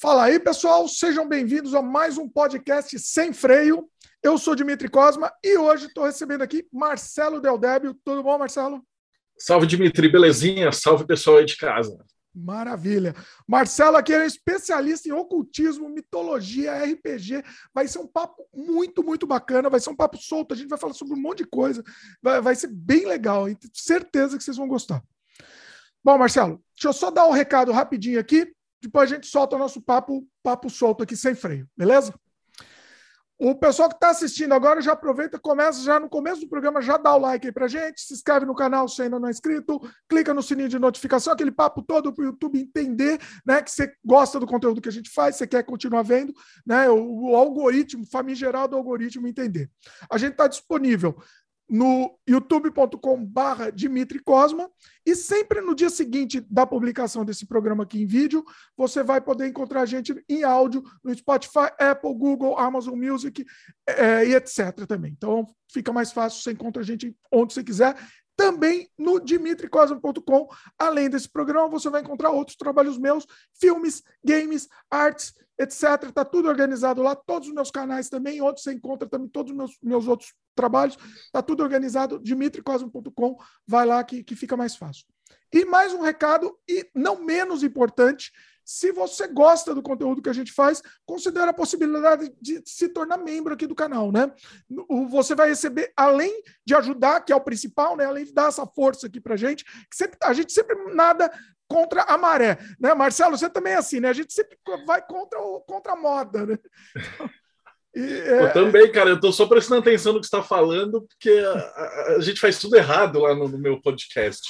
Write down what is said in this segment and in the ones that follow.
Fala aí, pessoal, sejam bem-vindos a mais um podcast sem freio. Eu sou Dimitri Cosma e hoje estou recebendo aqui Marcelo Del Débio. Tudo bom, Marcelo? Salve, Dimitri, belezinha? Salve, pessoal aí de casa. Maravilha. Marcelo aqui é especialista em ocultismo, mitologia, RPG. Vai ser um papo muito, muito bacana. Vai ser um papo solto. A gente vai falar sobre um monte de coisa. Vai, vai ser bem legal. Tenho certeza que vocês vão gostar. Bom, Marcelo, deixa eu só dar um recado rapidinho aqui. Depois a gente solta o nosso papo, papo solto aqui sem freio, beleza? O pessoal que está assistindo agora já aproveita, começa já no começo do programa, já dá o like aí pra gente, se inscreve no canal se ainda não é inscrito, clica no sininho de notificação, aquele papo todo para o YouTube entender né, que você gosta do conteúdo que a gente faz, você quer continuar vendo, né? O, o algoritmo, famigerado algoritmo entender. A gente está disponível no youtube.com barra Dimitri Cosma e sempre no dia seguinte da publicação desse programa aqui em vídeo, você vai poder encontrar a gente em áudio no Spotify, Apple, Google, Amazon Music é, e etc. também. Então fica mais fácil, você encontra a gente onde você quiser. Também no dimitricosma.com, além desse programa, você vai encontrar outros trabalhos meus, filmes, games, artes, etc. Está tudo organizado lá, todos os meus canais também, onde você encontra também todos os meus, meus outros trabalhos. Está tudo organizado, dimitricosmo.com, vai lá que, que fica mais fácil. E mais um recado, e não menos importante, se você gosta do conteúdo que a gente faz, considere a possibilidade de se tornar membro aqui do canal, né? Você vai receber, além de ajudar, que é o principal, né? Além de dar essa força aqui pra gente, que sempre, a gente sempre nada contra a maré, né? Marcelo, você também é assim, né? A gente sempre vai contra, o, contra a moda, né? É... Eu também, cara, eu estou só prestando atenção no que está falando, porque a, a, a, gente faz tudo errado lá no, no meu podcast.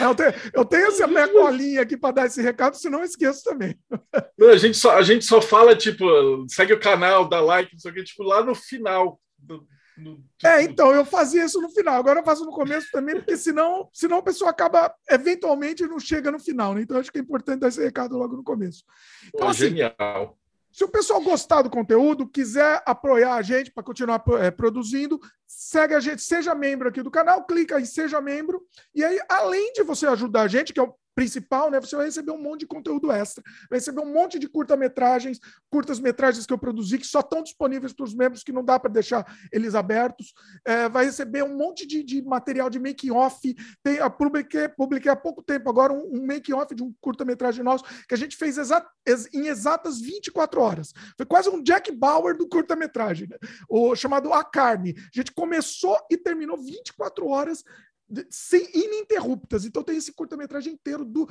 Eu tenho, eu tenho essa minha colinha aqui para dar esse recado, senão eu esqueço também. Não, a, gente só, a gente só fala, tipo, segue o canal, dá like, não sei o que, tipo, lá no final. Do, no, É, então, eu fazia isso no final, agora eu faço no começo também, porque senão, senão a pessoa acaba, eventualmente, não chega no final, né? Então, acho que é importante dar esse recado logo no começo. Então, Pô, assim, genial. Se o pessoal gostar do conteúdo, quiser apoiar a gente para continuar é, produzindo, segue a gente, seja membro aqui do canal, clica em seja membro. E aí, além de você ajudar a gente, que é o principal, né? Você vai receber um monte de conteúdo extra, vai receber um monte de curta-metragens, curtas-metragens que eu produzi que só estão disponíveis para os membros, que não dá para deixar eles abertos. É, vai receber um monte de, de material de a publiquei, publiquei há pouco tempo agora um, um making-off de um curta-metragem nosso que a gente fez exa, ex, em exatas 24 horas. Foi quase um Jack Bauer do curta-metragem, né? o chamado A Carne. A gente começou e terminou 24 horas sem ininterruptas. Então tem esse curta-metragem inteiro do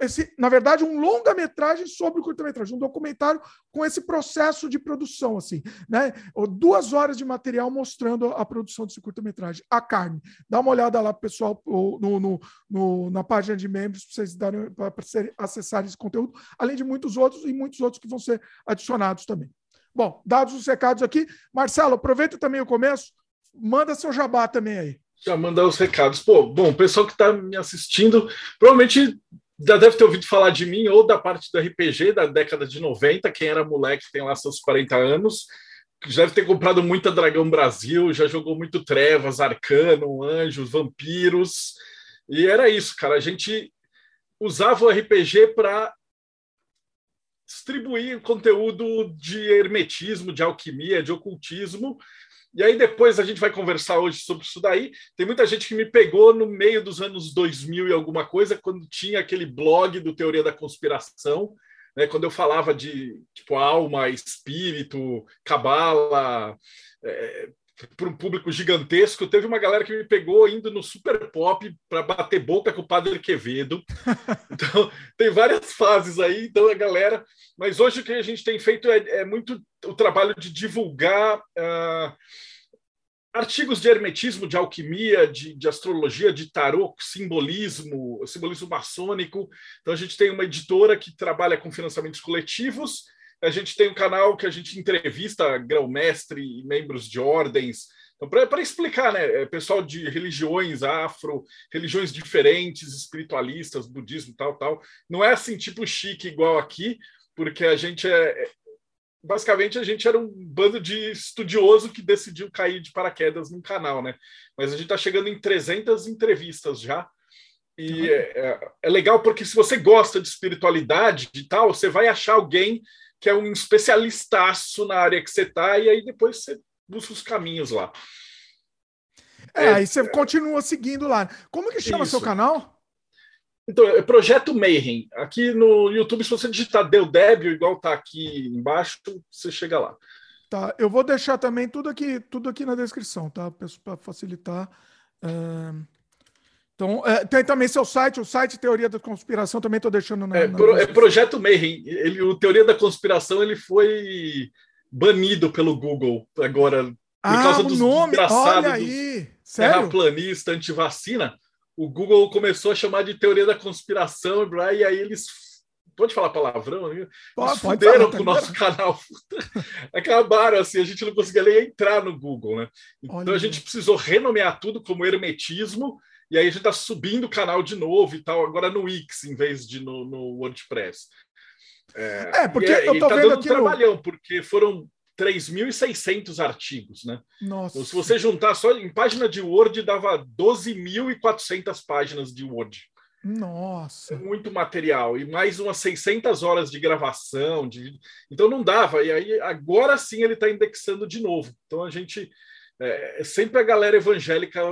esse, na verdade, um longa-metragem sobre o curta-metragem, um documentário com esse processo de produção assim, né? Duas horas de material mostrando a produção desse curta-metragem, a carne. Dá uma olhada lá, pessoal, no, no, no na página de membros para vocês darem para acessar esse conteúdo, além de muitos outros e muitos outros que vão ser adicionados também. Bom, dados os recados aqui, Marcelo, aproveita também o começo, manda seu jabá também aí já mandar os recados. Pô, bom, o pessoal que está me assistindo provavelmente já deve ter ouvido falar de mim ou da parte do RPG da década de 90. Quem era moleque tem lá seus 40 anos. Já deve ter comprado muita Dragão Brasil, já jogou muito Trevas, Arcano, Anjos, Vampiros. E era isso, cara. A gente usava o RPG para distribuir conteúdo de hermetismo, de alquimia, de ocultismo e aí depois a gente vai conversar hoje sobre isso daí. Tem muita gente que me pegou no meio dos anos 2000 e alguma coisa, quando tinha aquele blog do Teoria da Conspiração, né, quando eu falava de tipo alma, espírito, cabala, é, para um público gigantesco. Teve uma galera que me pegou indo no Super Pop para bater boca com o Padre Quevedo. Então, tem várias fases aí. Então, a galera. Mas hoje o que a gente tem feito é, é muito o trabalho de divulgar. Uh, artigos de hermetismo, de alquimia, de, de, astrologia, de tarô, simbolismo, simbolismo maçônico. Então, a gente tem uma editora que trabalha com financiamentos coletivos. A gente tem um canal que a gente entrevista grão-mestre e membros de ordens. Então, para explicar, né, é, pessoal de religiões afro, religiões diferentes, espiritualistas, budismo, tal, tal. Não é assim, tipo chique igual aqui, porque a gente é, basicamente a gente era um bando de estudioso que decidiu cair de paraquedas num canal, né? Mas a gente está chegando em 300 entrevistas já. e é, é, é, legal porque se você gosta de espiritualidade e tal, você vai achar alguém que é um especialistaço na área que você está, e aí depois você busca os caminhos lá. É, é aí você continua seguindo lá. Como que chama isso. seu canal? Então, é Projeto Mayhem. Aqui no YouTube, se você digitar Deu Débil, igual tá aqui embaixo, você chega lá. Tá, eu vou deixar também tudo aqui, tudo aqui na descrição, tá? Para facilitar. Então, é, tem também seu site, o site Teoria da Conspiração, também estou deixando na, é, na pro, é, Projeto Mayhem. Ele, o Teoria da Conspiração ele foi banido pelo Google agora por ah, causa dos nome, olha aí. Sério? terraplanista, antivacina. O Google começou a chamar de Teoria da Conspiração e aí eles pode falar palavrão? Né? Eles fuderam com o nosso canal. Acabaram assim, a gente não conseguia nem entrar no Google, né? Então Olha. a gente precisou renomear tudo como hermetismo, e aí a gente está subindo o canal de novo e tal, agora no Wix em vez de no, no WordPress. É, é porque é, eu tô tá vendo dando aqui um trabalhão, no... porque foram 3.600 artigos, né? Nossa. Então, se você juntar só em página de Word, dava 12.400 páginas de Word. Nossa. É muito material. E mais umas 600 horas de gravação. De... Então não dava. E aí agora sim ele está indexando de novo. Então a gente. É, é sempre a galera evangélica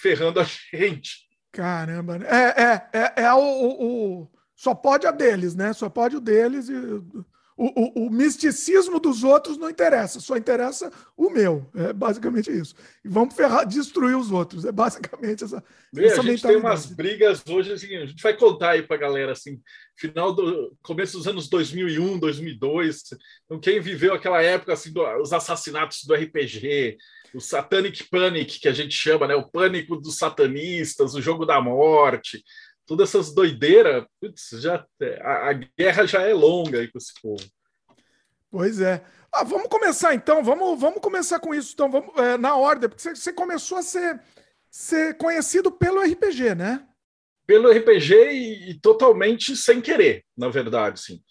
ferrando a gente. Caramba. É, é, é, é o, o, o, Só pode a deles, né? Só pode o deles e o, o, o, misticismo dos outros não interessa, só interessa o meu. É basicamente isso. E vamos ferrar, destruir os outros. É basicamente essa. Essa a gente tem umas brigas hoje, assim, a gente vai contar aí para a galera, assim, final do começo dos anos 2001, 2002. Então, quem viveu aquela época, assim, do, os assassinatos do RPG, o Satanic Panic, que a gente chama, né? O pânico dos satanistas, o jogo da morte todas essas doideiras, já, a, a, guerra já é longa aí com esse povo. Pois é. Ah, vamos começar então, vamos, vamos começar com isso, então, vamos, é, na ordem, porque você, você, começou a ser, ser conhecido pelo RPG, né? Pelo RPG e, e totalmente sem querer, na verdade, sim.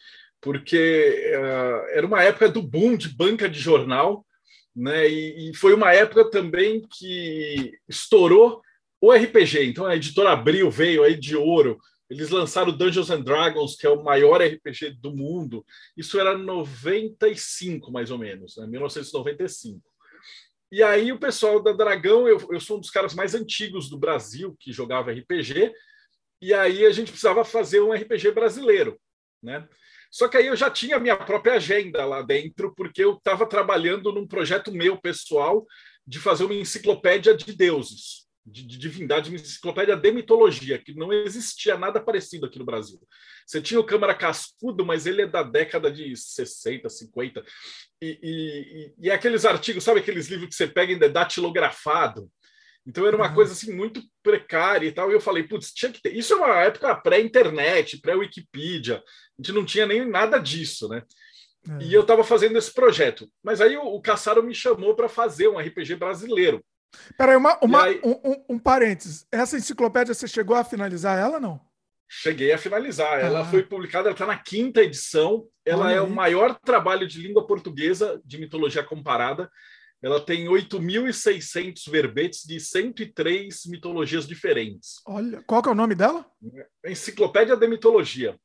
Porque uh, era uma época do boom de banca de jornal, né? E, e foi uma época também que estourou o RPG, então a editora Abril veio aí de ouro. Eles lançaram Dungeons and Dragons, que é o maior RPG do mundo. Isso era 95, mais ou menos, né? 1995. E aí o pessoal da Dragão, eu, eu sou um dos caras mais antigos do Brasil que jogava RPG, e aí a gente precisava fazer um RPG brasileiro, né? Só que aí eu já tinha minha própria agenda lá dentro, porque eu estava trabalhando num projeto meu pessoal de fazer uma enciclopédia de deuses de, de divindade, uma enciclopédia de mitologia, que não existia nada parecido aqui no Brasil. Você tinha o Câmara Cascudo, mas ele é da década de 60, 50. E, e, e, e aqueles artigos, sabe aqueles livros que você pega ainda datilografado? Então era uma uhum. coisa assim muito precária e tal. E eu falei, putz, tinha que ter. Isso é uma época pré-internet, pré-Wikipedia. A gente não tinha nem nada disso, né? É. E eu estava fazendo esse projeto. Mas aí o, o Caçaro me chamou para fazer um RPG brasileiro. Peraí, uma, uma, aí, um, um, um, parênteses. Essa enciclopédia, você chegou a finalizar ela, não? Cheguei a finalizar. Ah. Ela foi publicada, ela está na quinta edição. Ela Olha é aí. o maior trabalho de língua portuguesa de mitologia comparada. Ela tem 8.600 verbetes de 103 mitologias diferentes. Olha, qual que é o nome dela? Enciclopédia de Mitologia.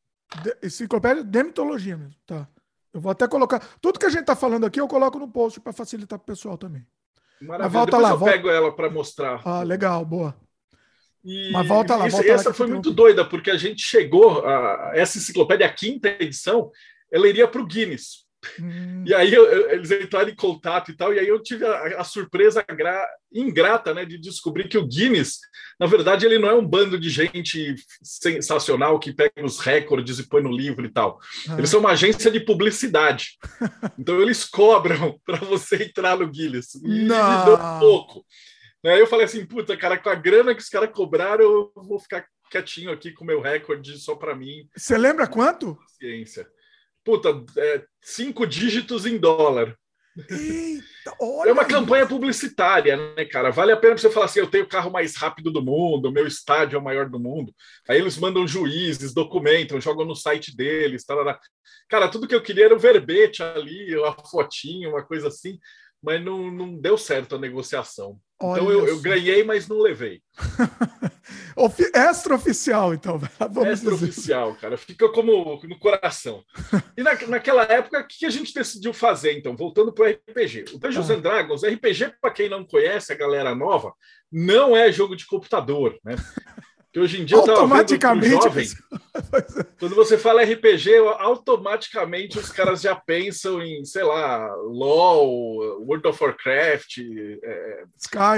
De, enciclopédia de Mitologia mesmo, tá. Eu vou até colocar. Tudo que a gente está falando aqui, eu coloco no post para facilitar para o pessoal também. Maravilha. Mas volta Depois lá, eu volta... pego ela para mostrar. Ah, legal, boa. E Mas volta lá. Isso, volta essa lá foi muito doida, porque a gente chegou, a, essa enciclopédia, a quinta edição, ela iria para o Guinness. Hum. E aí eu, eu, eles entraram em contato e tal, e aí eu tive a, a surpresa gra, ingrata né, de descobrir que o Guinness, na verdade, ele não é um bando de gente sensacional que pega os recordes e põe no livro e tal. Ah. Eles são uma agência de publicidade. então eles cobram para você entrar no Guinness. E não. me deu pouco. Aí eu falei assim, puta, cara, com a grana que os caras cobraram, eu vou ficar quietinho aqui com o meu recorde só para mim. Você lembra quanto? Ciência puta, é, cinco dígitos em dólar. Eita, é uma campanha publicitária, né, cara? Vale a pena você falar assim: eu tenho o carro mais rápido do mundo, meu estádio é o maior do mundo. Aí eles mandam juízes, documentam, jogam no site deles. Tarará. Cara, tudo que eu queria era o verbete ali, a fotinho, uma coisa assim, mas não, não deu certo a negociação. Então eu, eu, ganhei, mas não levei. Extra-oficial, então. Extra-oficial, cara. Fica como no coração. E na, naquela época, o que a gente decidiu fazer, então? Voltando para o RPG. O Dungeons ah. and Dragons, RPG, para quem não conhece, a galera nova, não é jogo de computador, né? Que hoje em dia automaticamente jovem, quando você fala RPG, automaticamente os caras já pensam em, sei lá, LoL, World of Warcraft, é,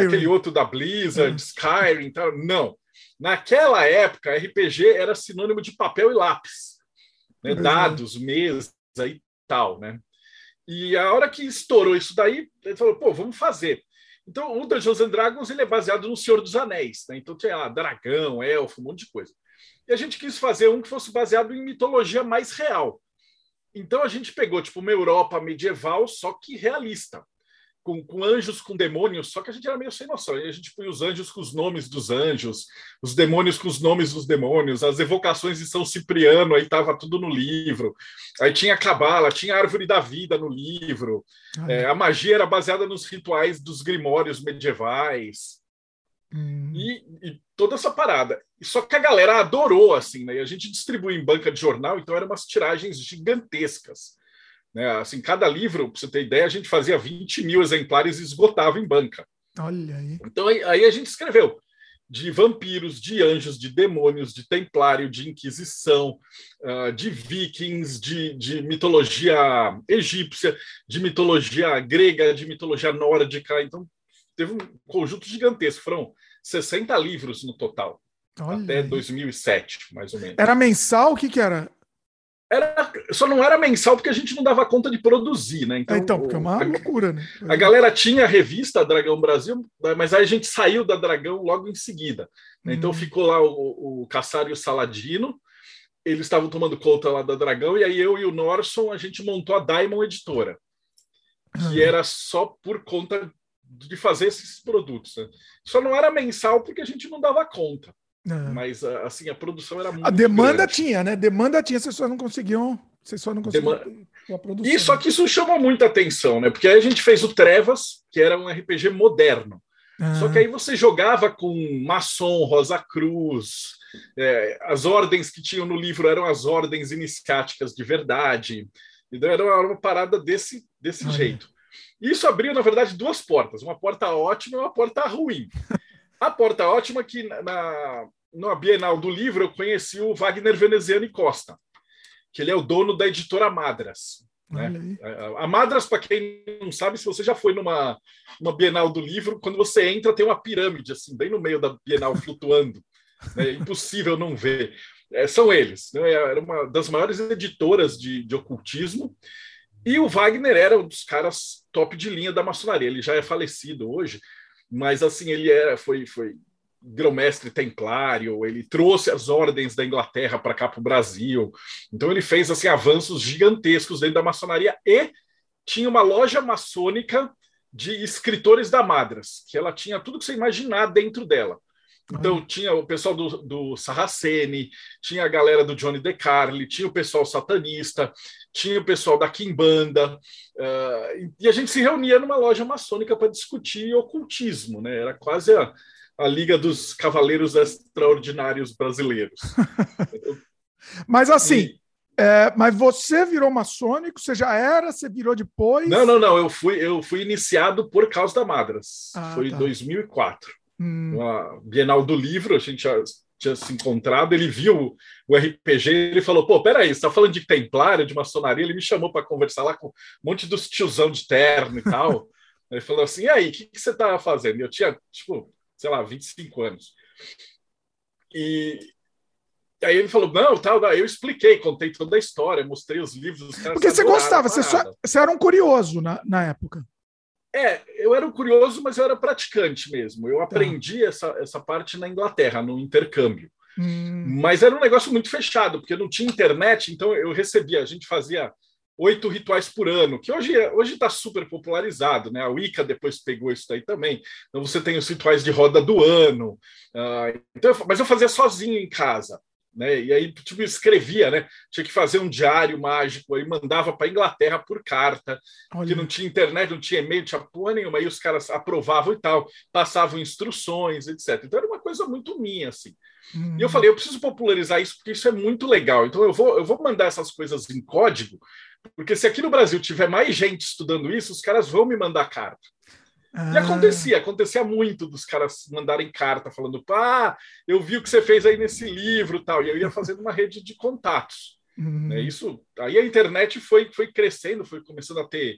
aquele outro da Blizzard, é. Skyrim, tal. Não. Naquela época, RPG era sinônimo de papel e lápis, né? dados, mesa e tal, né? E a hora que estourou isso daí, ele falou, pô, vamos fazer. Então, o Dungeons and Dragons ele é baseado no Senhor dos Anéis, né? Então tinha lá dragão, elfo, um monte de coisa. E a gente quis fazer um que fosse baseado em mitologia mais real. Então a gente pegou tipo uma Europa medieval, só que realista com, com, anjos com demônios, só que a gente era meio sem noção. E a gente põe os anjos com os nomes dos anjos, os demônios com os nomes dos demônios, as evocações de São Cipriano, aí estava tudo no livro. Aí tinha a cabala, tinha a árvore da vida no livro. É, a magia era baseada nos rituais dos grimórios medievais. Hum. E, e, toda essa parada. Só que a galera adorou, assim, né? E a gente distribuiu em banca de jornal, então eram umas tiragens gigantescas. Né? Assim, cada livro, para você ter ideia, a gente fazia 20 mil exemplares e esgotava em banca. Olha aí. Então aí, aí a gente escreveu de vampiros, de anjos, de demônios, de templário, de inquisição, uh, de vikings, de, de, mitologia egípcia, de mitologia grega, de mitologia nórdica. Então, teve um conjunto gigantesco. Foram 60 livros no total, Olha até aí. 2007, mais ou menos. Era mensal? O que, que era? Era, só não era mensal porque a gente não dava conta de produzir, né? Então, é, então porque é uma a, loucura, né? A galera tinha a revista Dragão Brasil, mas aí a gente saiu da Dragão logo em seguida. Né? Então hum. ficou lá o, o Caçaro e o Saladino, eles estavam tomando conta lá da Dragão, e aí eu e o Norson a gente montou a Diamond Editora, que hum. era só por conta de fazer esses produtos. Né? Só não era mensal porque a gente não dava conta. É. Mas assim, a produção era muito. A demanda grande. tinha, né? Demanda tinha, vocês só não conseguiam. Vocês só não conseguiam Demanda... a produção. E só que isso chamou muita atenção, né? Porque aí a gente fez o Trevas, que era um RPG moderno. Ah. Só que aí você jogava com maçom, Rosa Cruz, é, as ordens que tinham no livro eram as ordens iniciáticas de verdade. Então era uma, parada desse, desse jeito. Isso abriu, na verdade, duas portas: uma porta ótima e uma porta ruim. A porta ótima que na, na Bienal do Livro, eu conheci o Wagner Veneziano e Costa, que ele é o dono da editora Madras. Né? A Madras, para quem não sabe, se você já foi numa uma Bienal do Livro, quando você entra, tem uma pirâmide, assim, bem no meio da Bienal, flutuando. Né? É impossível não ver. É, são eles. Né? Era uma das maiores editoras de, de ocultismo. E o Wagner era um dos caras top de linha da maçonaria. Ele já é falecido hoje, mas assim, ele era, foi, foi grão-mestre templário, ele trouxe as ordens da Inglaterra para cá para o Brasil. Então ele fez assim avanços gigantescos dentro da maçonaria e tinha uma loja maçônica de escritores da Madras, que ela tinha tudo que você imaginar dentro dela. Então, tinha o pessoal do, do Sarracene, tinha a galera do Johnny DeCarli, tinha o pessoal satanista, tinha o pessoal da Kimbanda, uh, e a gente se reunia numa loja maçônica para discutir ocultismo, né? Era quase a, a Liga dos Cavaleiros Extraordinários Brasileiros. mas assim, e... é, mas você virou maçônico? Você já era? Você virou depois? Não, não, não. Eu fui, eu fui iniciado por causa da Madras. Ah, Foi em tá. 2004. Hum. Na Bienal do Livro, a gente já tinha se encontrado, ele viu o RPG, ele falou, pô, peraí, você está falando de templário, de maçonaria? Ele me chamou para conversar lá com um monte dos tiozão de terno e tal. ele falou assim, e aí, o que, que, você estava fazendo? E eu tinha, tipo, sei lá, 25 anos. E, e aí ele falou, não, tal, eu expliquei, contei toda a história, mostrei os livros. Porque você gostava, você, só, você era um curioso na, na época. É, eu era um curioso, mas eu era praticante mesmo. Eu tá. aprendi tá. essa, essa parte na Inglaterra, no intercâmbio. Hum. Mas era um negócio muito fechado, porque não tinha internet, então eu recebia, a gente fazia oito rituais por ano, que hoje hoje está super popularizado, né? A Wicca depois pegou isso daí também. Então você tem os rituais de roda do ano. Uh, então, mas eu fazia sozinho em casa. né? E aí, tipo, escrevia, né? Tinha que fazer um diário mágico, aí mandava para Inglaterra por carta, Olha. que não tinha internet, não tinha e-mail, não tinha porra nenhuma, aí os caras aprovavam e tal, passavam instruções, etc. Então era uma coisa muito minha, assim. Uhum. E eu falei, eu preciso popularizar isso porque isso é muito legal. Então eu vou, eu vou mandar essas coisas em código, porque se aqui no Brasil tiver mais gente estudando isso, os caras vão me mandar carta. Ah. E acontecia, acontecia muito dos caras mandarem carta falando, pá, eu vi o que você fez aí nesse livro tal. E eu ia fazendo uma rede de contatos. Uhum. Né? Isso, aí a internet foi, foi crescendo, foi começando a ter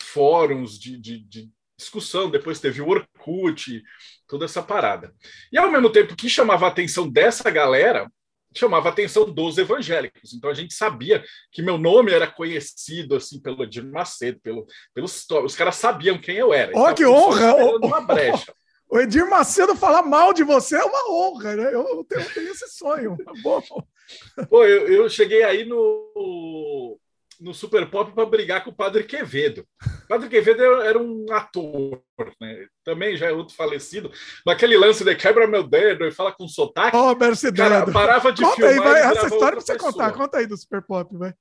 fóruns de, de, de discussão, depois teve o Orkut, toda essa parada. E ao mesmo tempo que chamava a atenção dessa galera, chamava a atenção dos evangélicos. Então a gente sabia que meu nome era conhecido assim pelo Edir Macedo, pelo, pelos os caras sabiam quem eu era. Ó, oh, que honra! Uma brecha. O Edir Macedo falar mal de você é uma honra, né? Eu tenho, eu tenho esse sonho. Bom. Pô, eu, eu cheguei aí no no Super Pop para brigar com o Padre Quevedo. O Padre Quevedo era um ator, né? também já é outro falecido. Naquele lance de quebra meu dedo e fala com sotaque. Ó, oh, cara, parava de conta filmar. Aí, vai, essa história pra você pessoa. contar. Conta aí do Super Pop, vai.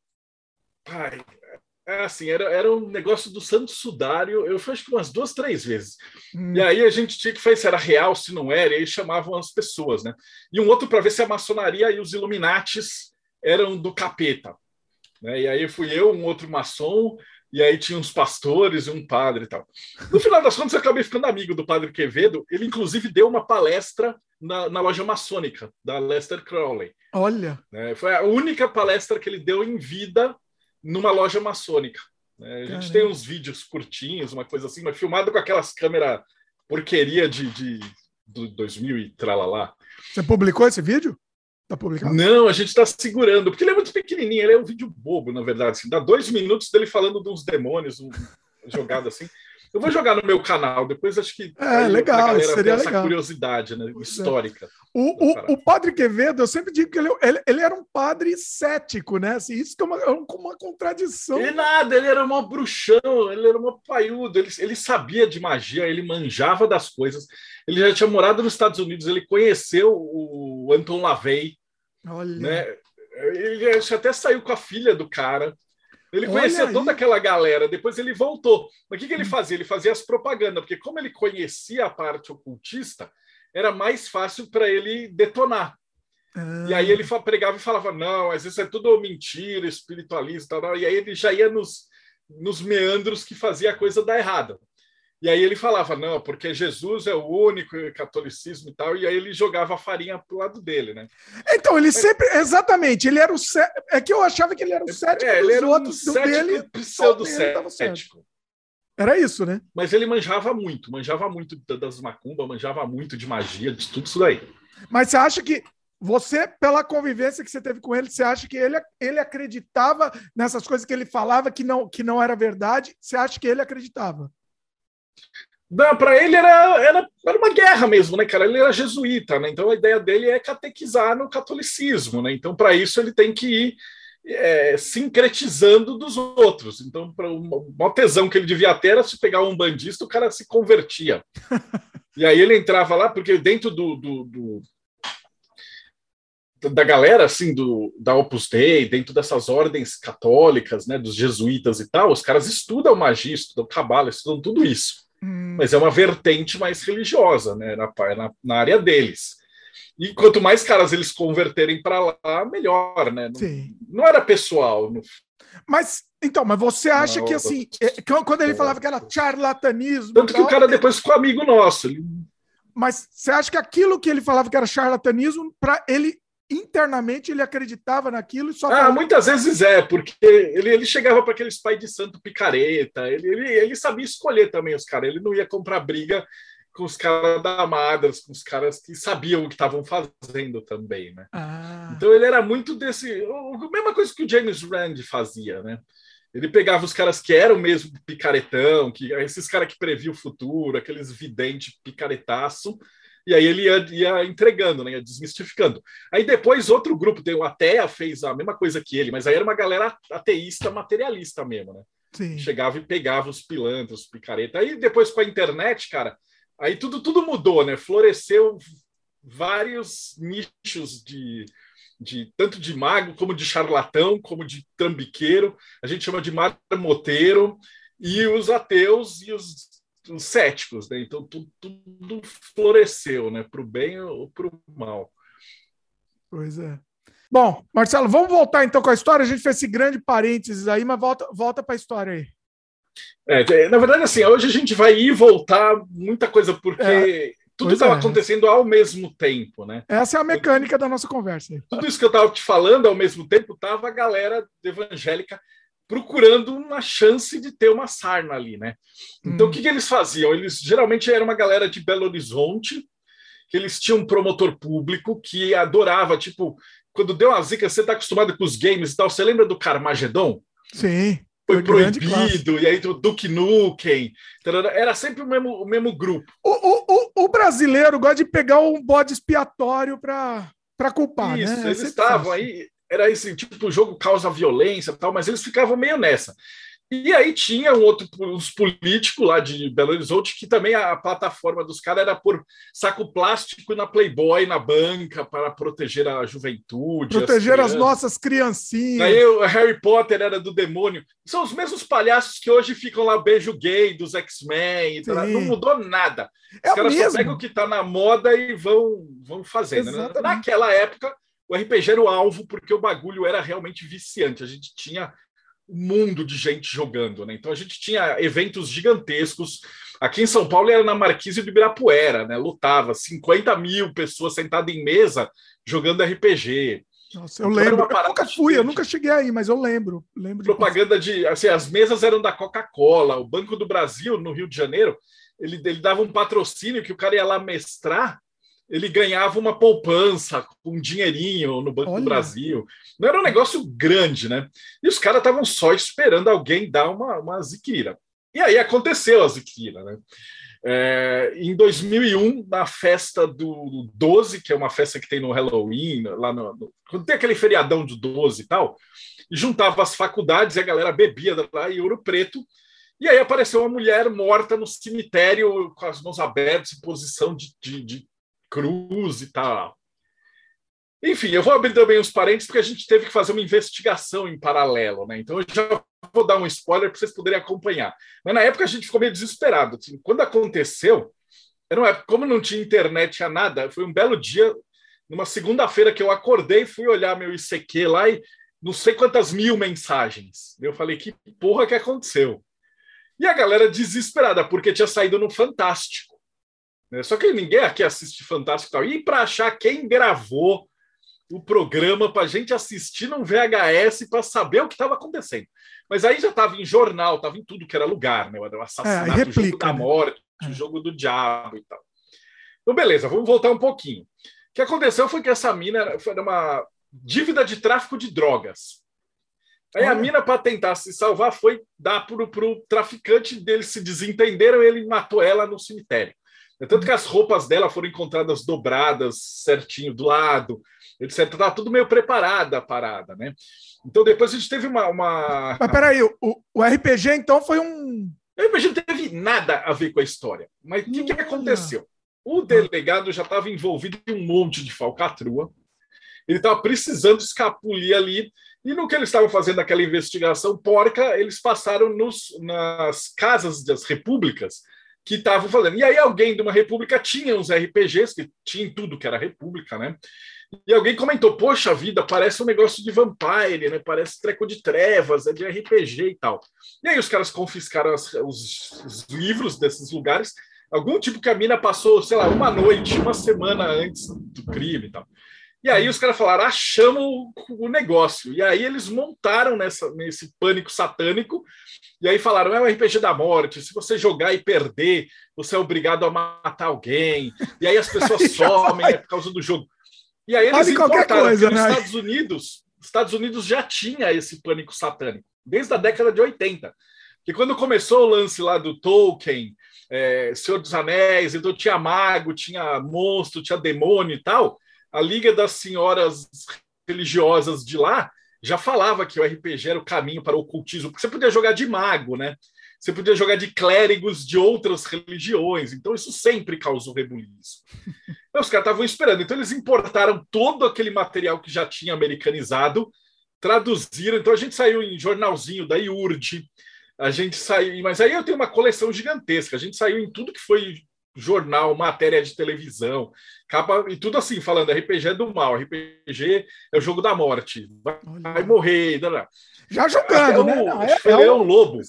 Ai, é assim, era, era um negócio do Santo Sudário. Eu fui acho que umas duas, três vezes. Hum. E aí a gente tinha que fazer se era real, se não era, e aí chamavam as pessoas, né? E um outro para ver se a maçonaria e os Illuminates eram do capeta. Né? E aí fui eu, um outro maçom, e aí tinha uns pastores e um padre e tal. No final das contas, eu acabei ficando amigo do padre Quevedo. Ele, inclusive, deu uma palestra na, na loja maçônica da Lester Crowley. Olha! É, foi a única palestra que ele deu em vida numa loja maçônica. É, a gente tem uns vídeos curtinhos, uma coisa assim, mas filmado com aquelas câmeras porqueria de, de, de 2000 e tralalá. Você publicou esse vídeo? Tá publicado? Não, a gente está segurando, porque ele é muito pequenininho, ele é um vídeo bobo, na verdade. Assim, dá dois minutos dele falando de uns demônios, um, jogado assim. Eu vou jogar no meu canal, depois acho que. É, legal, seria essa legal. curiosidade né, é. histórica. O, o, o, padre Quevedo, eu sempre digo que ele, ele, ele era um padre cético, né? Assim, isso que é uma, é uma contradição. Ele nada, ele era um bruxão, ele era um paiudo, ele, ele sabia de magia, ele manjava das coisas. Ele já tinha morado nos Estados Unidos, ele conheceu o Anton LaVey. Olha. Né? Ele até saiu com a filha do cara. Ele Olha conhecia aí. toda aquela galera, depois ele voltou. Mas o que, que ele hum. fazia? Ele fazia as propagandas, porque como ele conhecia a parte ocultista, era mais fácil para ele detonar. Ah. E aí ele pregava e falava: não, mas isso é tudo mentira, espiritualismo e tal. E aí ele já ia nos, nos meandros que fazia a coisa dar errada. E aí ele falava, não, porque Jesus é o único catolicismo e tal, e aí ele jogava a farinha pro lado dele, né? Então, ele sempre, exatamente, ele era o cé... é que eu achava que ele era o cético é, ele era outros, um cético dele, pseudo cético. Era isso, né? Mas ele manjava muito, manjava muito das macumba, manjava muito de magia, de tudo isso daí. Mas você acha que você, pela convivência que você teve com ele, você acha que ele, ele acreditava nessas coisas que ele falava que não, que não era verdade? Você acha que ele acreditava? Para ele era, era, era uma guerra mesmo, né, cara? Ele era jesuíta, né? Então a ideia dele é catequizar no catolicismo, né? Então, para isso, ele tem que ir é, sincretizando dos outros. Então, para o maior tesão que ele devia ter era se pegar um bandista, o cara se convertia. e aí ele entrava lá, porque dentro do, do, do da galera assim do da Opus Dei, dentro dessas ordens católicas, né, dos jesuítas e tal, os caras estudam magia, estudam cabala, estudam tudo isso. Hum. Mas é uma vertente mais religiosa, né, na, na, na, área deles. E quanto mais caras eles converterem para lá, melhor, né? Não, não, era pessoal. Não... Mas então, mas você acha não, que assim, é, quando ele falava que era charlatanismo, tanto que o cara depois ficou amigo nosso. Ele... Mas você acha que aquilo que ele falava que era charlatanismo, para ele internamente ele acreditava naquilo e só. Ah, muitas vezes é, porque ele, ele chegava para aqueles pai de santo picareta, ele, ele, ele sabia escolher também os caras, ele não ia comprar briga com os caras da Madras, com os caras que sabiam o que estavam fazendo também, né? Ah. Então ele era muito desse. A mesma coisa que o James Rand fazia, né? Ele pegava os caras que eram mesmo picaretão, que esses caras que previam o futuro, aqueles videntes picaretaço, e aí ele ia, ia entregando, né, ia desmistificando. Aí depois outro grupo, tem o Atea, fez a mesma coisa que ele, mas aí era uma galera ateísta materialista mesmo, né? Sim. Chegava e pegava os pilantras, os picareta. Aí depois com a internet, cara, aí tudo, tudo mudou, né? Floresceu vários nichos de, de tanto de mago, como de charlatão, como de trambiqueiro, a gente chama de marmoteiro, e os ateus e os, os céticos, né? Então tudo, tudo floresceu, né? Para o bem ou para o mal. Pois é. Bom, Marcelo, vamos voltar então com a história. A gente fez esse grande parênteses aí, mas volta, volta para a história aí. É, na verdade, assim, hoje a gente vai ir e voltar muita coisa, porque é, tudo estava é. acontecendo ao mesmo tempo, né? Essa é a mecânica da nossa conversa. Tudo isso que eu estava te falando ao mesmo tempo, estava a galera evangélica procurando uma chance de ter uma sarna ali, né? Então, hum. o que, que eles faziam? Eles geralmente era uma galera de Belo Horizonte, que eles tinham um promotor público que adorava, tipo, quando deu uma zica, você está acostumado com os games e tal. Você lembra do Carmageddon? Sim. Foi proibido, e aí do Duke Nukem. Era sempre o mesmo, o mesmo grupo. O, o, o, brasileiro gosta de pegar um bode expiatório para culpar, Isso, né? Eles estavam aí, era esse tipo, o jogo causa violência tal, mas eles ficavam meio nessa. E aí tinha um outro, uns políticos lá de Belo Horizonte que também a plataforma dos caras era por saco plástico na Playboy, na banca, para proteger a juventude. Proteger as, as nossas criancinhas. Aí o Harry Potter era do demônio. São os mesmos palhaços que hoje ficam lá beijo gay dos X-Men. Não mudou nada. Os é caras mesmo. só pegam o que está na moda e vão, vão fazendo. Né? Naquela época, o RPG era o alvo, porque o bagulho era realmente viciante. A gente tinha mundo de gente jogando, né? Então a gente tinha eventos gigantescos. Aqui em São Paulo era na Marquise de Ibirapuera, né? Lutava 50 mil pessoas sentadas em mesa jogando RPG. Nossa, eu então, lembro. Eu nunca fui, eu nunca cheguei aí, mas eu lembro. lembro propaganda de, de assim, as mesas eram da Coca-Cola, o Banco do Brasil no Rio de Janeiro, ele, ele dava um patrocínio que o cara ia lá mestrar ele ganhava uma poupança com um dinheirinho no Banco Olha. do Brasil. Não era um negócio grande, né? E os caras estavam só esperando alguém dar uma, uma ziquira. E aí aconteceu a ziquira, né? É, em 2001, na festa do 12, que é uma festa que tem no Halloween, lá no, no, quando tem aquele feriadão de 12 e tal, e juntava as faculdades e a galera bebia lá em Ouro Preto, e aí apareceu uma mulher morta no cemitério com as mãos abertas, em posição de, de, de cruz e tal. Enfim, eu vou abrir também os parênteses porque a gente teve que fazer uma investigação em paralelo, né? Então eu já vou dar um spoiler para vocês poderem acompanhar. Mas na época a gente ficou meio desesperado. Assim, quando aconteceu, era uma época, como não tinha internet, tinha nada, foi um belo dia, numa segunda-feira que eu acordei, fui olhar meu ICQ lá e não sei quantas mil mensagens. Eu falei, que porra que aconteceu? E a galera desesperada, porque tinha saído no Fantástico. Né? Só que ninguém aqui assiste Fantástico e tal. E para achar quem gravou o programa para a gente assistir num VHS para saber o que estava acontecendo. Mas aí já estava em jornal, estava em tudo que era lugar, né? O assassinato, é, replica, o jogo da né? morte, né? o jogo do diabo e tal. Então, beleza, vamos voltar um pouquinho. O que aconteceu foi que essa mina foi uma dívida de tráfico de drogas. Aí a mina, para tentar se salvar, foi dar para o traficante deles se desentenderam, ele matou ela no cemitério. É tanto que as roupas dela foram encontradas dobradas certinho do lado, etc. Tá tudo meio preparada a parada, né? Então depois a gente teve uma. uma... Mas peraí, o, o RPG então foi um. O RPG não teve nada a ver com a história. Mas o que, que aconteceu? O delegado já estava envolvido em um monte de falcatrua. Ele estava precisando escapulir ali. E no que eles estavam fazendo aquela investigação porca, eles passaram nos, nas casas das repúblicas que estavam falando. E aí alguém de uma república tinha uns RPGs, que tinha tudo que era república, né? E alguém comentou, poxa vida, parece um negócio de Vampire, né? Parece treco de trevas, é de RPG e tal. E aí os caras confiscaram as, os, os, livros desses lugares, algum tipo que a mina passou, sei lá, uma noite, uma semana antes do crime e tal. E aí os caras falaram, achamos o, negócio. E aí eles montaram nessa, nesse pânico satânico, e aí falaram, é um RPG da morte, se você jogar e perder, você é obrigado a matar alguém. E aí as pessoas somem é por causa do jogo. E aí eles qualquer coisa, né? Estados Unidos, Estados Unidos já tinha esse pânico satânico, desde a década de 80. Que quando começou o lance lá do Tolkien, é, Senhor dos Anéis, então tinha mago, tinha monstro, tinha demônio e tal a Liga das Senhoras Religiosas de lá já falava que o RPG era o caminho para o ocultismo, porque você podia jogar de mago, né? Você podia jogar de clérigos de outras religiões, então isso sempre causou rebuliço. os caras estavam esperando. Então eles importaram todo aquele material que já tinha americanizado, traduziram. Então a gente saiu em jornalzinho da IURD, a gente saiu. Mas aí eu tenho uma coleção gigantesca. A gente saiu em tudo que foi jornal, matéria de televisão, capa e tudo assim, falando RPG é do mal, RPG é o jogo da morte, vai, vai morrer. Não, não. Já jogando, né? Não, é, é Leão Lobo.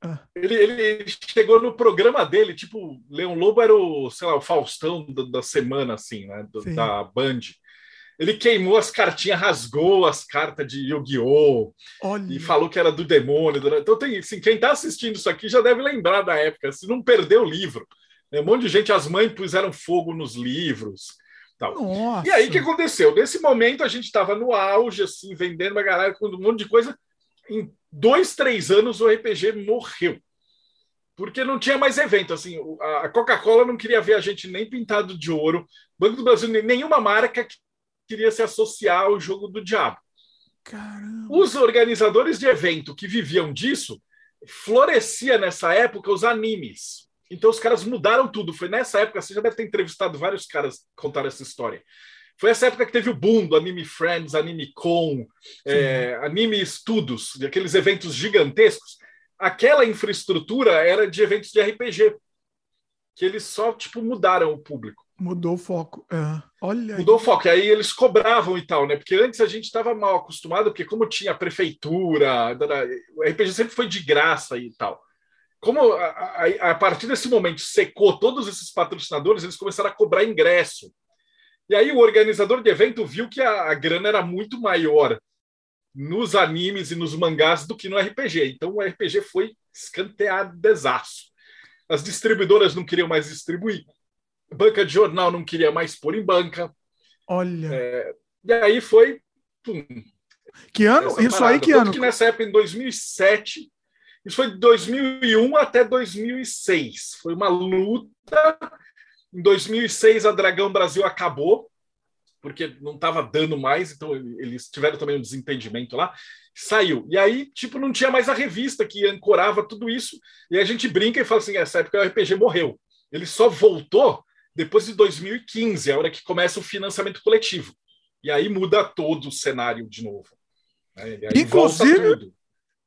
Ah. Ele, ele chegou no programa dele, tipo, Leão Lobo era o, sei lá, o Faustão da, da semana, assim, né? Do, da Band. Ele queimou as cartinhas, rasgou as cartas de Yu-Gi-Oh! E falou que era do demônio. Então, tem, assim, quem está assistindo isso aqui já deve lembrar da época, se não perdeu o livro. Né? Um monte de gente, as mães puseram fogo nos livros. Tal. E aí, o que aconteceu? Nesse momento, a gente estava no auge, assim, vendendo uma galera com um monte de coisa. Em dois, três anos, o RPG morreu. Porque não tinha mais evento. Assim, a Coca-Cola não queria ver a gente nem pintado de ouro. Banco do Brasil, nenhuma marca queria se associar ao jogo do diabo. Caramba. Os organizadores de evento que viviam disso, florescia nessa época os animes. Então os caras mudaram tudo. Foi nessa época, você já deve ter entrevistado vários caras que contaram essa história. Foi essa época que teve o boom do Anime Friends, Anime Con, é, Anime Estudos, aqueles eventos gigantescos. Aquela infraestrutura era de eventos de RPG, que eles só tipo mudaram o público. Mudou o foco. É. Olha Mudou aí. o foco. E aí eles cobravam e tal, né? Porque antes a gente estava mal acostumado, porque como tinha prefeitura, o RPG sempre foi de graça e tal como a, a, a, partir desse momento secou todos esses patrocinadores, eles começaram a cobrar ingresso. E aí o organizador de evento viu que a, a grana era muito maior nos animes e nos mangás do que no RPG. Então o RPG foi escanteado desaço. As distribuidoras não queriam mais distribuir, banca de jornal não queria mais pôr em banca. Olha. É, e aí foi. Pum, que ano? Isso parada. aí que Tanto ano? que nessa época, em 2007, isso foi de 2001 até 2006. Foi uma luta. Em 2006, a Dragão Brasil acabou, porque não estava dando mais, então eles tiveram também um desentendimento lá. Saiu. E aí, tipo, não tinha mais a revista que ancorava tudo isso. E a gente brinca e fala assim: essa época o RPG morreu. Ele só voltou depois de 2015, a hora que começa o financiamento coletivo. E aí muda todo o cenário de novo. Né? Inclusive,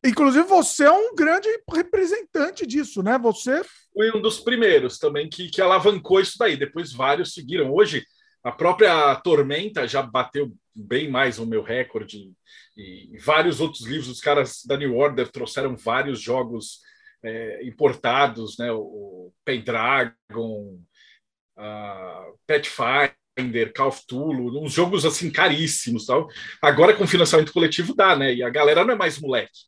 Inclusive, você é um grande representante disso, né? Você. Foi um dos primeiros também que, que alavancou isso daí. Depois vários seguiram. Hoje, a própria Tormenta já bateu bem mais o meu recorde. E, vários outros livros, os caras da New Order trouxeram vários jogos é, importados, né? O Pendragon, a Pathfinder, Call of Cthulhu, uns jogos assim caríssimos, tal. Agora com financiamento coletivo dá, né? E a galera não é mais moleque.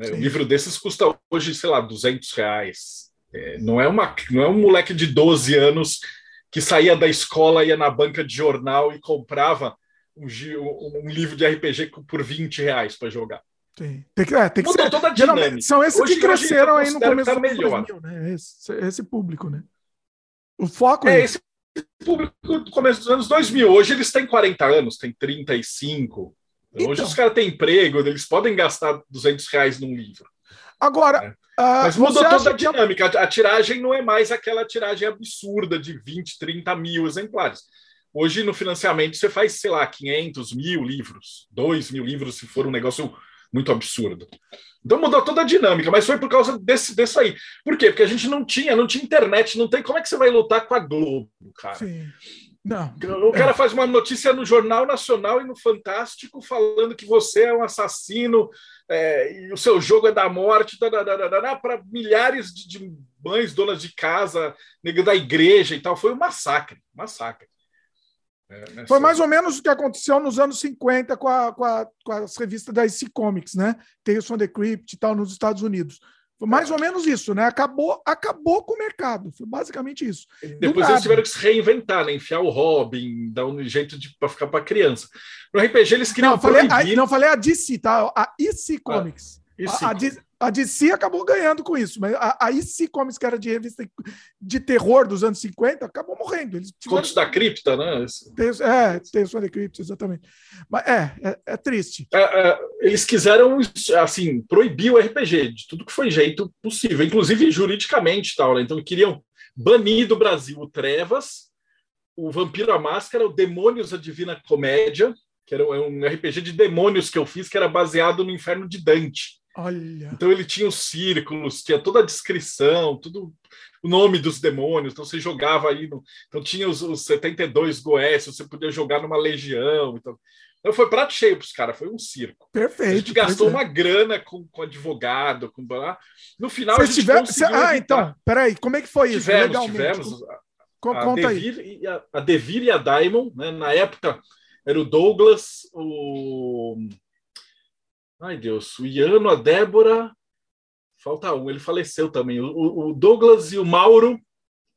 Né? Um livro desses custa hoje, sei lá, 200 reais. É, não, é uma, não é um moleque de 12 anos que saía da escola, ia na banca de jornal e comprava um, um, livro de RPG por 20 reais para jogar. Tem, tem que, é, tem que ser. toda a dinâmica. São esses hoje, que cresceram aí no começo tá do melhor. 2000, né? Esse, esse, público, né? O foco é, é esse público do começo dos anos 2000. Hoje eles têm 40 anos, têm 35. Então, Hoje os caras têm emprego, eles podem gastar 200 reais num livro. Agora, né? uh, mas mudou toda a dinâmica. A, a tiragem não é mais aquela tiragem absurda de 20, 30 mil exemplares. Hoje, no financiamento, você faz, sei lá, 500 mil livros, 2 mil livros, se for um negócio muito absurdo. Então mudou toda a dinâmica, mas foi por causa desse, desse aí. Por quê? Porque a gente não tinha, não tinha internet, não tem. Como é que você vai lutar com a Globo, cara? Sim. Não. O cara faz uma notícia no Jornal Nacional e no Fantástico falando que você é um assassino é, e o seu jogo é da morte para milhares de, de, mães, donas de casa, da igreja e tal. Foi um massacre, massacre. É, Foi mais ou menos o que aconteceu nos anos 50 com, a, com, a, com as revistas da IC Comics, né? Tales from the Crypt e tal, nos Estados Unidos. Foi mais ou menos isso, né? Acabou, acabou com o mercado. Foi basicamente isso. Depois eles tiveram que se reinventar, né? Enfiar o Robin, dar um jeito de para ficar para criança. No RPG eles queriam. Não, falei, a, não falei a DC, tá? A IC Comics. A, a, a DC acabou ganhando com isso, mas a, a IC Comics, que era de revista de terror dos anos 50, acabou morrendo. Eles tiveram... Contos da cripta, né? É, tem o da cripta, exatamente. Mas é, é, é triste. É, é, eles quiseram, assim, proibir o RPG de tudo que foi jeito possível, inclusive juridicamente tal, né? Então queriam banir do Brasil o Trevas, o Vampiro a Máscara, o Demônios a Divina Comédia, que era um RPG de demônios que eu fiz, que era baseado no Inferno de Dante. Olha. Então ele tinha os círculos, tinha toda a descrição, tudo o nome dos demônios. Então você jogava aí, no, então tinha os, os 72 Goécios, você podia jogar numa legião. Então, então foi prato cheio para os caras, foi um circo. Perfeito. A gente gastou é. uma grana com, com advogado, com no final Vocês a gente tiver... Cê... Ah, então, peraí, como é que foi isso? Tivemos, Legalmente. tivemos. A, Conta a Devir, aí. A, a Devir e a Diamond, né? Na época era o Douglas, o Ai, Deus, o Iano, a Débora, falta um, ele faleceu também. O, o, Douglas e o Mauro,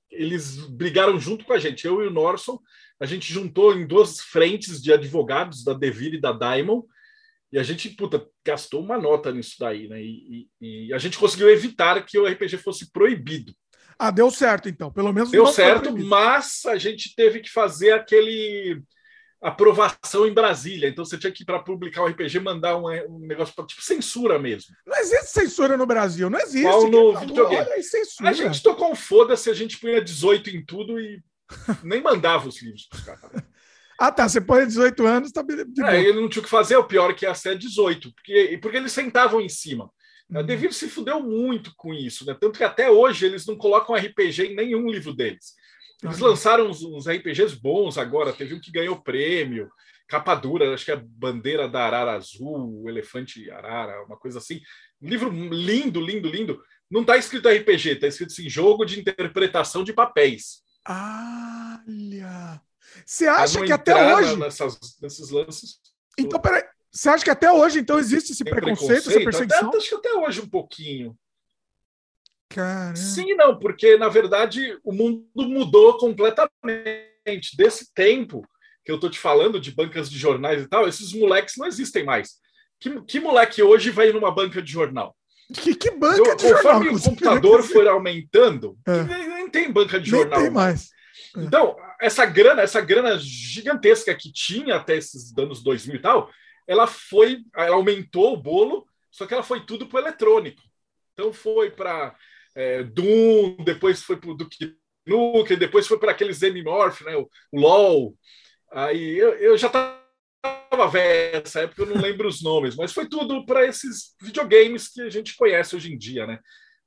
eles brigaram junto com a gente, eu e o Norson. A gente juntou em duas frentes de advogados, da Deville e da Diamond, e a gente, puta, gastou uma nota nisso daí, né? E, e, e, a gente conseguiu evitar que o RPG fosse proibido. Ah, deu certo, então. Pelo menos deu certo, mas a gente teve que fazer aquele aprovação em Brasília. Então você tinha que ir para publicar o RPG mandar um, um negócio para tipo censura mesmo. Não existe censura no Brasil, não existe. Qual no videogame? Olha, a gente tocou um foda-se, a gente punha 18 em tudo e nem mandava os livros para os caras. ah, tá. Você põe 18 anos, tá É, ele não tinha o que fazer, o pior é que ia ser 18, porque, porque eles sentavam em cima. Uhum. A Devir se fudeu muito com isso, né? Tanto que até hoje eles não colocam RPG em nenhum livro deles. Eles lançaram uns, uns, RPGs bons agora, teve um que ganhou prêmio, capa dura, acho que é Bandeira da Arara Azul, o Elefante Arara, uma coisa assim. Um livro lindo, lindo, lindo. Não está escrito RPG, está escrito assim, jogo de interpretação de papéis. Olha! Você acha que até hoje. Nessas, nesses lances. Então, peraí. Você acha que até hoje, então, existe esse preconceito, preconceito, essa perseguição? Até, acho que até hoje um pouquinho. Caramba. Sim, não, porque na verdade o mundo mudou completamente. Desse tempo que eu tô te falando de bancas de jornais e tal, esses moleques não existem mais. Que, que moleque hoje vai numa banca de jornal? Que, que banca eu, de jornal? Conforme o computador foi aumentando, é. nem, nem, tem banca de nem jornal. Tem mais. É. Então, essa grana, essa grana gigantesca que tinha até esses anos 2000 e tal, ela foi, ela aumentou o bolo, só que ela foi tudo para eletrônico. Então foi para é, Doom, depois foi para o Duke Nukem, depois foi para aqueles Morph, né, o, o LOL. Aí eu, eu já estava velho nessa época, eu não lembro os nomes, mas foi tudo para esses videogames que a gente conhece hoje em dia, né?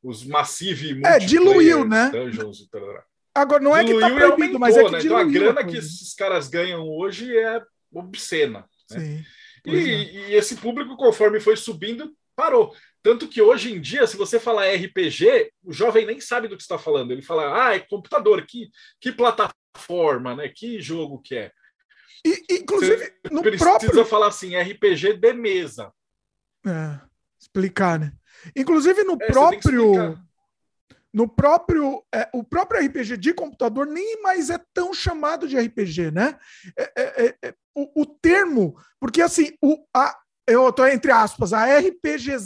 Os Massive É, diluiu, né? Dungeons e. Agora, não é que tá proibido, aumentou, mas é que né? Então a grana que esses caras ganham hoje é obscena. Né? Sim. E, é. e, esse público, conforme foi subindo, parou. Tanto que hoje em dia, se você falar RPG, o jovem nem sabe do que está falando. Ele fala, ah, é computador, que, que plataforma, né? Que jogo que é. E, inclusive, você no precisa próprio... falar assim, RPG de mesa. É, explicar, né? Inclusive no é, próprio no próprio é, o próprio RPG de computador nem mais é tão chamado de RPG, né? É, é, é, é o, o, termo, porque assim, o, a, eu estou entre aspas, a RPG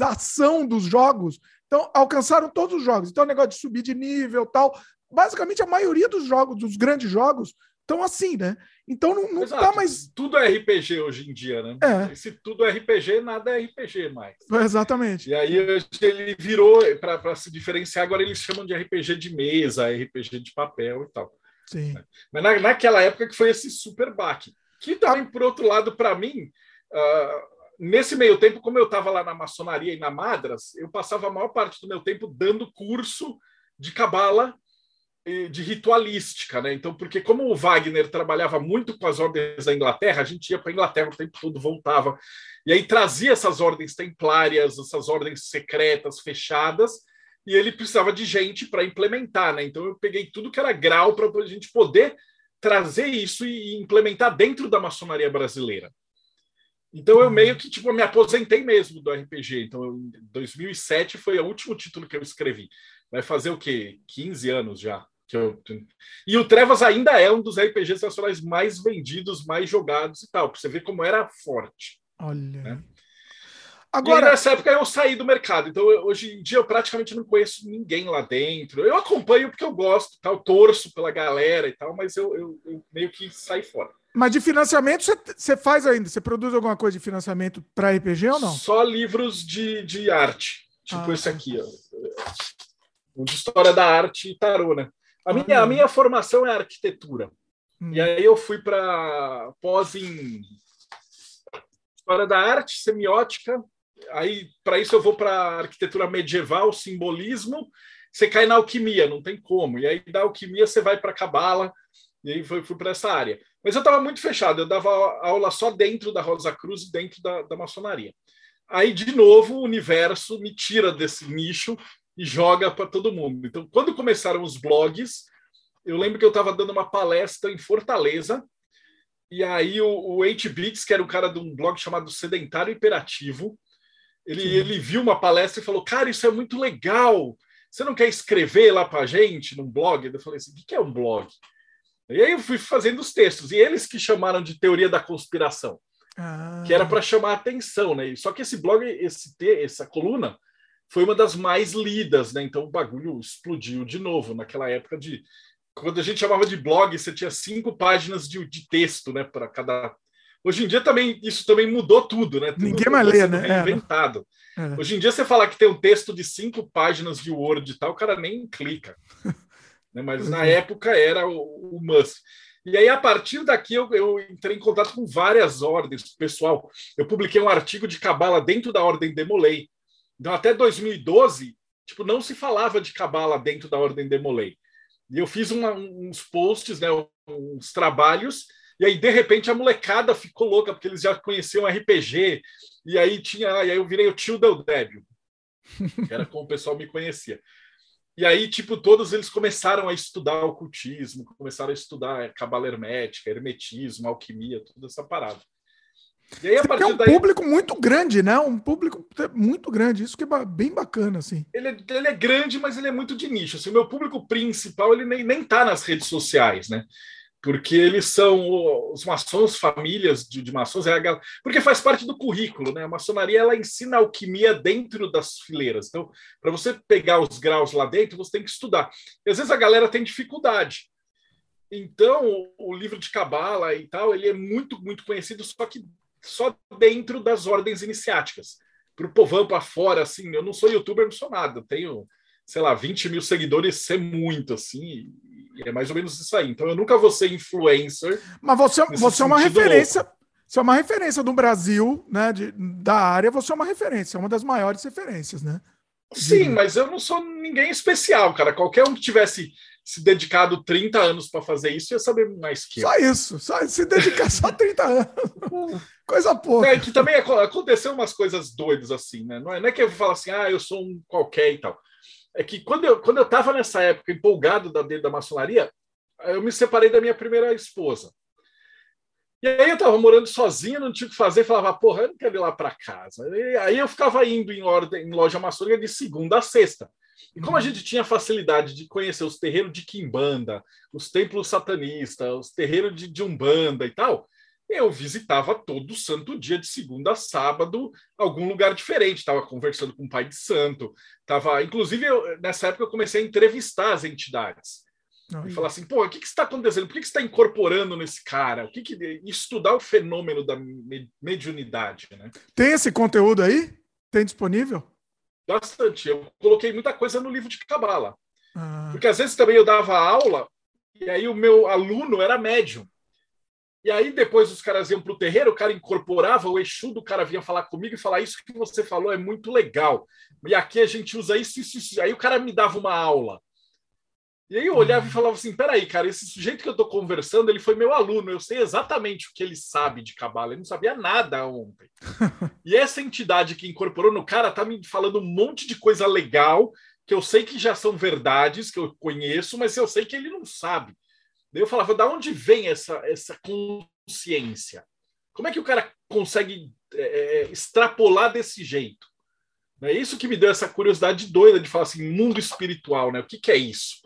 ação dos jogos. Então, alcançaram todos os jogos. Então, o negócio de subir de nível tal. Basicamente, a maioria dos jogos, dos grandes jogos, estão assim, né? Então não, não tá mais. Tudo é RPG hoje em dia, né? É. se tudo é RPG, nada é RPG mais. Exatamente. E aí ele virou, para se diferenciar, agora eles chamam de RPG de mesa, RPG de papel e tal. Sim. Mas na, naquela época que foi esse super baque. Que também, por outro lado, para mim, uh, nesse meio tempo, como eu estava lá na maçonaria e na Madras, eu passava a maior parte do meu tempo dando curso de cabala de ritualística, né? Então, porque como o Wagner trabalhava muito com as ordens da Inglaterra, a gente ia para a Inglaterra o tempo todo, voltava, e aí trazia essas ordens templárias, essas ordens secretas, fechadas, e ele precisava de gente para implementar, né? Então eu peguei tudo que era grau para a gente poder trazer isso e implementar dentro da maçonaria brasileira. Então eu meio que tipo me aposentei mesmo do RPG. Então em 2007 foi o último título que eu escrevi. Vai fazer o quê? 15 anos já. Que eu... E o Trevas ainda é um dos RPGs nacionais mais vendidos, mais jogados e tal. Pra você ver como era forte. Olha. Né? Agora, e nessa época eu saí do mercado, então eu, hoje em dia eu praticamente não conheço ninguém lá dentro. Eu acompanho porque eu gosto, tal, torço pela galera e tal, mas eu, eu, eu meio que saí fora. Mas de financiamento você faz ainda? Você produz alguma coisa de financiamento para RPG ou não? Só livros de, de arte. Tipo ah, esse aqui, ó. De história da arte e tarô, né? A minha, a minha formação é arquitetura. Hum. E aí eu fui para pós em história da arte, semiótica. Aí para isso eu vou para arquitetura medieval, simbolismo. Você cai na alquimia, não tem como. E aí da alquimia você vai para cabala. E aí fui, fui para essa área. Mas eu estava muito fechado. Eu dava aula só dentro da Rosa Cruz e dentro da, da maçonaria. Aí de novo o universo me tira desse nicho e joga para todo mundo. Então quando começaram os blogs eu lembro que eu estava dando uma palestra em Fortaleza, e aí o, o H-Bix, que era o cara de um blog chamado Sedentário Imperativo, ele, ele viu uma palestra e falou: Cara, isso é muito legal. Você não quer escrever lá para a gente num blog? Eu falei assim: O que é um blog? E aí eu fui fazendo os textos, e eles que chamaram de teoria da conspiração, ah. que era para chamar atenção, né? Só que esse blog, esse essa coluna, foi uma das mais lidas, né? Então o bagulho explodiu de novo naquela época de quando a gente chamava de blog, você tinha cinco páginas de, de texto, né, para cada. Hoje em dia também isso também mudou tudo, né? Tudo Ninguém mais lê, né? É, é. Hoje em dia você falar que tem um texto de cinco páginas de Word e tal, o cara nem clica. né? Mas na é. época era o, o must. E aí, a partir daqui, eu, eu, entrei em contato com várias ordens. Pessoal, eu publiquei um artigo de cabala dentro da ordem Demolei. Então, até 2012, tipo, não se falava de cabala dentro da ordem Demolei. E eu fiz uma, uns posts, né, uns trabalhos, e aí, de repente, a molecada ficou louca, porque eles já conheciam RPG, e aí tinha, e aí eu virei o tio Del Débio, que era como o pessoal me conhecia. E aí, tipo, todos eles começaram a estudar ocultismo, começaram a estudar cabala hermética, hermetismo, alquimia, toda essa parada. E aí, a partir é um daí... público muito grande, né? Um público muito grande. Isso que é bem bacana, assim. Ele é, ele é grande, mas ele é muito de nicho. Assim, o meu público principal, ele nem, nem tá nas redes sociais, né? Porque eles são os maçons, famílias de, de maçons, é porque faz parte do currículo, né? A maçonaria, ela ensina alquimia dentro das fileiras. Então, para você pegar os graus lá dentro, você tem que estudar. E às vezes a galera tem dificuldade. Então, o, livro de Cabala e tal, ele é muito, muito conhecido, só que só dentro das ordens iniciáticas. Para o povão para fora, assim, eu não sou youtuber, não sou nada. Eu tenho, sei lá, 20 mil seguidores, isso é muito, assim, é mais ou menos isso aí. Então eu nunca vou ser influencer. Mas você, você é uma referência. Louco. Você é uma referência do Brasil, né? De, da área, você é uma referência, é uma das maiores referências, né? Sim, mas eu não sou ninguém especial, cara. Qualquer um que tivesse se dedicado 30 anos para fazer isso ia saber mais que eu. Só isso, só se dedicar só 30 anos. Coisa pouca. É, que também aconteceu umas coisas doidas assim, né? Não é, não é que eu falo assim, ah, eu sou um qualquer e tal. É que quando eu, quando eu tava nessa época empolgado da, da maçonaria, eu me separei da minha primeira esposa. E aí eu tava morando sozinho, não tinha o que fazer, falava, porra, eu não quero ir lá para casa. E aí eu ficava indo em, ordem, em loja maçônica de segunda a sexta. E como a gente tinha facilidade de conhecer os terreiros de Quimbanda, os templos satanistas, os terreiros de, de Umbanda e tal, eu visitava todo santo dia, de segunda a sábado, algum lugar diferente. Estava conversando com o pai de santo. Tava, inclusive, eu, nessa época eu comecei a entrevistar as entidades. E falar assim, pô, o que, que está acontecendo? Por que, que você está incorporando nesse cara? O que, que estudar o fenômeno da mediunidade, né? Tem esse conteúdo aí? Tem disponível? Bastante. Eu coloquei muita coisa no livro de Cabala. Ah. Porque às vezes também eu dava aula e aí o meu aluno era médium. E aí depois os caras iam para o terreiro, o cara incorporava, o Exu do cara vinha falar comigo e falar isso que você falou é muito legal. E aqui a gente usa isso, isso, isso. Aí o cara me dava uma aula. E aí eu olhava e falava assim, peraí, cara, esse sujeito que eu estou conversando, ele foi meu aluno, eu sei exatamente o que ele sabe de cabala, ele não sabia nada ontem. e essa entidade que incorporou no cara tá me falando um monte de coisa legal, que eu sei que já são verdades, que eu conheço, mas eu sei que ele não sabe. Eu falava, da onde vem essa, essa consciência? Como é que o cara consegue é, é, é, extrapolar desse jeito? É isso que me deu essa curiosidade doida de falar assim, mundo espiritual, né? O que, que é isso?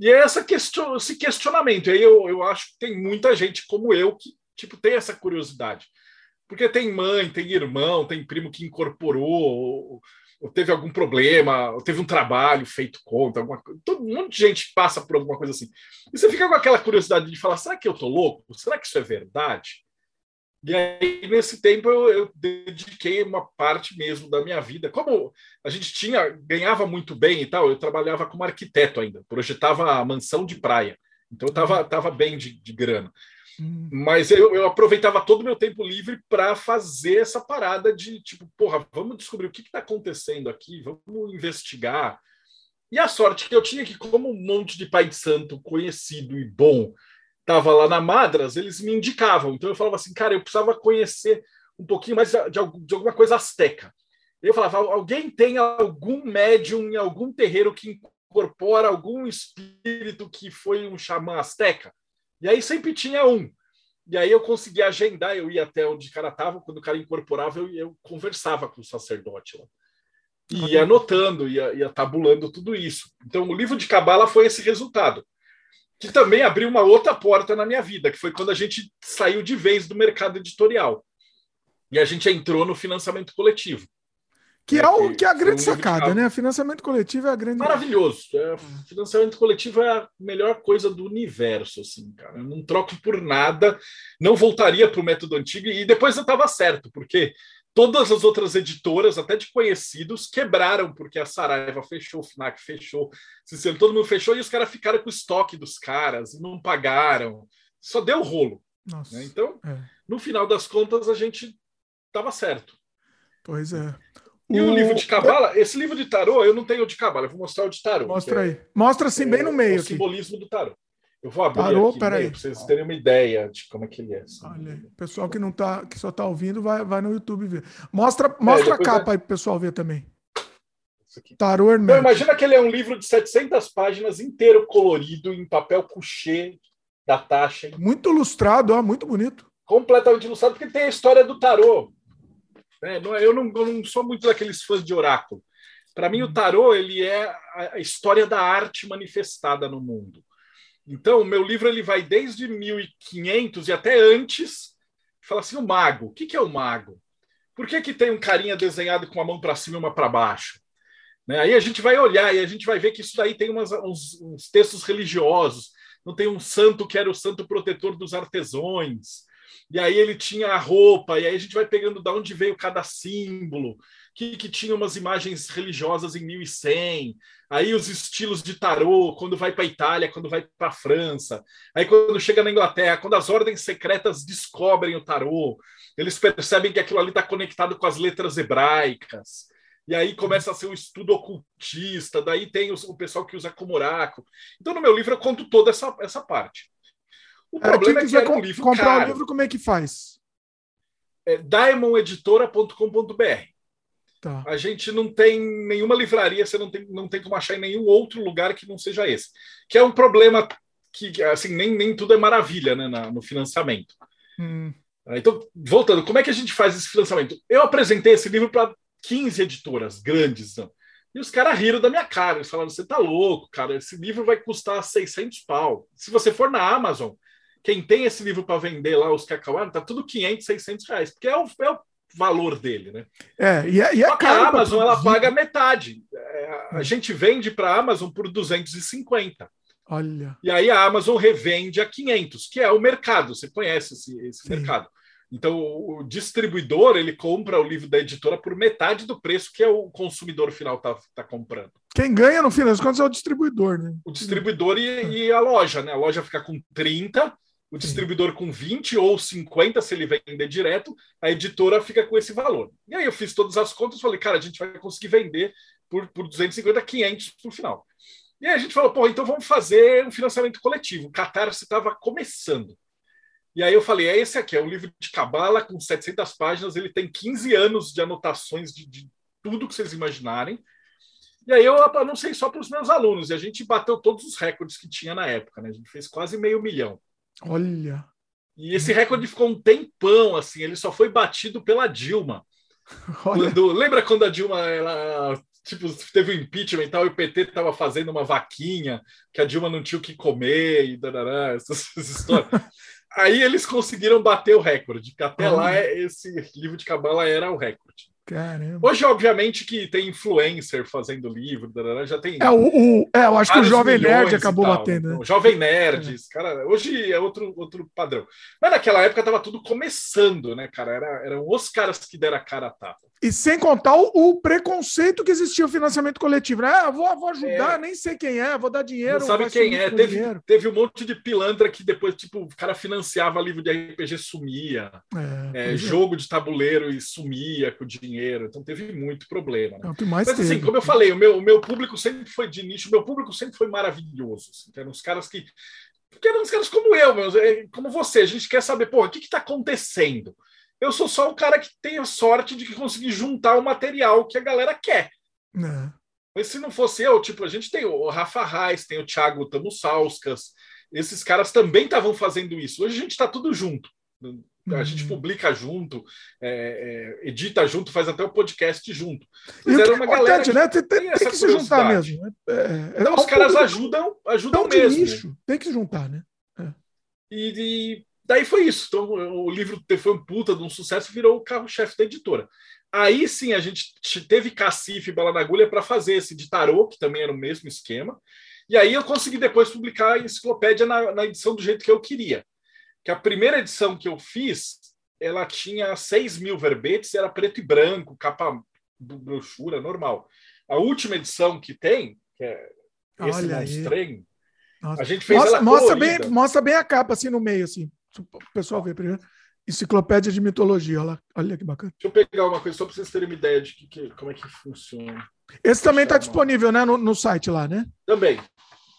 E é essa question, esse questionamento. E aí eu, eu acho que tem muita gente como eu que tipo tem essa curiosidade. Porque tem mãe, tem irmão, tem primo que incorporou, ou teve algum problema, ou teve um trabalho feito contra, alguma coisa. Todo um monte de gente passa por alguma coisa assim. E você fica com aquela curiosidade de falar: será que eu tô louco? Será que isso é verdade? E aí, nesse tempo, eu, eu, dediquei uma parte mesmo da minha vida. Como a gente tinha, ganhava muito bem e tal, eu trabalhava como arquiteto ainda, projetava a mansão de praia. Então, eu estava tava bem de, de grana. Hum. Mas eu, eu, aproveitava todo o meu tempo livre para fazer essa parada de tipo, porra, vamos descobrir o que está acontecendo aqui, vamos investigar. E a sorte que eu tinha que, como um monte de pai de santo conhecido e bom estava lá na Madras, eles me indicavam. Então eu falava assim, cara, eu precisava conhecer um pouquinho mais de, de, de alguma coisa asteca. Eu falava, alguém tem algum médium em algum terreiro que incorpora algum espírito que foi um xamã asteca? E aí sempre tinha um. E aí eu conseguia agendar, eu ia até onde o cara estava, quando o cara incorporava, eu, eu conversava com o sacerdote lá. E ia anotando, ia, ia tabulando tudo isso. Então o livro de Cabala foi esse resultado que também abriu uma outra porta na minha vida, que foi quando a gente saiu de vez do mercado editorial. E a gente entrou no financiamento coletivo. Que é, o, que é a grande sacada, né? Financiamento coletivo é a grande. Maravilhoso. É, financiamento coletivo é a melhor coisa do universo, assim, cara. Eu não troco por nada, não voltaria para o método antigo, e depois eu estava certo, porque Todas as outras editoras, até de conhecidos, quebraram, porque a Saraiva fechou, o FNAC fechou, Cicelo, todo mundo fechou e os caras ficaram com o estoque dos caras e não pagaram. Só deu rolo. Né? Então, é. no final das contas, a gente estava certo. Pois é. E o, o livro de Cabala, esse livro de tarô, eu não tenho o de Cabala, eu vou mostrar o de tarô. Mostra aí. Mostra assim, é, bem no meio. É o aqui. simbolismo do tarô. Eu vou abrir Parou, aqui para vocês terem uma ideia de como é que ele é. Assim. Olha, pessoal que não tá, que só está ouvindo, vai, vai no YouTube ver. Mostra, mostra é, a capa é... aí para o pessoal ver também. Tarô Hermético. Imagina que ele é um livro de 700 páginas, inteiro colorido, em papel couché da taxa. Muito ilustrado, ó, muito bonito. Completamente ilustrado, porque tem a história do tarô. É, eu, não, eu não sou muito daqueles fãs de oráculo. Para mim, o tarô ele é a história da arte manifestada no mundo. Então, o meu livro ele vai desde 1500 e até antes. Fala assim, o mago. O que, que é o mago? Por que, que tem um carinha desenhado com a mão para cima e uma para baixo? Né? Aí a gente vai olhar e a gente vai ver que isso daí tem umas, uns, uns, textos religiosos. Não tem um santo que era o santo protetor dos artesões. E aí ele tinha a roupa, e aí a gente vai pegando de onde veio cada símbolo que, que tinha umas imagens religiosas em 1100, aí os estilos de tarô, quando vai para a Itália, quando vai para a França, aí quando chega na Inglaterra, quando as ordens secretas descobrem o tarô, eles percebem que aquilo ali está conectado com as letras hebraicas. E aí começa a ser um estudo ocultista, daí tem o, pessoal que usa como oráculo. Então, no meu livro, eu conto toda essa, essa parte. O é, problema é que é um livro comprar o livro, como é que faz? É diamondeditora.com.br. Tá. A gente não tem nenhuma livraria, você não tem, não tem como achar em nenhum outro lugar que não seja esse. Que é um problema que, assim, nem, nem tudo é maravilha né, na, no financiamento. Hum. Então, voltando, como é que a gente faz esse financiamento? Eu apresentei esse livro para 15 editoras grandes, não? e os caras riram da minha cara. Eles falaram: você tá louco, cara, esse livro vai custar 600 pau. Se você for na Amazon, quem tem esse livro para vender lá, os cacauá, tá tudo 500, 600 reais, porque é o, é o valor dele, né? É, e é, e é Só caro. A Amazon ela paga metade. É, a gente vende para a Amazon por 250. Olha. E aí a Amazon revende a 500, que é o mercado. Você conhece esse, esse mercado. Então o, distribuidor ele compra o livro da editora por metade do preço que é o consumidor final está tá comprando. Quem ganha no final das contas é o distribuidor, né? O distribuidor e, e a loja, né? A loja fica com 30 o distribuidor com 20 ou 50 se ele vender direto, a editora fica com esse valor. E aí eu fiz todas as contas e falei, cara, a gente vai conseguir vender por, por 250, 500 no final. E aí a gente falou, pô, então vamos fazer um financiamento coletivo. O Catarse estava começando. E aí eu falei, é esse aqui, é um livro de cabala com 700 páginas, ele tem 15 anos de anotações de, de tudo que vocês imaginarem. E aí eu anunciei só para os meus alunos, e a gente bateu todos os recordes que tinha na época, né? A gente fez quase meio milhão. Olha. E esse recorde ficou um tempão, assim, ele só foi batido pela Dilma. Quando, lembra quando a Dilma ela, tipo, teve o um impeachment e tal, e o PT estava fazendo uma vaquinha, que a Dilma não tinha o que comer e darará, essas, essas histórias. Aí eles conseguiram bater o recorde, que até lá esse livro de cabala era o recorde. Caramba. Hoje, obviamente, que tem influencer fazendo livro, já tem. É, o, o é eu acho que o Jovem Nerd acabou batendo. Né? O Jovem Nerd, é. cara, hoje é outro, outro padrão. Mas naquela época estava tudo começando, né, cara? Era, eram os caras que deram a cara a tapa. E sem contar o, o preconceito que existia o financiamento coletivo, né? Ah, vou, vou ajudar, é. nem sei quem é, vou dar dinheiro. Não sabe quem é. Teve, teve um monte de pilantra que depois, tipo, o cara financiava livro de RPG sumia. É, é jogo de tabuleiro e sumia com o dinheiro. Então teve muito problema. Né? É Mas assim, teve. como eu falei, o meu, o meu público sempre foi de nicho, o meu público sempre foi maravilhoso. Assim, eram os caras que. Porque eram uns caras como eu, meus, é, como você. A gente quer saber, porra, o que está acontecendo? Eu sou só o cara que tem a sorte de conseguir juntar o material que a galera quer. É. Mas se não fosse eu, tipo, a gente tem o Rafa Reis, tem o Thiago Tamussauskas, esses caras também estavam fazendo isso. Hoje a gente está tudo junto. A gente uhum. publica junto, é, é, edita junto, faz até o podcast junto. Mas era é uma galera que né? tem, tem, tem que se juntar mesmo. Né? É, então os caras ajudam, ajudam mesmo. Nicho. Tem que se juntar, né? E, e, daí foi isso. Então o livro foi um puta de um sucesso, virou o carro-chefe da editora. Aí sim a gente teve cacife e bala na agulha para fazer esse de tarô, que também era o mesmo esquema. E aí eu consegui depois publicar a enciclopédia na, na edição do jeito que eu queria que a primeira edição que eu fiz, ela tinha 6 mil verbetes, era preto e branco, capa brochura normal. A última edição que tem, que é esse Olha monstrenho, a gente fez mostra, ela mostra bem, mostra bem a capa assim no meio, assim. O pessoal vê primeiro. Enciclopédia de mitologia, olha, olha que bacana. Deixa eu pegar uma coisa só para vocês terem uma ideia de que, que, como é que funciona. Esse também está disponível né, no, no, site lá, né? Também.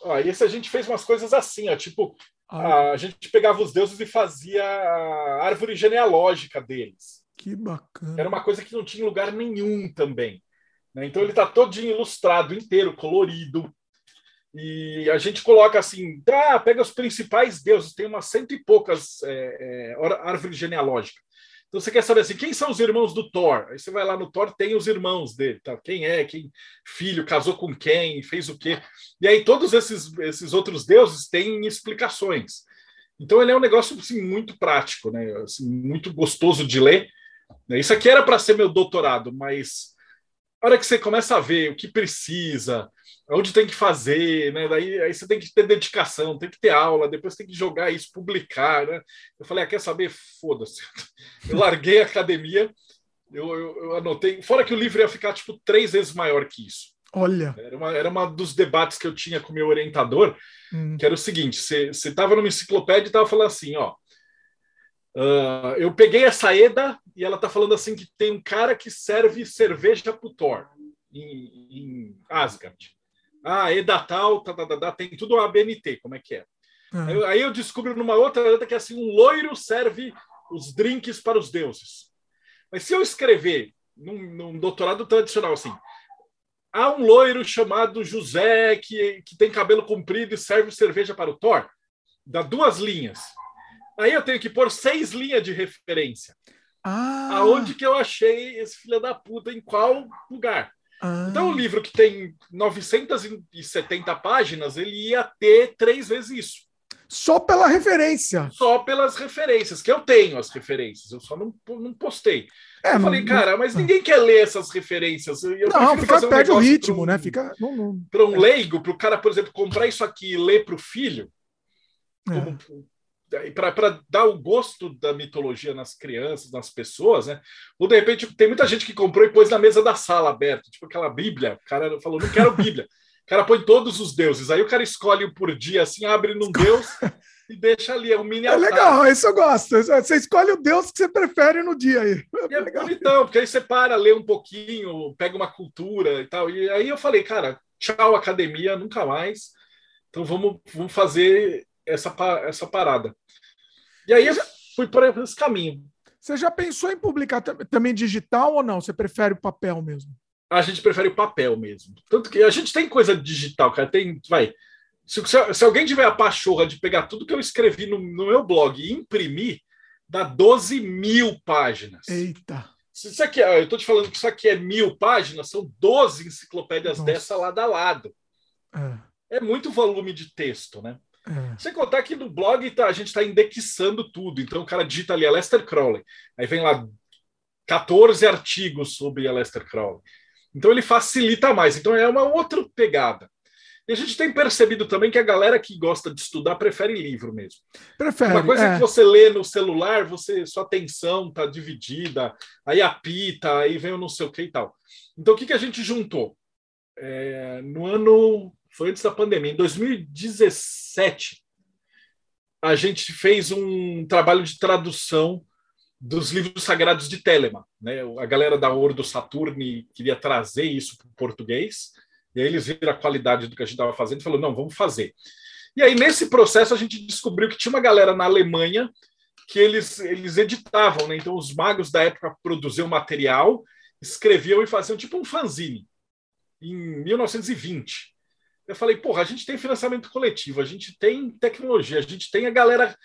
Ó, esse a gente fez umas coisas assim, ó, tipo, a gente pegava os deuses e fazia a árvore genealógica deles. Que bacana. Era uma coisa que não tinha lugar nenhum também. Né? Então ele está todinho ilustrado, inteiro, colorido. E a gente coloca assim, tá, pega os principais deuses, tem umas cento e poucas é, é, árvores genealógicas. Então você quer saber assim, quem são os irmãos do Thor? Aí você vai lá no Thor, tem os irmãos dele, tá? Quem é, quem filho, casou com quem, fez o quê? E aí todos esses, esses outros deuses têm explicações. Então ele é um negócio assim, muito prático, né? Assim, muito gostoso de ler. Isso aqui era para ser meu doutorado, mas a hora que você começa a ver o que precisa, onde tem que fazer, né? Daí aí você tem que ter dedicação, tem que ter aula, depois tem que jogar isso, publicar, né? Eu falei, ah, quer saber? Foda-se. Eu larguei a academia, eu, eu, eu, anotei. Fora que o livro ia ficar tipo três vezes maior que isso. Olha. Era uma, era uma dos debates que eu tinha com meu orientador, hum. que era o seguinte: você estava numa enciclopédia e estava falando assim, ó. Uh, eu peguei essa Eda e ela está falando assim que tem um cara que serve cerveja pro Thor em, em Asgard. Ah, Edatal, tá, tá, tá, tá, tem tudo a BNT, como é que é? Uhum. Aí, aí, eu descubro numa outra letra que é assim: um loiro serve os drinks para os deuses. Mas se eu escrever num, num doutorado tradicional assim, há um loiro chamado José que, que tem cabelo comprido e serve cerveja para o Thor, dá duas linhas. Aí eu tenho que pôr seis linhas de referência. Ah. Aonde que eu achei esse filho da puta, em qual lugar? Ah. Então, o livro que tem 970 páginas, ele ia ter três vezes isso. Só pela referência. Só pelas referências, que eu tenho as referências, eu só não, não postei. É, eu falei, cara, mas ah. ninguém quer ler essas referências. Eu não, fica, um perde o ritmo, um, né? Fica. Para um leigo, para o cara, por exemplo, comprar isso aqui e ler para o filho, é. Para dar o gosto da mitologia nas crianças, nas pessoas, né? Ou de repente tem muita gente que comprou e pôs na mesa da sala aberta, tipo aquela Bíblia. O cara falou, não quero Bíblia. O cara põe todos os deuses. Aí o cara escolhe um por dia, assim, abre num Deus e deixa ali. É um mini É legal, isso eu gosto. Você escolhe o Deus que você prefere no dia aí. E é legal. bonitão, porque aí você para, lê um pouquinho, pega uma cultura e tal. E aí eu falei, cara, tchau, academia, nunca mais. Então vamos, vamos fazer essa, essa parada. E aí eu fui por esse caminho. Você já pensou em publicar também digital ou não? Você prefere o papel mesmo? A gente prefere o papel mesmo. Tanto que a gente tem coisa digital, cara. Tem, vai. Se, se, se alguém tiver a pachorra de pegar tudo que eu escrevi no, no meu blog e imprimir, dá 12 mil páginas. Eita! Isso aqui, eu estou te falando que isso aqui é mil páginas, são 12 enciclopédias Nossa. dessa lado a lado. É. é muito volume de texto, né? É. Sem contar que no blog tá, a gente está indexando tudo. Então o cara digita ali Lester Crowley. Aí vem lá 14 artigos sobre Aleister Crowley. Então ele facilita mais. Então é uma outra pegada. E a gente tem percebido também que a galera que gosta de estudar prefere livro mesmo. Prefere. Uma coisa é. que você lê no celular, você sua atenção está dividida, aí apita, aí vem o não sei o que e tal. Então o que, que a gente juntou? É, no ano. Foi antes da pandemia, em 2017, a gente fez um trabalho de tradução dos livros sagrados de Telema. Né? A galera da Ordo Saturni queria trazer isso para o português, e aí eles viram a qualidade do que a gente estava fazendo e falou: não, vamos fazer. E aí, nesse processo, a gente descobriu que tinha uma galera na Alemanha que eles, eles editavam, né? Então, os magos da época produziam material, escreviam e faziam tipo um fanzine em 1920. Eu falei, porra, a gente tem financiamento coletivo, a gente tem tecnologia, a gente tem a galera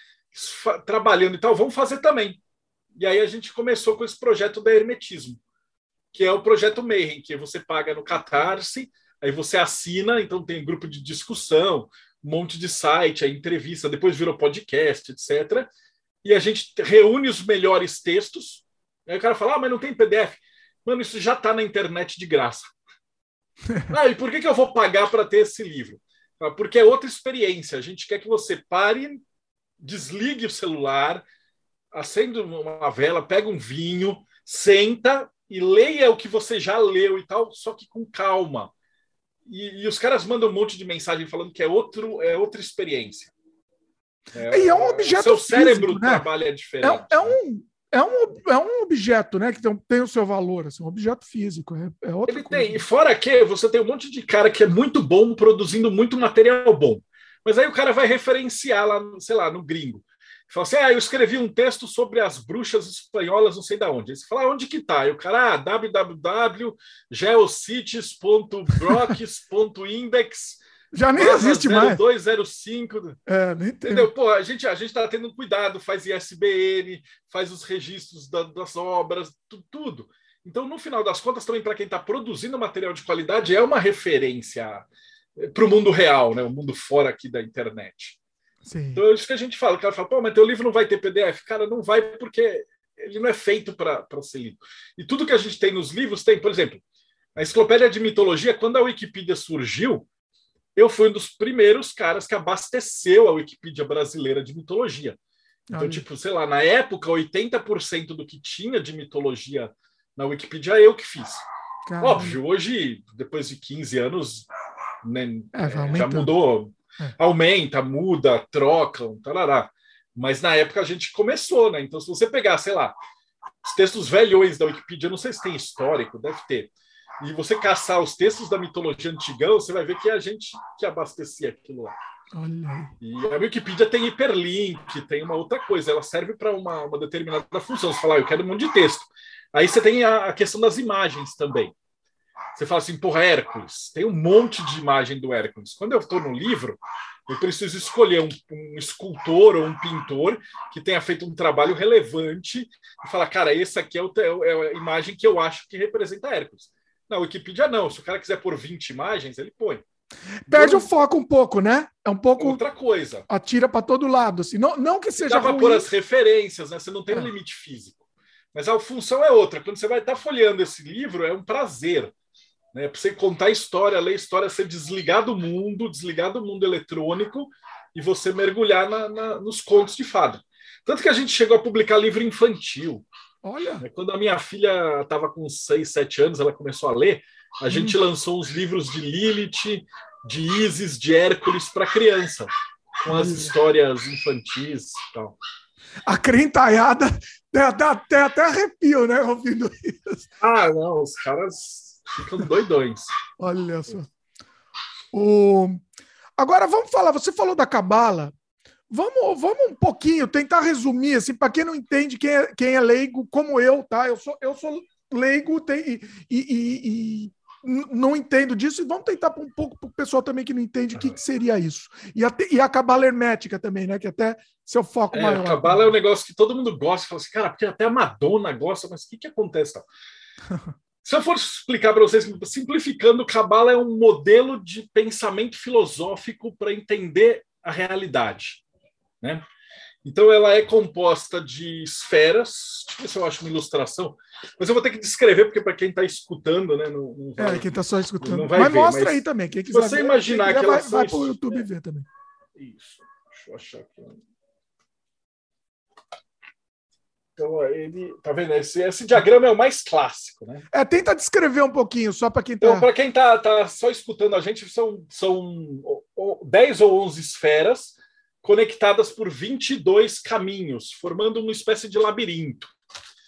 trabalhando e tal, vamos fazer também. E aí a gente começou com esse projeto da Hermetismo, que é o projeto Mayhem, que você paga no Catarse, aí você assina, então tem grupo de discussão, um monte de site, a entrevista, depois virou podcast, etc. E a gente reúne os melhores textos. Aí o cara fala, ah, mas não tem PDF. Mano, isso já está na internet de graça. ah, e por que, que eu vou pagar para ter esse livro? Ah, porque é outra experiência. A gente quer que você pare, desligue o celular, acenda uma vela, pega um vinho, senta e leia o que você já leu e tal, só que com calma. E, e os caras mandam um monte de mensagem falando que é, outro, é outra experiência. É, e é um objeto seu cérebro físico, né? trabalha diferente. É, é um, é, um, é um objeto, né? Que tem, tem o seu valor, assim, um objeto físico. É, é outra Ele coisa. tem. E fora que você tem um monte de cara que é muito bom produzindo muito material bom. Mas aí o cara vai referenciar lá, sei lá, no gringo. Fala assim: ah, eu escrevi um texto sobre as bruxas espanholas, não sei da onde. Aí você fala, onde que tá? Aí o cara, ah, www.geocities.brox.index. Já nem existe mais. 0205. É, nem tem. Entendeu? Pô, a gente a gente está tendo cuidado, faz ISBN, faz os registros da, das obras, tu, tudo. Então, no final das contas, também para quem está produzindo material de qualidade, é uma referência para o mundo real, né? O mundo fora aqui da internet. Sim. Então, é isso que a gente fala. O cara fala, pô, mas teu livro não vai ter PDF. Cara, não vai porque ele não é feito para ser lido. E tudo que a gente tem nos livros tem, por exemplo, a enciclopédia de mitologia, quando a Wikipedia surgiu, eu fui um dos primeiros caras que abasteceu a Wikipedia brasileira de mitologia. Então, tipo, sei lá, na época, 80% do que tinha de mitologia na Wikipedia eu que fiz. Caramba. Óbvio, hoje, depois de 15 anos, né, É, é, já mudou. É. Aumenta, muda, trocam, tarará. Mas na época a gente começou, né? Então, se você pegar, sei lá, os textos velhões da Wikipedia, não sei se tem histórico, deve ter. E você caçar os textos da mitologia antigão, você vai ver que é a gente que abastecia aquilo lá. Olha. E a Wikipedia tem hiperlink, tem uma outra coisa, ela serve para uma, uma determinada função. Você fala, ah, eu quero um monte de texto. Aí você tem a, a questão das imagens também. Você fala assim, porra, Hércules, tem um monte de imagem do Hércules. Quando eu estou no livro, eu preciso escolher um, um escultor ou um pintor que tenha feito um trabalho relevante e falar, cara, esse aqui é, o, é a imagem que eu acho que representa Hércules. Na Wikipedia, não. Se o cara quiser pôr 20 imagens, ele põe. Perde Então, o foco um pouco, né? É um pouco. outra coisa. Atira para todo lado. Assim. Não, não que seja Dá para pôr as referências, né? Você não tem um É. limite físico. Mas a função é outra. Quando você vai estar folheando esse livro, é um prazer. Né? Para você contar história, ler história, você desligar do mundo, desligar do mundo eletrônico e você mergulhar na- na- nos contos de fada. Tanto que a gente chegou a publicar livro infantil. Olha, né? Quando a minha filha estava com 6, 7 anos, ela começou a ler, a gente lançou uns livros de Lilith, de Isis, de Hércules para criança, com as histórias infantis e tal. a crentaiada dá, dá até, até arrepio, né? Ouvindo isso. Ah, não, os caras ficam doidões. Olha só. O... Agora vamos falar, você falou da cabala. Vamos, vamos um pouquinho tentar resumir, assim, para quem não entende, quem é, quem é leigo, como eu, tá? Eu sou, eu sou leigo tem, e, e- e- não entendo disso, e vamos tentar um pouco para o pessoal também que não entende o que, que seria isso. E e a cabala hermética também, né? Que até seu foco É, maior. a cabala é um negócio que todo mundo gosta. Fala assim, cara, porque até a Madonna gosta, mas o que, que acontece? tal? Se eu for explicar para vocês, simplificando, cabala é um modelo de pensamento filosófico para entender a realidade. Né? Então ela é composta de esferas. Deixa eu ver se eu acho uma ilustração. Mas eu vou ter que descrever, porque para quem está escutando, né? Não, não vai, é, quem está só escutando. mas ver, mostra mas aí também. Quem quiser você ver, imaginar que vai, vai para o YouTube é. ver também. Isso. Deixa eu achar aqui. Então, ele, tá vendo? Esse, esse diagrama é o mais clássico, né? É, tenta descrever um pouquinho, só para quem está. Então, para quem está tá só escutando a gente, são, são 10 ou 11 esferas conectadas por 22 caminhos, formando uma espécie de labirinto.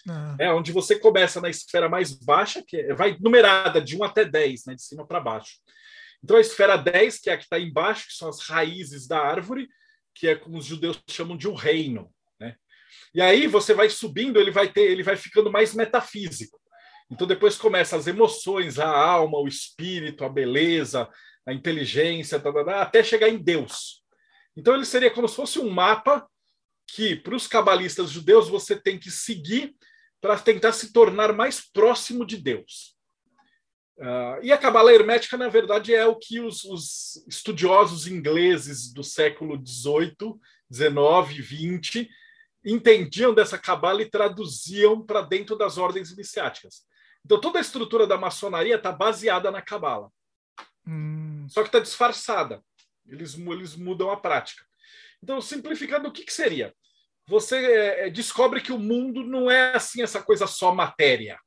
Ah. É, onde você começa na esfera mais baixa, que é, vai numerada de 1 até 10, né, de cima para baixo. Então, a esfera 10, que é a que está embaixo, que são as raízes da árvore, que é como os judeus chamam de um reino. Né? E aí você vai subindo, ele vai ter, ele vai ficando mais metafísico. Então depois começa as emoções, a alma, o espírito, a beleza, a inteligência, tá, tá, tá, até chegar em Deus. Então ele seria como se fosse um mapa que, para os cabalistas judeus, você tem que seguir para tentar se tornar mais próximo de Deus. Uh, e a cabala hermética, na verdade, é o que os, os estudiosos ingleses do século XVIII, XIX, XX entendiam dessa cabala e traduziam para dentro das ordens iniciáticas. Então, toda a estrutura da maçonaria está baseada na cabala. Hum. Só que está disfarçada. Eles, eles mudam a prática. Então, simplificando, o que, que seria? Você é, é, descobre que o mundo não é assim essa coisa só matéria.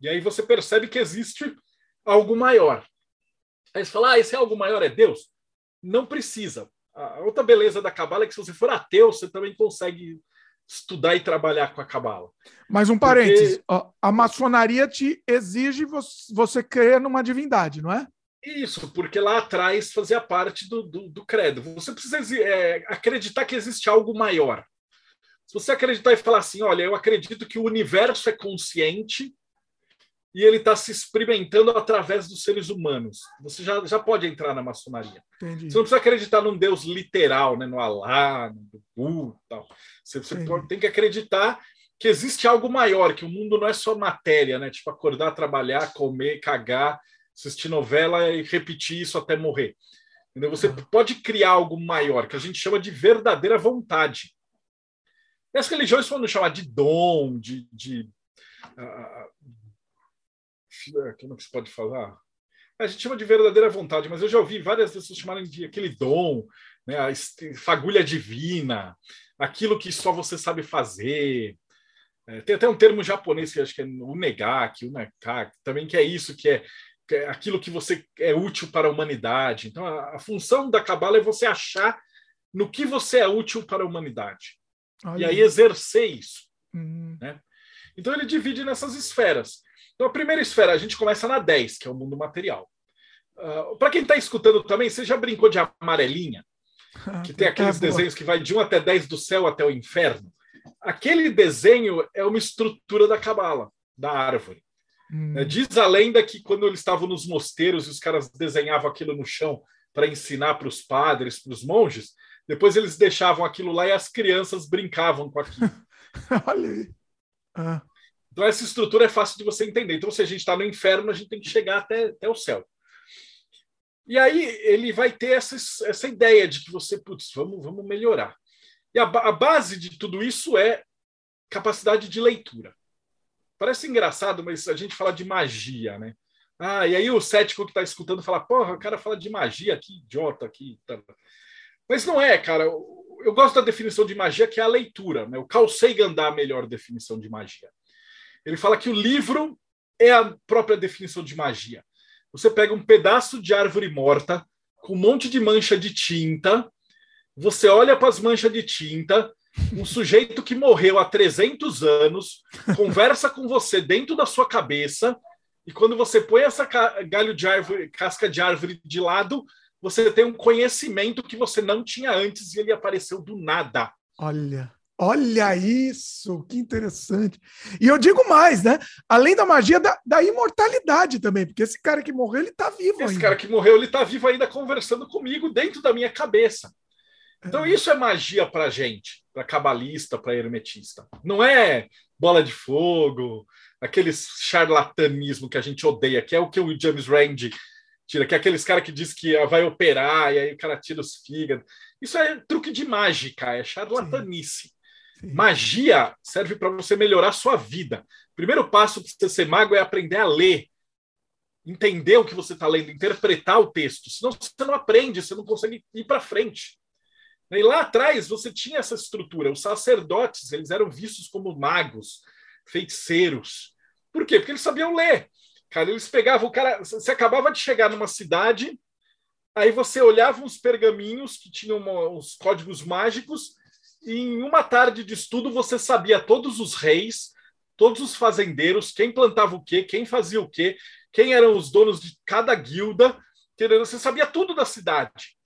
E aí você percebe que existe algo maior. Aí você fala, ah, esse algo maior é Deus? Não precisa. A outra beleza da Cabala é que se você for ateu, você também consegue estudar e trabalhar com a Cabala. Mais um parênteses. Porque... A maçonaria te exige você crer numa divindade, não é? Isso, porque lá atrás fazia parte do, do, do credo. Você precisa é, acreditar que existe algo maior. Se você acreditar e falar assim, olha, eu acredito que o universo é consciente e ele está se experimentando através dos seres humanos. Você já, já pode entrar na maçonaria. Entendi. Você não precisa acreditar num Deus literal, né? no Alá, no Buda tal. Você, você tem que acreditar que existe algo maior, que o mundo não é só matéria, né? Tipo, acordar, trabalhar, comer, cagar, assistir novela e repetir isso até morrer. Entendeu? Você pode criar algo maior, que a gente chama de verdadeira vontade. E as religiões podem chamar de dom, de, de uh, como é que se pode falar? A gente chama de verdadeira vontade, mas eu já ouvi várias pessoas chamarem de aquele dom, né, a fagulha divina, aquilo que só você sabe fazer. É, tem até um termo japonês que acho que é o negaki, o nekaki, também que é isso, que é, aquilo que você é útil para a humanidade. Então, a, a função da cabala é você achar no que você é útil para a humanidade. E aí exercer isso. Uhum. Né? Então, ele divide nessas esferas. Então, a primeira esfera, a gente começa na 10, que é o mundo material. Uh, Para quem está escutando também, você já brincou de amarelinha? Que tem aqueles é desenhos que vai de 1 até 10 do céu até o inferno. Aquele desenho é uma estrutura da cabala, da árvore. Hum. Né, diz a lenda que quando eles estavam nos mosteiros e os caras desenhavam aquilo no chão para ensinar para os padres, para os monges, depois eles deixavam aquilo lá e as crianças brincavam com aquilo. Olha aí. Ah. Então, essa estrutura é fácil de você entender. Então, se a gente está no inferno, a gente tem que chegar até, até o céu. E aí ele vai ter essa, essa ideia de que você, putz, vamos, vamos melhorar. E a, a base de tudo isso é capacidade de leitura. Parece engraçado, mas a gente fala de magia, né? Ah, e aí o cético que está escutando fala, porra, o cara fala de magia, que idiota aqui. Mas não é, cara. Eu gosto da definição de magia, que é a leitura. Né? O Carl Sagan dá a melhor definição de magia. Ele fala que o livro é a própria definição de magia. Você pega um pedaço de árvore morta com um monte de mancha de tinta, você olha para as manchas de tinta, um sujeito que morreu há 300 anos conversa com você dentro da sua cabeça e quando você põe essa galho de árvore, casca de árvore de lado, você tem um conhecimento que você não tinha antes e ele apareceu do nada. Olha. Olha isso, que interessante. E eu digo mais, né? Além da magia da, da imortalidade também, porque esse cara que morreu, ele tá vivo esse ainda. Esse cara que morreu, ele tá vivo ainda conversando comigo dentro da minha cabeça. Então, é. isso é magia para gente, para cabalista, para hermetista. Não é bola de fogo, aquele charlatanismo que a gente odeia, que é o que o James Rand tira, que é aqueles caras que diz que vai operar e aí o cara tira os fígados. Isso é truque de mágica, é charlatanice. Sim. Sim. Magia serve para você melhorar a sua vida. O primeiro passo para você ser mago é aprender a ler, entender o que você está lendo, interpretar o texto. Senão você não aprende, você não consegue ir para frente. E lá atrás você tinha essa estrutura. Os sacerdotes eles eram vistos como magos, feiticeiros. Por quê? Porque eles sabiam ler. Cara, eles pegavam o cara. Você acabava de chegar numa cidade, aí você olhava uns pergaminhos que tinham uma, uns códigos mágicos, e em uma tarde de estudo você sabia todos os reis, todos os fazendeiros, quem plantava o quê, quem fazia o quê, quem eram os donos de cada guilda, você sabia tudo da cidade.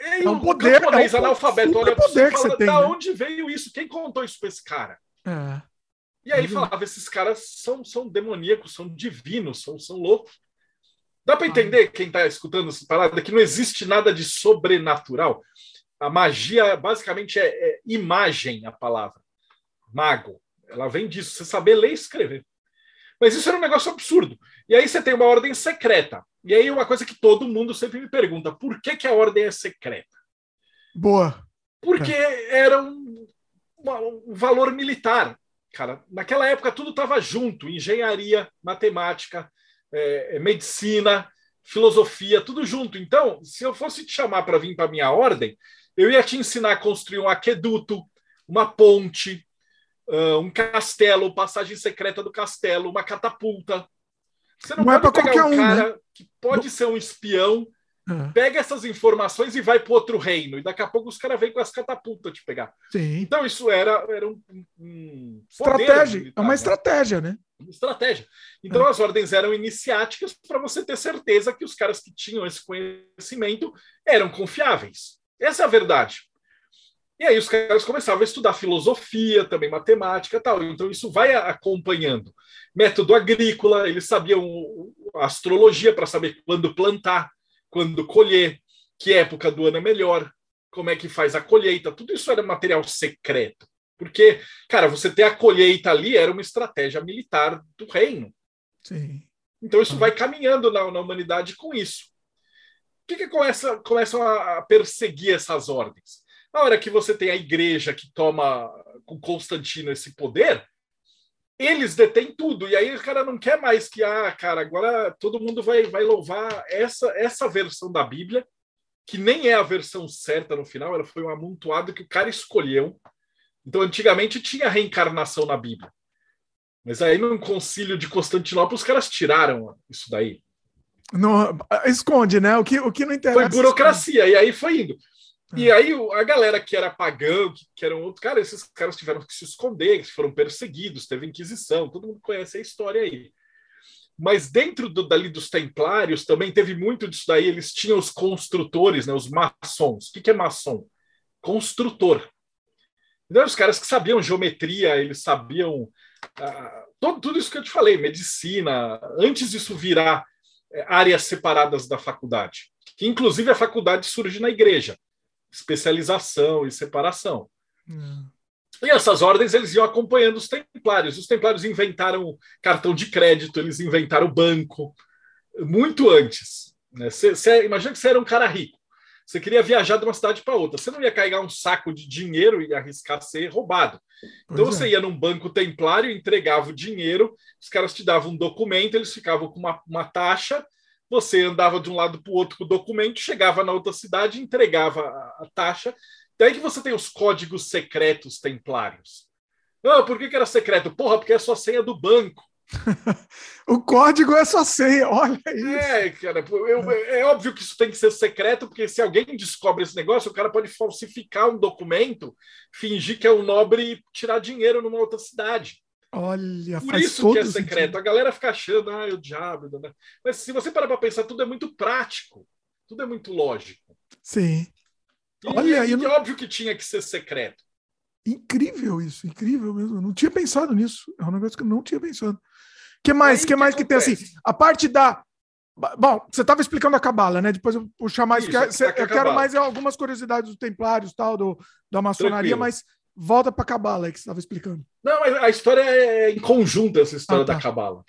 E é um poder, camponês, é um analfabeto, olha poder que fala, você tem, da né? onde veio isso? Quem contou isso para esse cara? É. E aí falava, esses caras são, são demoníacos, são divinos, são, são loucos. Dá para entender, quem está escutando essa parada, que não existe nada de sobrenatural. A magia, basicamente, é, é imagem, a palavra. Mago. Ela vem disso, você saber ler e escrever. Mas isso era um negócio absurdo. E aí você tem uma ordem secreta. E aí uma coisa que todo mundo sempre me pergunta: por que, que a ordem é secreta? Boa. Porque é. era um, um valor militar. Cara, naquela época tudo estava junto: engenharia, matemática, é, é, medicina, filosofia, tudo junto. Então, se eu fosse te chamar para vir para minha ordem, eu ia te ensinar a construir um aqueduto, uma ponte, uh, um castelo, passagem secreta do castelo, uma catapulta. Você não, não é pode é pegar um cara né? que pode não... ser um espião, é. pega essas informações e vai para outro reino. E daqui a pouco os caras vêm com as catapultas te pegar. Sim. Então isso era, era um, um estratégia. Militar, é uma né? estratégia, né? Uma estratégia. Então é. as ordens eram iniciáticas para você ter certeza que os caras que tinham esse conhecimento eram confiáveis. Essa é a verdade. E aí os caras começavam a estudar filosofia, também matemática tal. Então isso vai acompanhando. Método agrícola, eles sabiam astrologia para saber quando plantar, quando colher, que época do ano é melhor, como é que faz a colheita. Tudo isso era material secreto. Porque, cara, você ter a colheita ali era uma estratégia militar do reino. Sim. Então isso ah. vai caminhando na, na, humanidade com isso. O que, que começa, começam a perseguir essas ordens? A hora que você tem a igreja que toma com Constantino esse poder, eles detêm tudo. E aí o cara não quer mais que, ah, cara, agora todo mundo vai, vai louvar essa, essa versão da Bíblia, que nem é a versão certa no final, ela foi um amontoado que o cara escolheu. Então, antigamente tinha reencarnação na Bíblia. Mas aí, num concílio de Constantinopla, os caras tiraram isso daí. Não, esconde, né? O que, o que não interessa. Foi burocracia, esconde. e aí foi indo. E é. aí a galera que era pagã, que, que eram outros, cara, esses caras tiveram que se esconder, foram perseguidos, teve Inquisição, todo mundo conhece a história aí. Mas dentro do, dali dos templários também teve muito disso daí, eles tinham os construtores, né, os maçons. O que, que é maçom? Construtor. Então, os caras que sabiam geometria, eles sabiam ah, todo, tudo isso que eu te falei, medicina, antes disso virar é, áreas separadas da faculdade. Que inclusive a faculdade surge na igreja especialização e separação. Hum. E essas ordens eles iam acompanhando os templários. Os templários inventaram cartão de crédito, eles inventaram banco muito antes. Né? Cê, cê, imagina que você era um cara rico. Você queria viajar de uma cidade para outra. Você não ia carregar um saco de dinheiro e arriscar ser roubado. Então pois você é. ia num banco templário, entregava o dinheiro, os caras te davam um documento, eles ficavam com uma, uma taxa você andava de um lado para o outro com o documento, chegava na outra cidade, entregava a, a taxa. Daí que você tem os códigos secretos templários. Ah, por que, que era secreto? Porra, porque é sua senha do banco. o código é sua senha, olha isso. É, cara, eu, é óbvio que isso tem que ser secreto, porque se alguém descobre esse negócio, o cara pode falsificar um documento, fingir que é um nobre e tirar dinheiro numa outra cidade. Olha, Por isso que é secreto. Sentido. A galera fica achando, ah, é o diabo. Né? Mas se você parar para pensar, tudo é muito prático. Tudo é muito lógico. Sim. E, Olha, e, não... óbvio que tinha que ser secreto. Incrível isso, incrível mesmo. Eu não tinha pensado nisso. É um negócio que eu não tinha pensado. que mais? Aí, que mais que, que tem assim? A parte da. Bom, você estava explicando a cabala, né? Depois eu puxar mais. Isso, que, eu quero mais algumas curiosidades dos templários, tal, do, da maçonaria, Tranquilo. mas volta para a Cabala que você estava explicando. Não, mas a história é em conjunto, essa história ah, tá. da Cabala.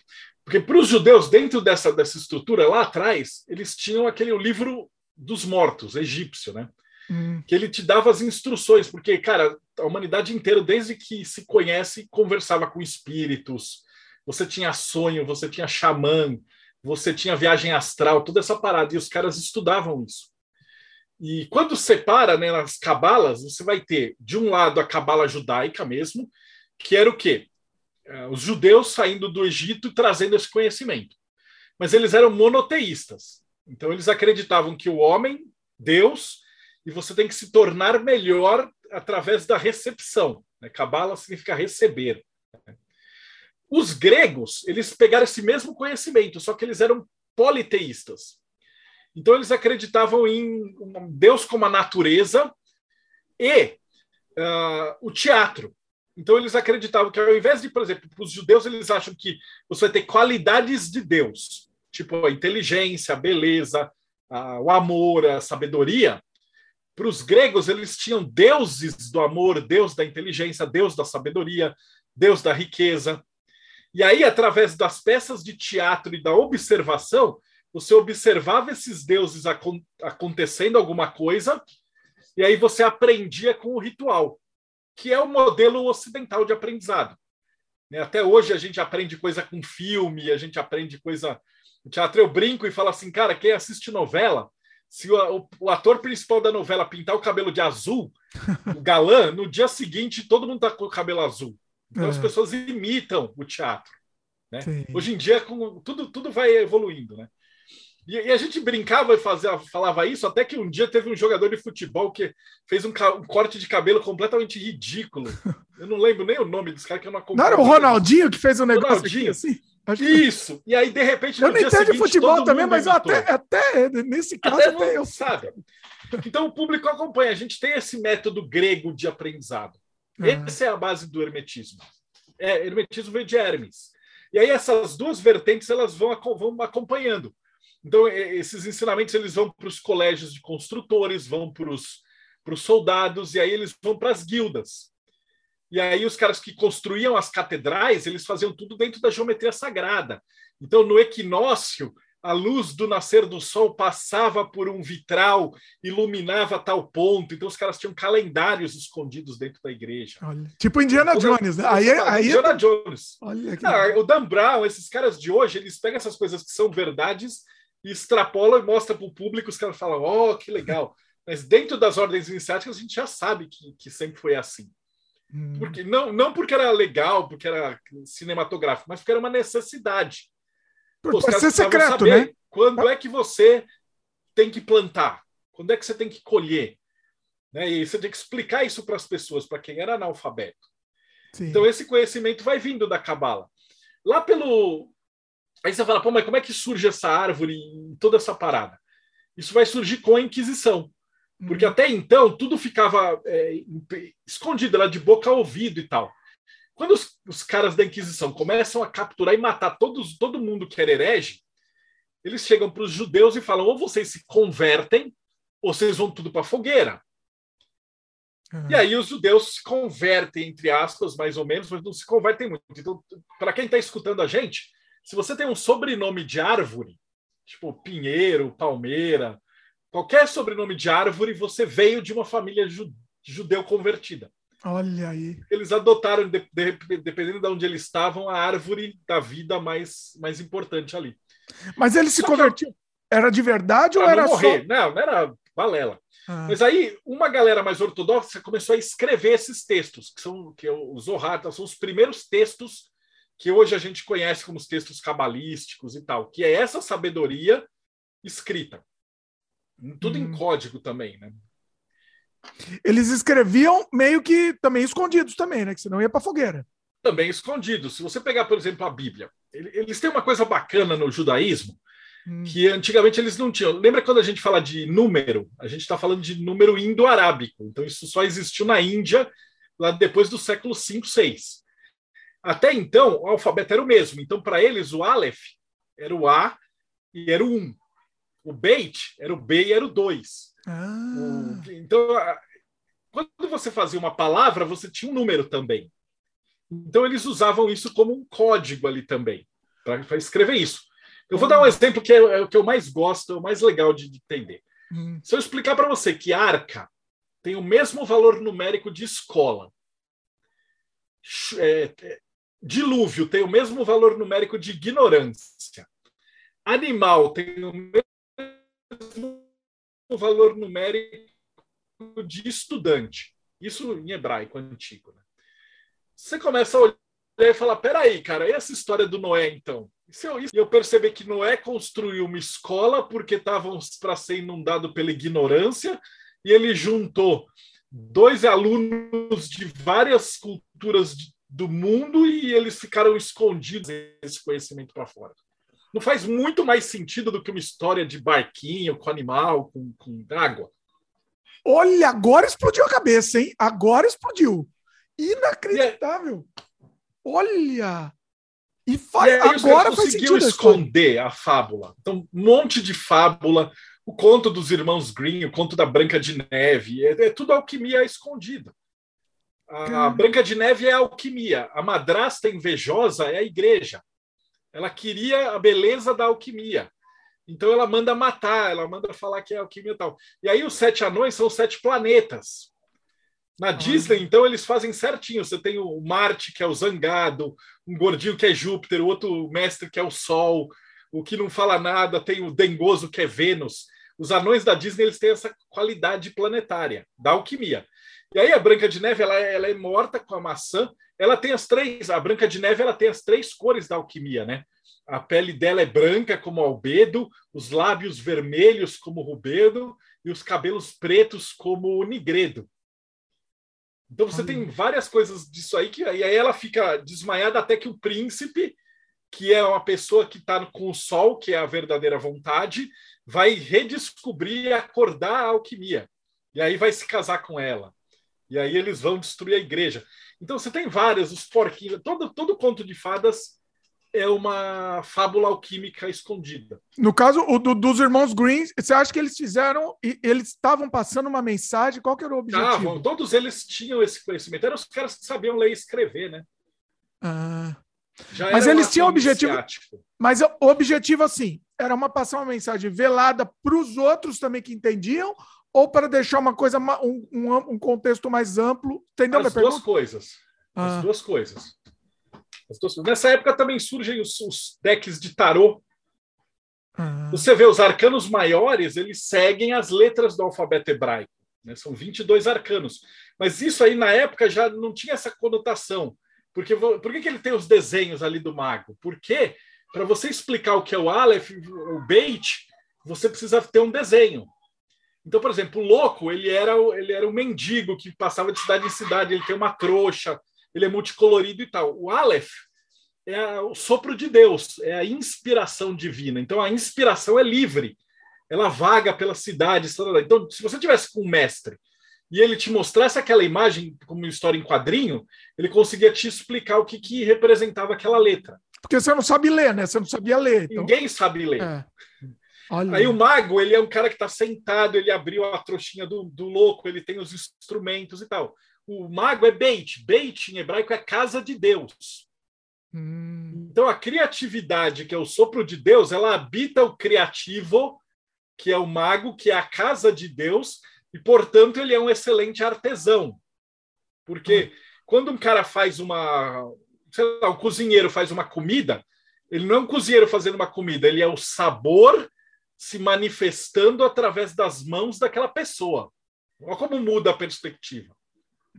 Porque para os judeus, dentro dessa, dessa estrutura, lá atrás, eles tinham aquele livro dos mortos, egípcio, né? Hum. Que ele te dava as instruções, porque, cara, a humanidade inteira, desde que se conhece, conversava com espíritos, você tinha sonho, você tinha xamã, você tinha viagem astral, toda essa parada, e os caras estudavam isso. E quando separa né, nas cabalas, você vai ter, de um lado, a cabala judaica mesmo, que era o quê? É, os judeus saindo do Egito e trazendo esse conhecimento. Mas eles eram monoteístas. Então, eles acreditavam que o homem, Deus, e você tem que se tornar melhor através da recepção. Né? Cabala significa receber. Os gregos, eles pegaram esse mesmo conhecimento, só que eles eram politeístas. Então, eles acreditavam em Deus como a natureza e uh, o teatro. Então eles acreditavam que ao invés de, por exemplo, os judeus eles acham que você vai ter qualidades de Deus, tipo a inteligência, a beleza, a, o amor, a sabedoria. Para os gregos eles tinham deuses do amor, Deus da inteligência, Deus da sabedoria, Deus da riqueza. E aí, através das peças de teatro e da observação, você observava esses deuses acontecendo alguma coisa, e aí você aprendia com o ritual que é o modelo ocidental de aprendizado. Né? Até hoje a gente aprende coisa com filme, a gente aprende coisa. O teatro eu brinco e falo assim, cara, quem assiste novela, se o, o, o ator principal da novela pintar o cabelo de azul, o galã, no dia seguinte todo mundo tá com o cabelo azul. Então é. as pessoas imitam o teatro. Né? Hoje em dia, com, tudo, tudo vai evoluindo. Né? E, e, a gente brincava e fazia, falava isso, até que um dia teve um jogador de futebol que fez um, um corte de cabelo completamente ridículo. Eu não lembro nem o nome desse cara que eu não acompanho. Não era o Ronaldinho que fez um negócio Ronaldinho. assim? Isso. E aí, de repente, eu não entendo de futebol também, mas até, até nesse caso, até, até eu sabe. Então o público acompanha. A gente tem esse método grego de aprendizado. Uhum. Essa é a base do hermetismo. É, hermetismo vem de Hermes. E aí essas duas vertentes elas vão, vão acompanhando. Então, esses ensinamentos eles vão para os colégios de construtores, vão para os, soldados, e aí eles vão para as guildas. E aí os caras que construíam as catedrais, eles faziam tudo dentro da geometria sagrada. Então, no equinócio, a luz do nascer do sol passava por um vitral, iluminava tal ponto. Então, os caras tinham calendários escondidos dentro da igreja. Olha, tipo Indiana Jones, né? Aí, aí, Indiana Jones. Olha que... ah, o Dan Brown, esses caras de hoje, eles pegam essas coisas que são verdades e extrapola e mostra para o público, os caras falam, oh, que legal. Mas dentro das ordens iniciáticas, a gente já sabe que, que sempre foi assim. Hum. Porque, não, não porque era legal, porque era cinematográfico, mas porque era uma necessidade. Pô, Pode ser secreto, né? Quando é que você tem que plantar? Quando é que você tem que colher? Né? E você tem que explicar isso para as pessoas, para quem era analfabeto. Sim. Então, esse conhecimento vai vindo da Cabala. Lá pelo Aí você fala, pô, mas como é que surge essa árvore e toda essa parada? Isso vai surgir com a Inquisição. Porque uhum. até então tudo ficava é, escondido lá de boca a ouvido e tal. Quando os, os, caras da Inquisição começam a capturar e matar todos, todo mundo que era herege, eles chegam para os judeus e falam: ou vocês se convertem, ou vocês vão tudo para a fogueira. Uhum. E aí os judeus se convertem, entre aspas, mais ou menos, mas não se convertem muito. Então, para quem está escutando a gente, se você tem um sobrenome de árvore, tipo Pinheiro, Palmeira, qualquer sobrenome de árvore, você veio de uma família judeu convertida. Olha aí. Eles adotaram, de, de, dependendo de onde eles estavam, a árvore da vida mais, mais importante ali. Mas eles se convertiam. Era de verdade ou era morrer. só. Não, não era balela. Ah. Mas aí, uma galera mais ortodoxa começou a escrever esses textos, que são que é os Zohar, são os primeiros textos que hoje a gente conhece como os textos cabalísticos e tal, que é essa sabedoria escrita. Tudo hum. em código também, né? Eles escreviam meio que também escondidos também, né? Que senão ia para fogueira. Também escondidos. Se você pegar, por exemplo, a Bíblia, eles têm uma coisa bacana no judaísmo hum. que antigamente eles não tinham. Lembra quando a gente fala de número? A gente está falando de número indo-arábico. Então isso só existiu na Índia lá depois do século 5, 6. Até então, o alfabeto era o mesmo. Então, para eles, o Aleph era o A e era o 1. O Beit era o B e era o 2. Ah. então, quando você fazia uma palavra, você tinha um número também. Então eles usavam isso como um código ali também, para escrever isso. Eu vou dar um exemplo que é, é, o que eu mais gosto, é o mais legal de, de entender. Hum. Se eu explicar para você que arca tem o mesmo valor numérico de escola, é, é, dilúvio tem o mesmo valor numérico de ignorância, animal tem o mesmo valor numérico de estudante. Isso em hebraico antigo. Né? Você começa a olhar e falar: peraí, cara, e essa história do Noé, então? E eu, eu perceber que Noé construiu uma escola porque estavam para ser inundado pela ignorância e ele juntou dois alunos de várias culturas do mundo e eles ficaram escondidos esse conhecimento para fora. Não faz muito mais sentido do que uma história de barquinho com animal, com, com água. Olha, agora explodiu a cabeça, hein? Agora explodiu. Inacreditável. É... Olha! E, faz, e agora faz conseguiu esconder a fábula. Então, um monte de fábula, o conto dos irmãos Green, o conto da Branca de Neve, é, é tudo alquimia escondida. A, Branca de Neve é a alquimia, a madrasta invejosa é a igreja. Ela queria a beleza da alquimia. Então ela manda matar, ela manda falar que é alquimia e tal. E aí os sete anões são sete planetas. Na Disney, então, eles fazem certinho. Você tem o Marte, que é o Zangado, um gordinho que é Júpiter, o outro mestre que é o Sol, o que não fala nada, tem o Dengoso, que é Vênus. Os anões da Disney eles têm essa qualidade planetária, da alquimia. E aí a Branca de Neve ela, ela é morta com a maçã. Ela tem as três. A Branca de Neve ela tem as três cores da alquimia, né? A pele dela é branca como albedo, os lábios vermelhos como rubedo e os cabelos pretos como nigredo. Então você tem várias coisas disso aí que e aí ela fica desmaiada até que o príncipe, que é uma pessoa que está com o sol, que é a verdadeira vontade, vai redescobrir e acordar a alquimia. E aí vai se casar com ela. E aí eles vão destruir a igreja. Então você tem várias, os porquinhos, todo, todo conto de fadas é uma fábula alquímica escondida. No caso o do, dos irmãos Green, você acha que eles fizeram e eles estavam passando uma mensagem? Qual que era o objetivo? Ah, todos eles tinham esse conhecimento. Eram os caras que sabiam ler e escrever, né? Ah. mas eles tinham objetivo. Mas o objetivo, assim, era uma passar uma mensagem velada para os outros também que entendiam, ou para deixar uma coisa, um, um, um contexto mais amplo? Entendeu? As duas coisas. As ah. duas coisas. Nessa época também surgem os, os decks de tarô. Uhum. Você vê os arcanos maiores, eles seguem as letras do alfabeto hebraico. Né? São 22 arcanos. Mas isso aí, na época, já não tinha essa conotação. Porque, por que, que ele tem os desenhos ali do mago? Porque, para você explicar o que é o Aleph, o Beit, você precisa ter um desenho. Então, por exemplo, o louco, ele era, ele era um mendigo que passava de cidade em cidade, ele tem uma trouxa, ele é multicolorido e tal. O Aleph é o sopro de Deus, é a inspiração divina. Então a inspiração é livre, ela vaga pela cidade. Então, se você tivesse com um mestre e ele te mostrasse aquela imagem como história em quadrinho, ele conseguia te explicar o que, que representava aquela letra. Porque você não sabe ler, né? Você não sabia ler. Então... Ninguém sabe ler. É. Aí o mago, ele é um cara que está sentado, ele abriu a trouxinha do, do louco, ele tem os instrumentos e tal o mago é Beit. Beit em hebraico é casa de Deus. Hum. Então a criatividade, que é o sopro de Deus, ela habita o criativo, que é o mago, que é a casa de Deus, e portanto ele é um excelente artesão. Porque hum. quando um cara faz uma, sei lá, um cozinheiro faz uma comida, ele não é um cozinheiro fazendo uma comida, ele é o sabor se manifestando através das mãos daquela pessoa. Olha como muda a perspectiva.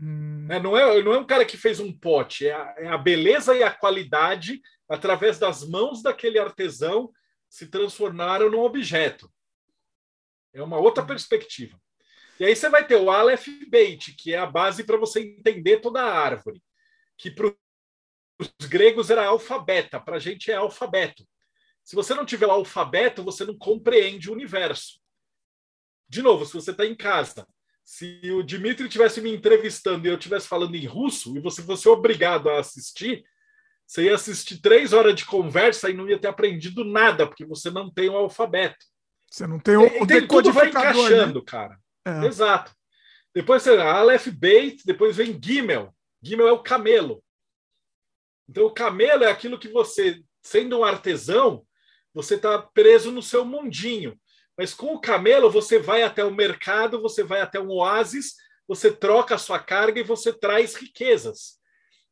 Hum. É, não, é, não é um cara que fez um pote, é a, é a beleza e a qualidade, através das mãos daquele artesão, se transformaram num objeto. É uma outra hum. perspectiva. E aí você vai ter o Aleph Beit, que é a base para você entender toda a árvore, que para os gregos era alfabeta, para a gente é alfabeto. Se você não tiver o alfabeto, você não compreende o universo. De novo, se você está em casa se o Dimitri tivesse me entrevistando e eu estivesse falando em russo e você fosse obrigado a assistir, você ia assistir três horas de conversa e não ia ter aprendido nada, porque você não tem o alfabeto. Você não tem o, o tem, Tudo vai encaixando, né? cara. É. Exato. Depois a Aleph Beit, depois vem Gimel. Gimel é o camelo. Então o camelo é aquilo que você, sendo um artesão, você está preso no seu mundinho. Mas com o camelo você vai até o mercado, você vai até um oásis, você troca a sua carga e você traz riquezas.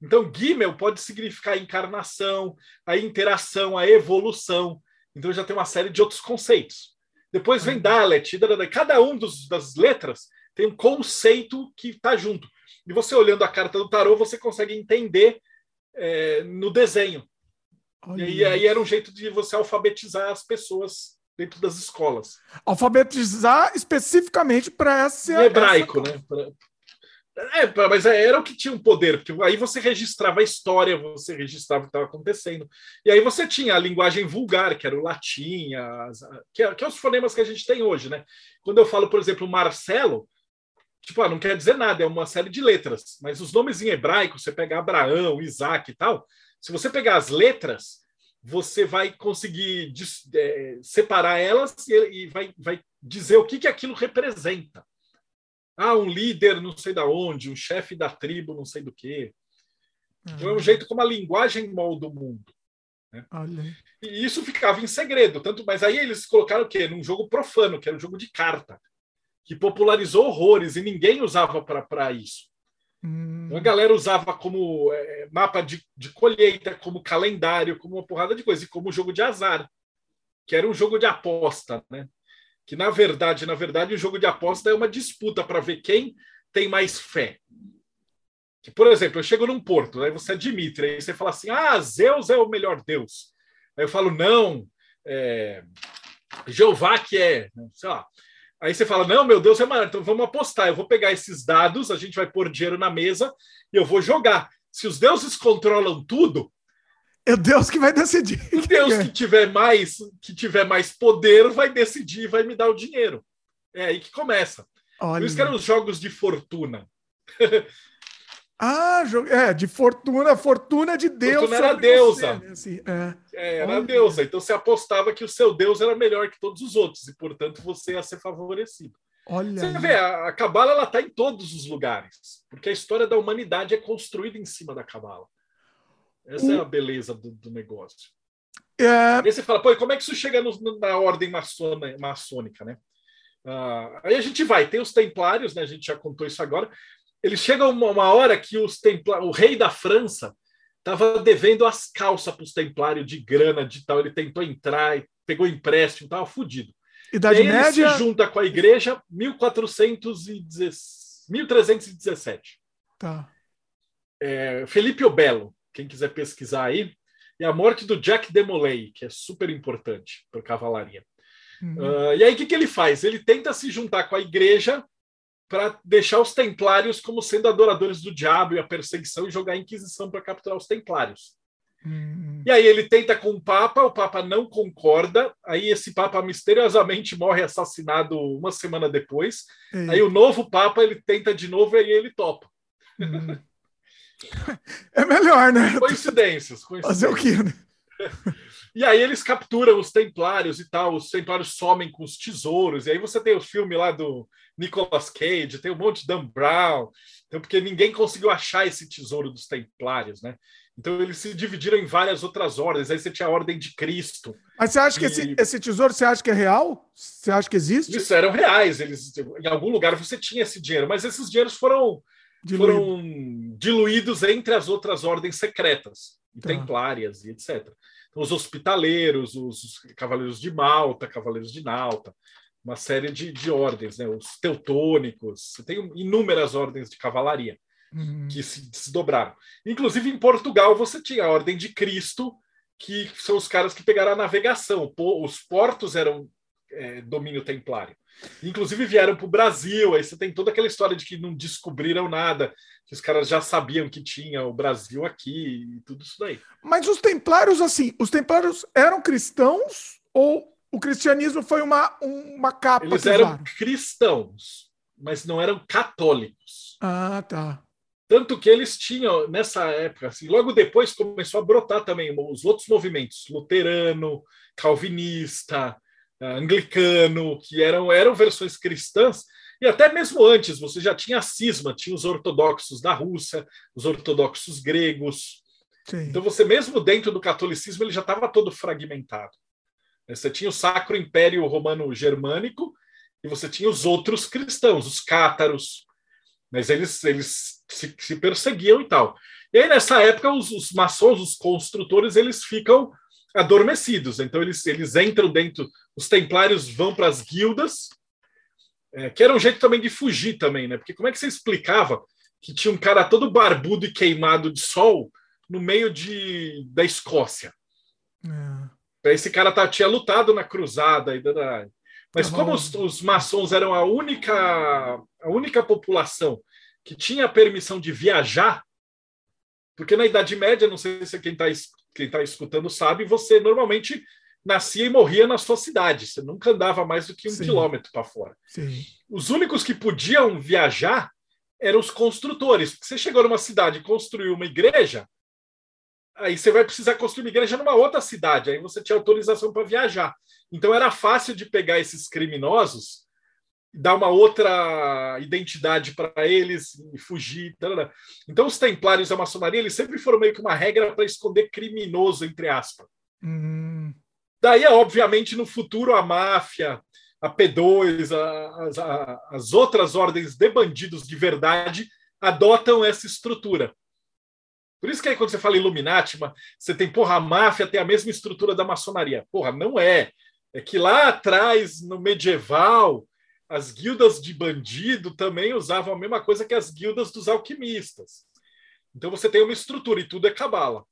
Então, Gimel pode significar encarnação, a interação, a evolução. Então já tem uma série de outros conceitos. Depois vem uhum. Dalet, cada um dos, das letras tem um conceito que está junto. E você olhando a carta do tarô, você consegue entender é, no desenho. Olha. E aí era um jeito de você alfabetizar as pessoas dentro das escolas. Alfabetizar especificamente para essa. Em hebraico, essa... né? Pra, é, mas é, era o que tinha um poder, porque aí você registrava a história, você registrava o que estava acontecendo. E aí você tinha a linguagem vulgar, que era o latim, as, que, é, que é os fonemas que a gente tem hoje, né? Quando eu falo, por exemplo, Marcelo, tipo, ah, não quer dizer nada, é uma série de letras, mas os nomes em hebraico, você pega Abraão, Isaac e tal, se você pegar as letras, você vai conseguir é, separar elas e, e vai, vai dizer o que, que aquilo representa. Ah, um líder não sei da onde, um chefe da tribo não sei do que. Então é um uhum. jeito como a linguagem molda o mundo. Né? E isso ficava em segredo, tanto, mas aí eles colocaram o quê? Num jogo profano, que era um jogo de carta, que popularizou horrores e ninguém usava para isso. Hum. Então a galera usava como é, mapa de, de colheita, como calendário, como uma porrada de coisa, e como jogo de azar, que era um jogo de aposta, né? que na verdade, na verdade, o jogo de aposta é uma disputa para ver quem tem mais fé. Que, por exemplo, eu chego num porto, aí você é Dimitri, aí você fala assim: ah, Zeus é o melhor Deus. Aí eu falo, não, é... Jeová que é, sei lá. Aí você fala, não, meu Deus é maior, então vamos apostar. Eu vou pegar esses dados, a gente vai pôr dinheiro na mesa e eu vou jogar. Se os deuses controlam tudo, é Deus que vai decidir. O Deus que tiver mais, que tiver mais poder vai decidir, vai me dar o dinheiro. É aí que começa. Olha. Por isso que eram os jogos de fortuna. ah, é, de fortuna, fortuna de Deus. Fortuna era deusa. Você, né? assim, é. É, era Olha. deusa. Então você apostava que o seu Deus era melhor que todos os outros e, portanto, você ia ser favorecido. Olha. Você vê, a Cabala ela está em todos os lugares, porque a história da humanidade é construída em cima da Cabala. Essa é a beleza do, do negócio. É... Aí você fala, pô, como é que isso chega no, na ordem maçona, maçônica, né? Ah, aí a gente vai, tem os templários, né? A gente já contou isso agora. Eles chegam uma, uma hora que os templários, o rei da França estava devendo as calças para os templários de grana, de tal. Ele tentou entrar, pegou empréstimo, estava fudido. Idade e média. Ele se junta com a igreja 1417. Tá. É, Felipe o Belo, quem quiser pesquisar aí, e a morte do Jack Demolay, que é super importante para cavalaria. Uhum. Uh, e aí, o que, que ele faz? Ele tenta se juntar com a igreja para deixar os templários como sendo adoradores do diabo e a perseguição e jogar a Inquisição para capturar os templários. Uhum. E aí ele tenta com o Papa, o Papa não concorda, aí esse Papa misteriosamente morre assassinado uma semana depois. Aí o novo Papa ele tenta de novo e aí ele topa. Uhum. É melhor, né? Coincidências. coincidências. Fazer o quê, né? E aí eles capturam os templários e tal, os templários somem com os tesouros, e aí você tem o filme lá do Nicolas Cage, tem um monte de Dan Brown, então, porque ninguém conseguiu achar esse tesouro dos templários, né? Então eles se dividiram em várias outras ordens, aí você tinha a Ordem de Cristo. Mas você acha e... que esse, esse, tesouro, você acha que é real? Você acha que existe? Isso eram reais, eles, em algum lugar você tinha esse dinheiro, mas esses dinheiros foram Diluído. foram diluídos entre as outras ordens secretas, tá. templárias e etc. Então, os hospitaleiros, os cavaleiros de Malta, cavaleiros de Nauta, uma série de, de ordens, né? os teutônicos, tem inúmeras ordens de cavalaria uhum. que se desdobraram. Inclusive, em Portugal, você tinha a Ordem de Cristo, que são os caras que pegaram a navegação. Os portos eram é, domínio templário. Inclusive vieram para o Brasil, aí você tem toda aquela história de que não descobriram nada, que os caras já sabiam que tinha o Brasil aqui e tudo isso daí. Mas os templários, assim, os templários eram cristãos ou o cristianismo foi uma, uma capa? Eles eram cristãos, mas não eram católicos. Ah, tá. Tanto que eles tinham, nessa época, assim, logo depois começou a brotar também os outros movimentos, luterano, calvinista, anglicano, que eram, eram versões cristãs, E até mesmo antes, você já tinha a cisma, tinha os ortodoxos da Rússia, os ortodoxos gregos. Sim. Então, você mesmo dentro do catolicismo, ele já estava todo fragmentado. Você tinha o Sacro Império Romano Germânico e você tinha os outros cristãos, os cátaros, mas eles, eles se, se perseguiam e tal. E aí, nessa época, os, os maçons, os construtores, eles ficam adormecidos. Então, eles, eles entram dentro, os templários vão para as guildas, é, que era um jeito também de fugir também, né? Porque como é que você explicava que tinha um cara todo barbudo e queimado de sol no meio de, da Escócia? É. Esse cara tá, tinha lutado na cruzada. E, mas tá como os, os maçons eram a única, a única população que tinha permissão de viajar, porque na Idade Média, não sei se quem está quem tá escutando sabe, você normalmente nascia e morria na sua cidade. Você nunca andava mais do que um Sim. quilômetro para fora. Sim. Os únicos que podiam viajar eram os construtores. Você chegou numa cidade e construiu uma igreja, aí você vai precisar construir uma igreja numa outra cidade. Aí você tinha autorização para viajar. Então era fácil de pegar esses criminosos, dar uma outra identidade para eles e fugir. Tarará. Então os templários da maçonaria eles sempre foram meio que uma regra para esconder criminoso entre aspas. Uhum. Daí, obviamente, no futuro a máfia, a P2, a, a, as outras ordens de bandidos de verdade adotam essa estrutura. Por isso que aí quando você fala Illuminati, você tem, porra, a máfia tem a mesma estrutura da maçonaria. Porra, não é. É que lá atrás, no medieval, as guildas de bandido também usavam a mesma coisa que as guildas dos alquimistas. Então você tem uma estrutura e tudo é cabala.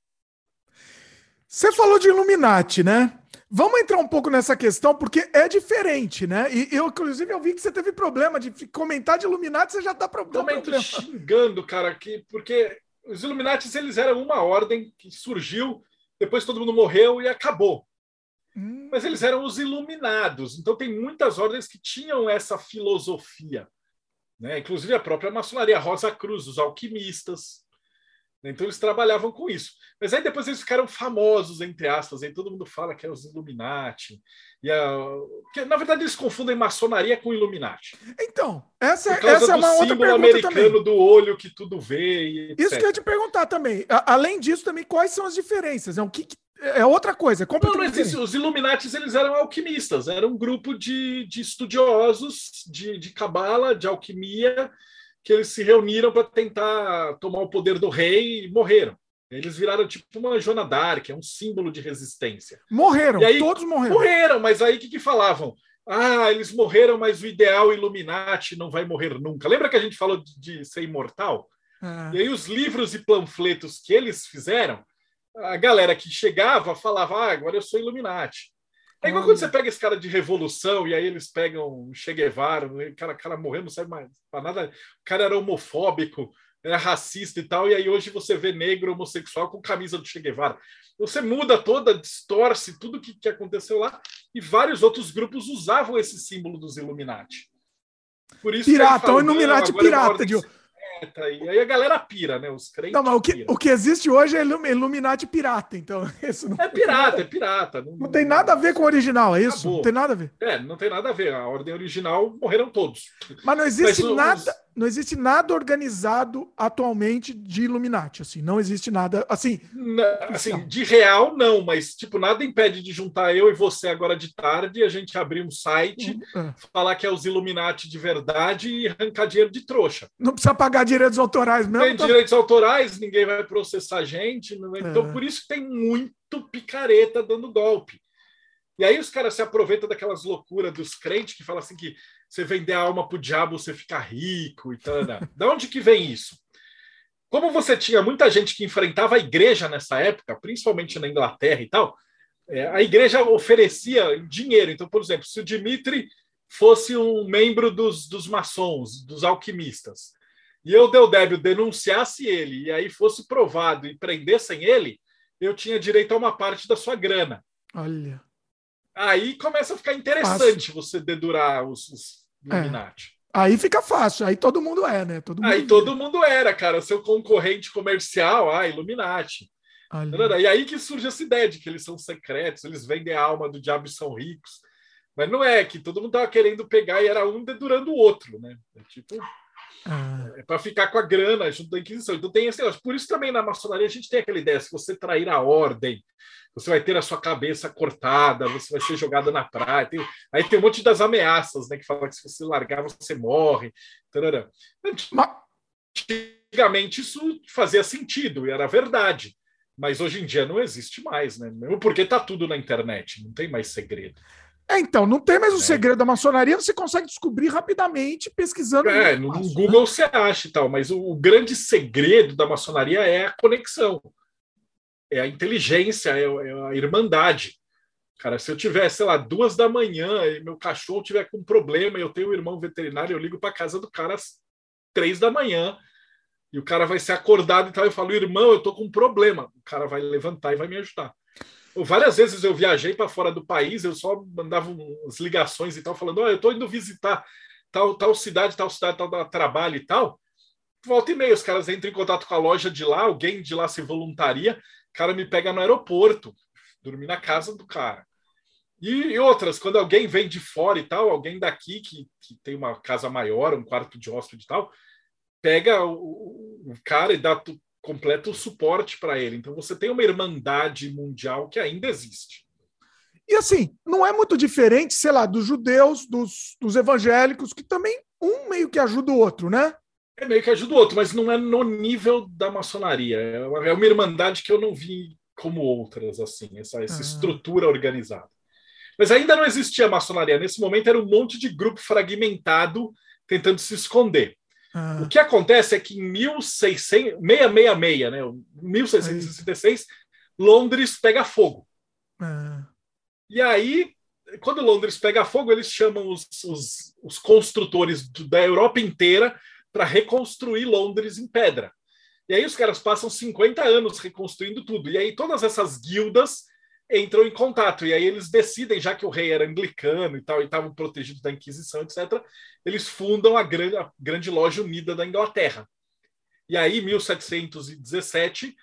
Você falou de Illuminati, né? Vamos entrar um pouco nessa questão, porque é diferente, né? E eu, inclusive, eu vi que você teve problema de comentar de Illuminati, você já tá pro, Também tô xingando, cara, aqui, porque os Illuminati eles eram uma ordem que surgiu, depois todo mundo morreu e acabou. Hum. Mas eles eram os iluminados. Então tem muitas ordens que tinham essa filosofia. Né? Inclusive a própria maçonaria Rosa Cruz, os alquimistas. Então eles trabalhavam com isso. Mas aí depois eles ficaram famosos, entre aspas, aí todo mundo fala que é os Illuminati. E a... que, na verdade eles confundem maçonaria com Illuminati. Então, essa, essa é uma outra pergunta americano também. do olho que tudo vê. Isso que eu ia te perguntar também. Além disso, também, quais são as diferenças? É, o que, que é outra coisa, é completamente não, Os Illuminatis eles eram alquimistas, era um grupo de, de estudiosos de cabala, de, de alquimia, que eles se reuniram para tentar tomar o poder do rei e morreram. Eles viraram tipo uma Joana d'Arc, é um símbolo de resistência. Morreram, aí, todos morreram. Morreram, mas aí o que, que falavam? Ah, eles morreram, mas o ideal Illuminati não vai morrer nunca. Lembra que a gente falou de, de ser imortal? Ah. E aí os livros e panfletos que eles fizeram a galera que chegava falava, ah, agora eu sou Illuminati. É igual quando você pega esse cara de revolução e aí eles pegam Che Guevara, o cara, cara morreu, não sabe mais para nada. O cara era homofóbico, era racista e tal, e aí hoje você vê negro homossexual com camisa do Che Guevara. Você muda toda, distorce tudo que, que aconteceu lá, e vários outros grupos usavam esse símbolo dos Illuminati. Por isso pirata, o Illuminati é pirata, de e aí a galera pira, né? Os crentes. Não, mas o que, o que existe hoje é Illuminati pirata, então. Isso não é pirata, é pirata. Não, não, tem nada a ver com o original, é isso? Acabou. Não tem nada a ver. É, não tem nada a ver. A ordem original morreram todos. Mas não existe mas, nada. Os não existe nada organizado atualmente de Illuminati, assim, não existe nada, assim... assim, de real não, mas, tipo, nada impede de juntar eu e você agora de tarde, a gente abrir um site, uhum. falar que é os Illuminati de verdade e arrancar dinheiro de trouxa. Não precisa pagar direitos autorais mesmo? Tem tá... direitos autorais, ninguém vai processar a gente, não... então é. por isso tem muito picareta dando golpe. E aí os caras se aproveitam daquelas loucuras dos crentes que falam assim que você vender a alma para o diabo, você fica rico e tal. Né? da onde que vem isso? Como você tinha muita gente que enfrentava a igreja nessa época, principalmente na Inglaterra e tal, é, a igreja oferecia dinheiro. Então, por exemplo, se o Dimitri fosse um membro dos, dos maçons, dos alquimistas, e eu, Deodébio, denunciasse ele, e aí fosse provado e prendessem ele, eu tinha direito a uma parte da sua grana. Olha. Aí começa a ficar interessante fácil. você dedurar os, os é. Illuminati. É. Aí fica fácil, aí todo mundo é, né? Todo mundo aí todo mundo era, cara. Seu concorrente comercial, ah, Illuminati. Ali. E aí que surge essa ideia de que eles são secretos, eles vendem a alma do diabo e são ricos. Mas não é que todo mundo estava querendo pegar e era um dedurando o outro, né? É tipo. Ah. É para ficar com a grana junto da Inquisição. Então tem esse negócio. Por isso também na maçonaria a gente tem aquela ideia: se você trair a ordem, você vai ter a sua cabeça cortada, você vai ser jogado na praia. Tem... aí tem um monte das ameaças, né? Que fala que se você largar, você morre. Tarará. Antigamente isso fazia sentido e era verdade. Mas hoje em dia não existe mais, né? Mesmo porque está tudo na internet, não tem mais segredo. É, então, não tem mais o um é. segredo da maçonaria, você consegue descobrir rapidamente pesquisando. É, no, no Google né? você acha e tal, mas o, o, grande segredo da maçonaria é a conexão, é a inteligência, é, é, a irmandade. Cara, se eu tiver, sei lá, duas da manhã e meu cachorro tiver com problema e eu tenho um irmão veterinário, eu ligo para casa do cara às três da manhã e o cara vai ser acordado e tal. Eu falo, irmão, eu tô com um problema. O cara vai levantar e vai me ajudar. Várias vezes eu viajei para fora do país, eu só mandava umas ligações e tal, falando: oh, eu estou indo visitar tal, tal cidade, tal cidade, tal, tal trabalho e tal. Volta e meia, os caras entram em contato com a loja de lá, alguém de lá se voluntaria, o cara me pega no aeroporto, dormir na casa do cara. E, e, outras, quando alguém vem de fora e tal, alguém daqui que, que tem uma casa maior, um quarto de hóspede e tal, pega o, o cara e dá completo suporte para ele. Então você tem uma irmandade mundial que ainda existe. E assim, não é muito diferente, sei lá, dos judeus, dos, dos evangélicos, que também um meio que ajuda o outro, né? É meio que ajuda o outro, mas não é no nível da maçonaria. É uma, é uma irmandade que eu não vi como outras, assim, essa, essa ah. estrutura organizada. Mas ainda não existia maçonaria. Nesse momento era um monte de grupo fragmentado tentando se esconder. Ah. O que acontece é que em 1600, 666, né, 1666, Londres pega fogo. Ah. E aí, quando Londres pega fogo, eles chamam os, os, os construtores da Europa inteira para reconstruir Londres em pedra. E aí os caras passam 50 anos reconstruindo tudo. E aí todas essas guildas entram em contato. E aí eles decidem, já que o rei era anglicano e tal, e estavam protegidos da Inquisição, etc., eles fundam a grande, a grande loja unida da Inglaterra. E aí, em 1717,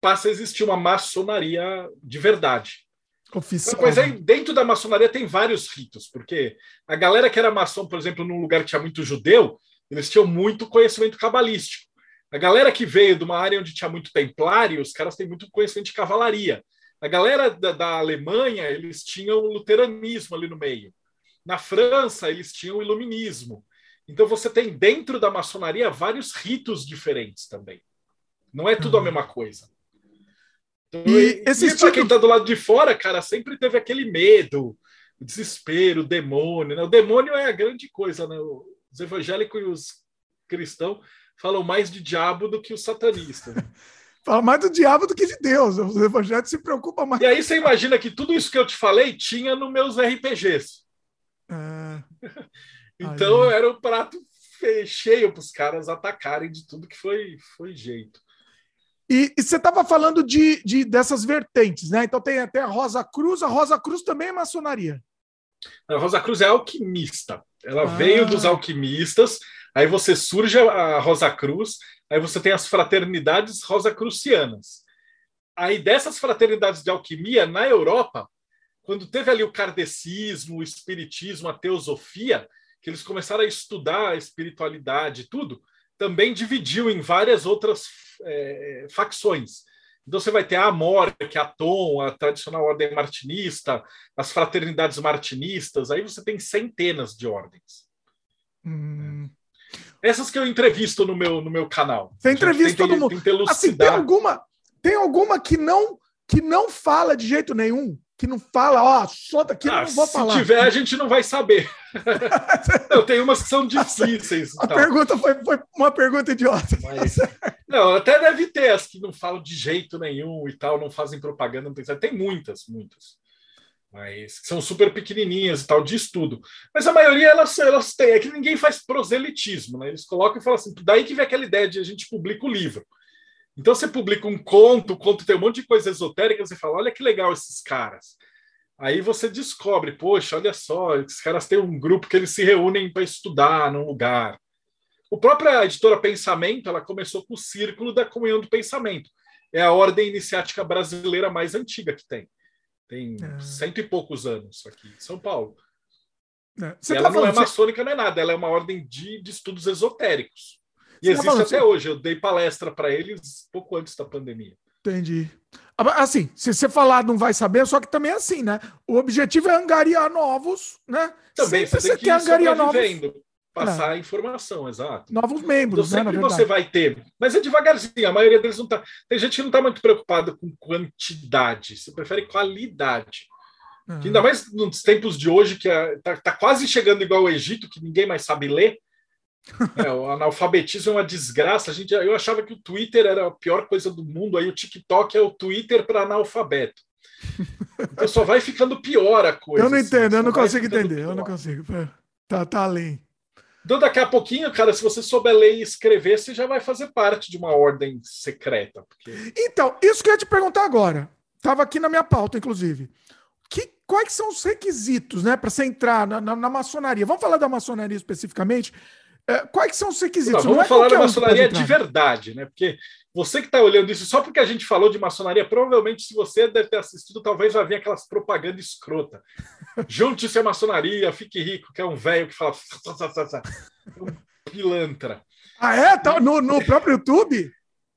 passa a existir uma maçonaria de verdade. Oficial. Mas aí, dentro da maçonaria tem vários ritos, porque a galera que era maçom, por exemplo, num lugar que tinha muito judeu, eles tinham muito conhecimento cabalístico. A galera que veio de uma área onde tinha muito templário, os caras têm muito conhecimento de cavalaria. A galera da, da Alemanha, eles tinham o luteranismo ali no meio. Na França, eles tinham o iluminismo. Então você tem dentro da maçonaria vários ritos diferentes também. Não é tudo uhum. a mesma coisa. Então, e esse e para quem está do lado de fora, cara, sempre teve aquele medo, o desespero, o demônio. Né? O demônio é a grande coisa, né? Os evangélicos e os cristãos falam mais de diabo do que os satanistas. Fala mais do diabo do que de Deus. Os evangélicos se preocupam mais. E aí você imagina que tudo isso que eu te falei tinha nos meus RPGs. É... então aí. era um prato cheio para os caras atacarem de tudo que foi, foi jeito. E, e você estava falando de, de, dessas vertentes, né? Então tem até a Rosa Cruz. A Rosa Cruz também é maçonaria. A Rosa Cruz é alquimista. Ela ah. veio dos alquimistas. Aí você surge a Rosa Cruz Aí você tem as fraternidades rosacrucianas. Aí dessas fraternidades de alquimia, na Europa, quando teve ali o kardecismo, o espiritismo, a teosofia, que eles começaram a estudar a espiritualidade e tudo, também dividiu em várias outras é, facções. Então você vai ter a Amor, que é a Tom, a tradicional ordem martinista, as fraternidades martinistas, aí você tem centenas de ordens. Hum. Essas que eu entrevisto no meu, no meu canal. Você entrevista todo mundo. Assim, tem alguma, tem alguma que não que não fala de jeito nenhum? Que não fala, ó, só daqui ah, não vou se falar. Se tiver, a gente não vai saber. eu tenho umas que são difíceis. A pergunta foi, foi, uma pergunta idiota. Mas, não, até deve ter as que não falam de jeito nenhum e tal, não fazem propaganda, não tem, tem muitas, muitas mas são super pequenininhas e tal, de estudo. Mas a maioria elas, elas têm, é que ninguém faz proselitismo, né? Eles colocam e falam assim, daí que vem aquela ideia de a gente publica o livro. Então você publica um conto, o conto tem um monte de coisa esotérica, você fala, olha que legal esses caras. Aí você descobre, poxa, olha só, esses caras têm um grupo que eles se reúnem para estudar num lugar. O própria editora Pensamento, ela começou com o Círculo da Comunhão do Pensamento. É a ordem iniciática brasileira mais antiga que tem. Tem é. cento e poucos anos aqui em São Paulo. É. ela tá não é maçônica, não é nada, ela é uma ordem de, de estudos esotéricos. E existe falando, até você... hoje. Eu dei palestra para eles pouco antes da pandemia. Entendi. Assim, se você falar não vai saber, só que também é assim, né? O objetivo é angariar novos, né? Também Sempre você, você quer angariar novos. Passar é. informação, exato. Novos membros, então, sempre né, você vai ter. Mas é devagarzinho, a maioria deles não tá. Tem gente que não está muito preocupada com quantidade, você prefere qualidade. Uhum. Ainda mais nos tempos de hoje, que está é, tá quase chegando igual ao Egito, que ninguém mais sabe ler. É, o analfabetismo é uma desgraça. A gente, eu achava que o Twitter era a pior coisa do mundo, aí o TikTok é o Twitter para analfabeto. Então só vai ficando pior a coisa. Eu não assim, entendo, eu não consigo entender, eu não consigo. Tá, tá além. Então, daqui a pouquinho, cara, se você souber ler e escrever, você já vai fazer parte de uma ordem secreta. Porque... Então, isso que eu ia te perguntar agora. Estava aqui na minha pauta, inclusive. Que, quais são os requisitos né, para você entrar na, na, na maçonaria? Vamos falar da maçonaria especificamente? É, quais são os requisitos? Não, vamos não é falar da maçonaria de verdade, né? Porque você que está olhando isso, só porque a gente falou de maçonaria, provavelmente, se você deve ter assistido, talvez vai vir aquelas propagandas escrota. Junte-se à maçonaria, fique rico, que é um velho que fala. um pilantra. Ah, é? Tá no, no próprio YouTube?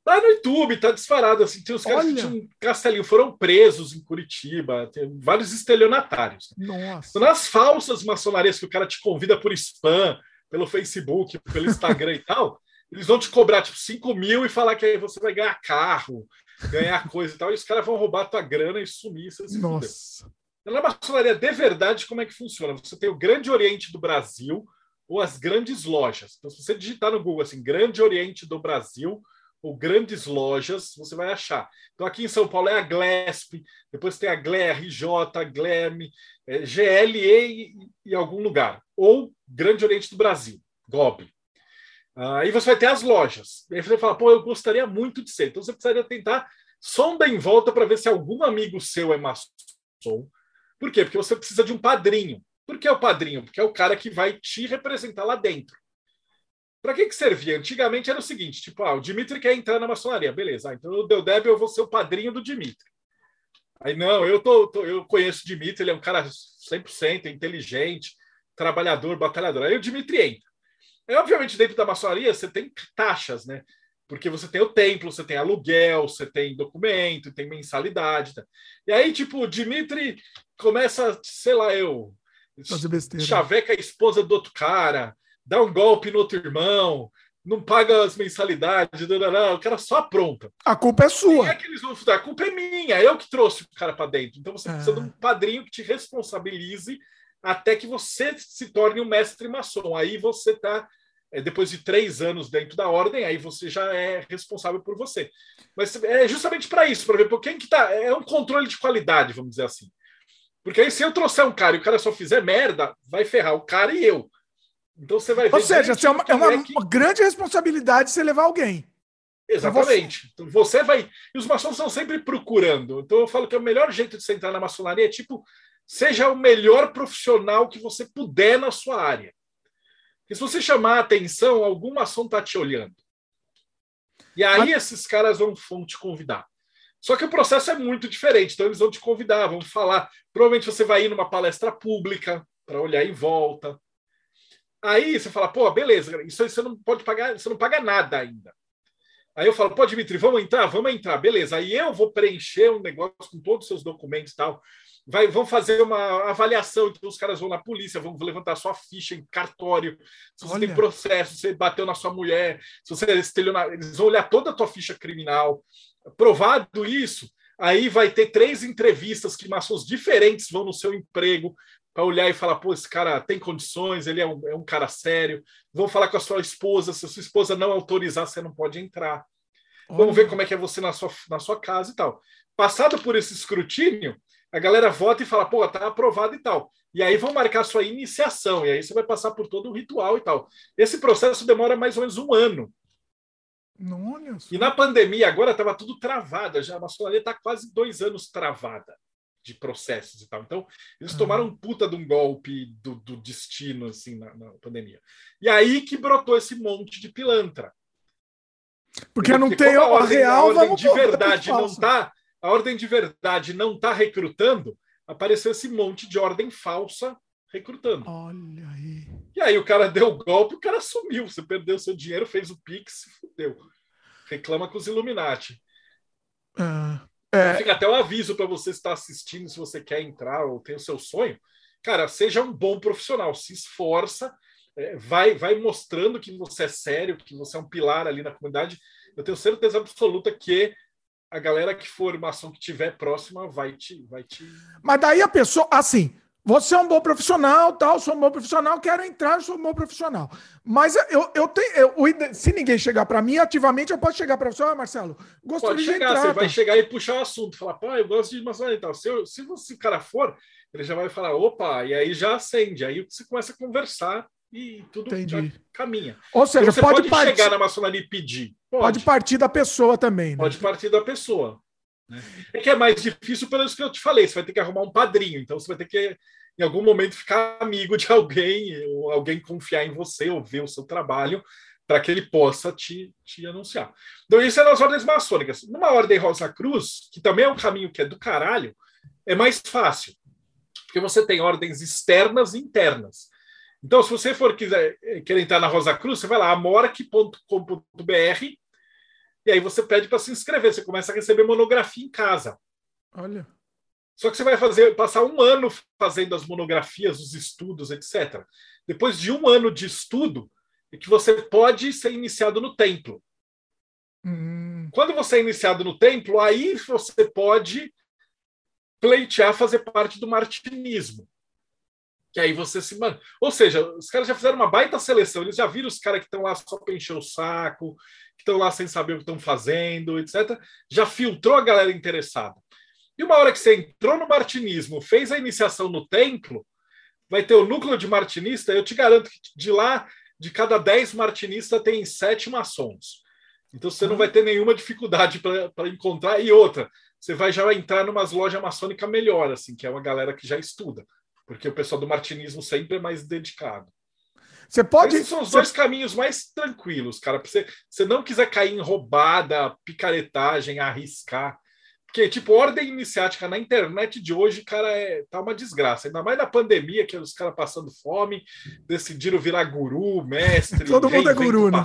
Tá no YouTube, tá disparado. Assim, tem os caras Olha. que tinham castelinho, foram presos em Curitiba, tem vários estelionatários. Nossa. Nas falsas maçonarias que o cara te convida por spam, pelo Facebook, pelo Instagram e tal, eles vão te cobrar tipo 5 mil e falar que aí você vai ganhar carro, ganhar coisa e tal, e os caras vão roubar tua grana e sumir. Nossa. Na maçonaria de verdade, como é que funciona? Você tem o Grande Oriente do Brasil ou as grandes lojas. Então, se você digitar no Google assim, Grande Oriente do Brasil ou grandes lojas, você vai achar. Então, aqui em São Paulo é a Glesp, depois tem a GLE, RJ, GLEM, é, GLE em algum lugar. Ou Grande Oriente do Brasil, GOB. Aí você vai ter as lojas. Aí você vai falar, pô, eu gostaria muito de ser. Então você precisaria tentar sonda em volta para ver se algum amigo seu é maçom. Por quê? Porque você precisa de um padrinho. Por que é o padrinho? Porque é o cara que vai te representar lá dentro. Para que, que servia? Antigamente era o seguinte: tipo, ah, o Dimitri quer entrar na maçonaria, beleza. Ah, então o Deu eu vou ser o padrinho do Dimitri. Aí não, eu, tô, tô, eu conheço o Dimitri, ele é um cara 100% inteligente, trabalhador, batalhador. Aí o Dimitri entra. Aí, obviamente, dentro da maçonaria você tem taxas, né? Porque você tem o templo, você tem aluguel, você tem documento, tem mensalidade. Tá? E aí, tipo, o Dimitri começa, sei lá, eu. Chaveca a esposa do outro cara, dá um golpe no outro irmão, não paga as mensalidades, não, não, não, o cara só apronta. A culpa é sua. é que eles vão A culpa é minha, eu que trouxe o cara para dentro. Então você precisa de um é. padrinho que te responsabilize até que você se torne um mestre maçom. Aí você está, é, depois de três anos dentro da ordem, aí você já é responsável por você. Mas é justamente para isso, para ver por quem que tá. É um controle de qualidade, vamos dizer assim. Porque aí, se eu trouxer um cara e o cara só fizer merda, vai ferrar o cara e eu. Então você vai. Ou seja, é uma, é uma, é que... uma grande responsabilidade você levar alguém. Exatamente. Você... Então você vai. E os maçons estão sempre procurando. Então eu falo que é o melhor jeito de você entrar na maçonaria é tipo seja o melhor profissional que você puder na sua área. Porque se você chamar a atenção, alguma ação está te olhando. E aí Mas... esses caras vão, vão te convidar. Só que o processo é muito diferente. Então eles vão te convidar, vão falar. Provavelmente você vai ir numa palestra pública para olhar em volta. Aí você fala, pô, beleza, isso aí você não pode pagar, você não paga nada ainda. Aí eu falo, pô, Dimitri, vamos entrar? Vamos entrar, beleza. Aí eu vou preencher um negócio com todos os seus documentos e tal vai, vão fazer uma avaliação, então os caras vão na polícia, vão levantar sua ficha em cartório, se você Olha. tem processo, se você bateu na sua mulher, se você estelionar, eles vão olhar toda a tua ficha criminal. Provado isso, aí vai ter três entrevistas que maçons diferentes vão no seu emprego para olhar e falar, pô, esse cara tem condições, ele é um, é um cara sério. Vão falar com a sua esposa, se a sua esposa não autorizar, você não pode entrar. Olha. Vamos ver como é que é você na sua, na sua casa e tal. Passado por esse escrutínio, a galera vota e fala, pô, tá aprovado e tal. E aí vão marcar sua iniciação, e aí você vai passar por todo o ritual e tal. Esse processo demora mais ou menos um ano. Nossa. E na pandemia, agora estava tudo travado, já a maçonaria está quase dois anos travada de processos e tal. Então, eles tomaram um puta de um golpe do, do destino, assim, na, na, pandemia. E aí que brotou esse monte de pilantra. Porque, Porque não tem a, ordem, real, a ordem de verdade não está a ordem de verdade não está recrutando, apareceu esse monte de ordem falsa recrutando. Olha aí. E aí o cara deu o golpe, o cara sumiu. Você perdeu seu dinheiro, fez o Pix, se fudeu. Reclama com os Illuminati. Ah, Então é, Fica até o aviso para você estar assistindo, se você quer entrar ou tem o seu sonho. Cara, seja um bom profissional, se esforça, é, vai, vai mostrando que você é sério, que você é um pilar ali na comunidade. Eu tenho certeza absoluta que a galera que for uma ação que tiver próxima vai te, vai te. mas daí a pessoa, assim, você é um bom profissional, tal, sou um bom profissional, quero entrar, sou um bom profissional. Mas eu, eu tenho, eu- se ninguém chegar para mim, ativamente eu posso chegar para você, ó, Marcelo, gostaria Pode de chegar, entrar. você vai tá? chegar e puxar o assunto, falar, pô, eu gosto de maçonaria e tal. Se, eu- se você, o cara for, ele já vai falar, opa, e aí já acende, aí você começa a conversar e tudo Entendi. caminha. Ou seja, Então, você pode, pode, partir, chegar na maçonaria e pedir. pode partir da pessoa também, né? Pode partir da pessoa. né? É que é mais difícil pelo que eu te falei. Você vai ter que arrumar um padrinho. Então você vai ter que, em algum momento, ficar amigo de alguém, ou alguém confiar em você, ou ver o seu trabalho, para que ele possa te, te anunciar. Então, isso é nas ordens maçônicas. Numa ordem Rosa Cruz, que também é um caminho que é do caralho, é mais fácil. Porque você tem ordens externas e internas. Então, se você for quiser eh, querer entrar na Rosa Cruz, você vai lá, amorque.com.br e aí você pede para se inscrever, você começa a receber monografia em casa. Olha. Só que você vai fazer, passar um ano fazendo as monografias, os estudos, etc. Depois de um ano de estudo, é que você pode ser iniciado no templo. Hum, Quando você é iniciado no templo, aí você pode pleitear fazer parte do martinismo. Que aí você se manda. Ou seja, os caras já fizeram uma baita seleção, eles já viram os caras que estão lá só para encher o saco, que estão lá sem saber o que estão fazendo, etc. Já filtrou a galera interessada. E uma hora que você entrou no martinismo, fez a iniciação no templo, vai ter o núcleo de martinista, eu te garanto que de lá, de cada 10 martinistas, tem sete maçons. Então você não vai ter nenhuma dificuldade para encontrar. E outra, você vai já entrar numas lojas maçônicas melhor, assim, que é uma galera que já estuda. Porque o pessoal do martinismo sempre é mais dedicado. Você pode. Esses são os você- dois caminhos mais tranquilos, cara. Você, você não quiser cair em roubada, picaretagem, arriscar. Porque, tipo, ordem iniciática na internet de hoje, cara, é, tá uma desgraça. Ainda mais na pandemia, que os caras passando fome, decidiram virar guru, mestre, Todo mundo é guru, o né?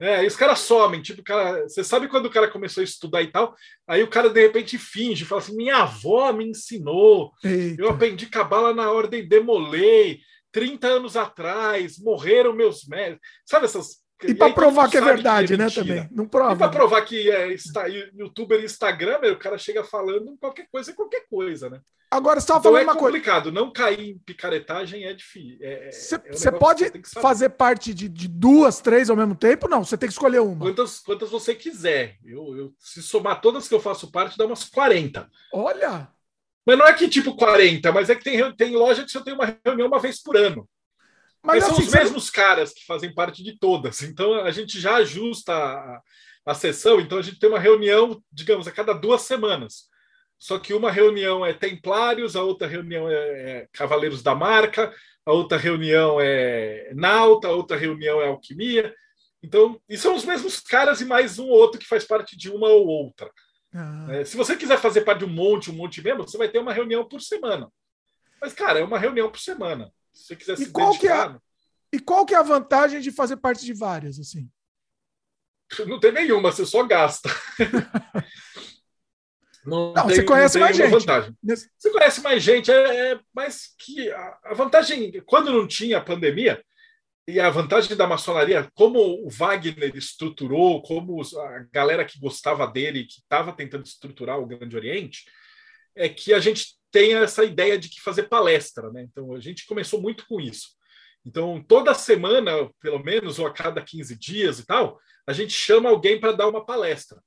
É, e os caras somem, tipo, cara, você sabe quando o cara começou a estudar e tal, aí o cara de repente finge, fala assim: minha avó me ensinou, Eita. eu aprendi cabala na ordem Demolei, 30 anos atrás, morreram meus mestres. Sabe essas. E para todo provar que é verdade, né? mentira. Também. Não E para prova. né? provar que é está, youtuber e Instagramer, o cara chega falando qualquer coisa é qualquer coisa, né? Agora, você estava Então falando é uma coisa. complicado. Não cair em picaretagem é difícil. É- é- Você é um você pode que você que fazer parte de, de duas, três ao mesmo tempo? Não, você tem que escolher uma. Quantas, quantas você quiser. Eu, eu- se somar todas que eu faço parte, dá umas 40. Olha! Mas não é que tipo 40, mas é que tem, tem loja que só tem uma reunião uma vez por ano. Mas, são assim, os você- mesmos caras que fazem parte de todas. Então a gente já ajusta a, a sessão. Então a gente tem uma reunião, digamos, a cada duas semanas. Só que uma reunião é Templários, a outra reunião é, é Cavaleiros da Marca, a outra reunião é Nauta, a outra reunião é Alquimia. Então, e são os mesmos caras e mais um ou outro que faz parte de uma ou outra. Ah, É, se você quiser fazer parte de um monte, um monte mesmo, você vai ter uma reunião por semana. Mas, cara, é uma reunião por semana. Se você quiser E se qual que é a- dedicar, E qual que é a vantagem de fazer parte de várias, assim? não tem nenhuma, você só gasta. Não, Não, tem- você conhece não mais gente. Vantagem. Você conhece mais gente, é, é mais que a, a vantagem, quando não tinha a pandemia, e a vantagem da maçonaria, como o Wagner estruturou, como a galera que gostava dele, que estava tentando estruturar o Grande Oriente, é que a gente tem essa ideia de que fazer palestra, né? Então a gente começou muito com isso. Então toda semana, pelo menos, ou a cada 15 dias e tal, a gente chama alguém para dar uma palestra.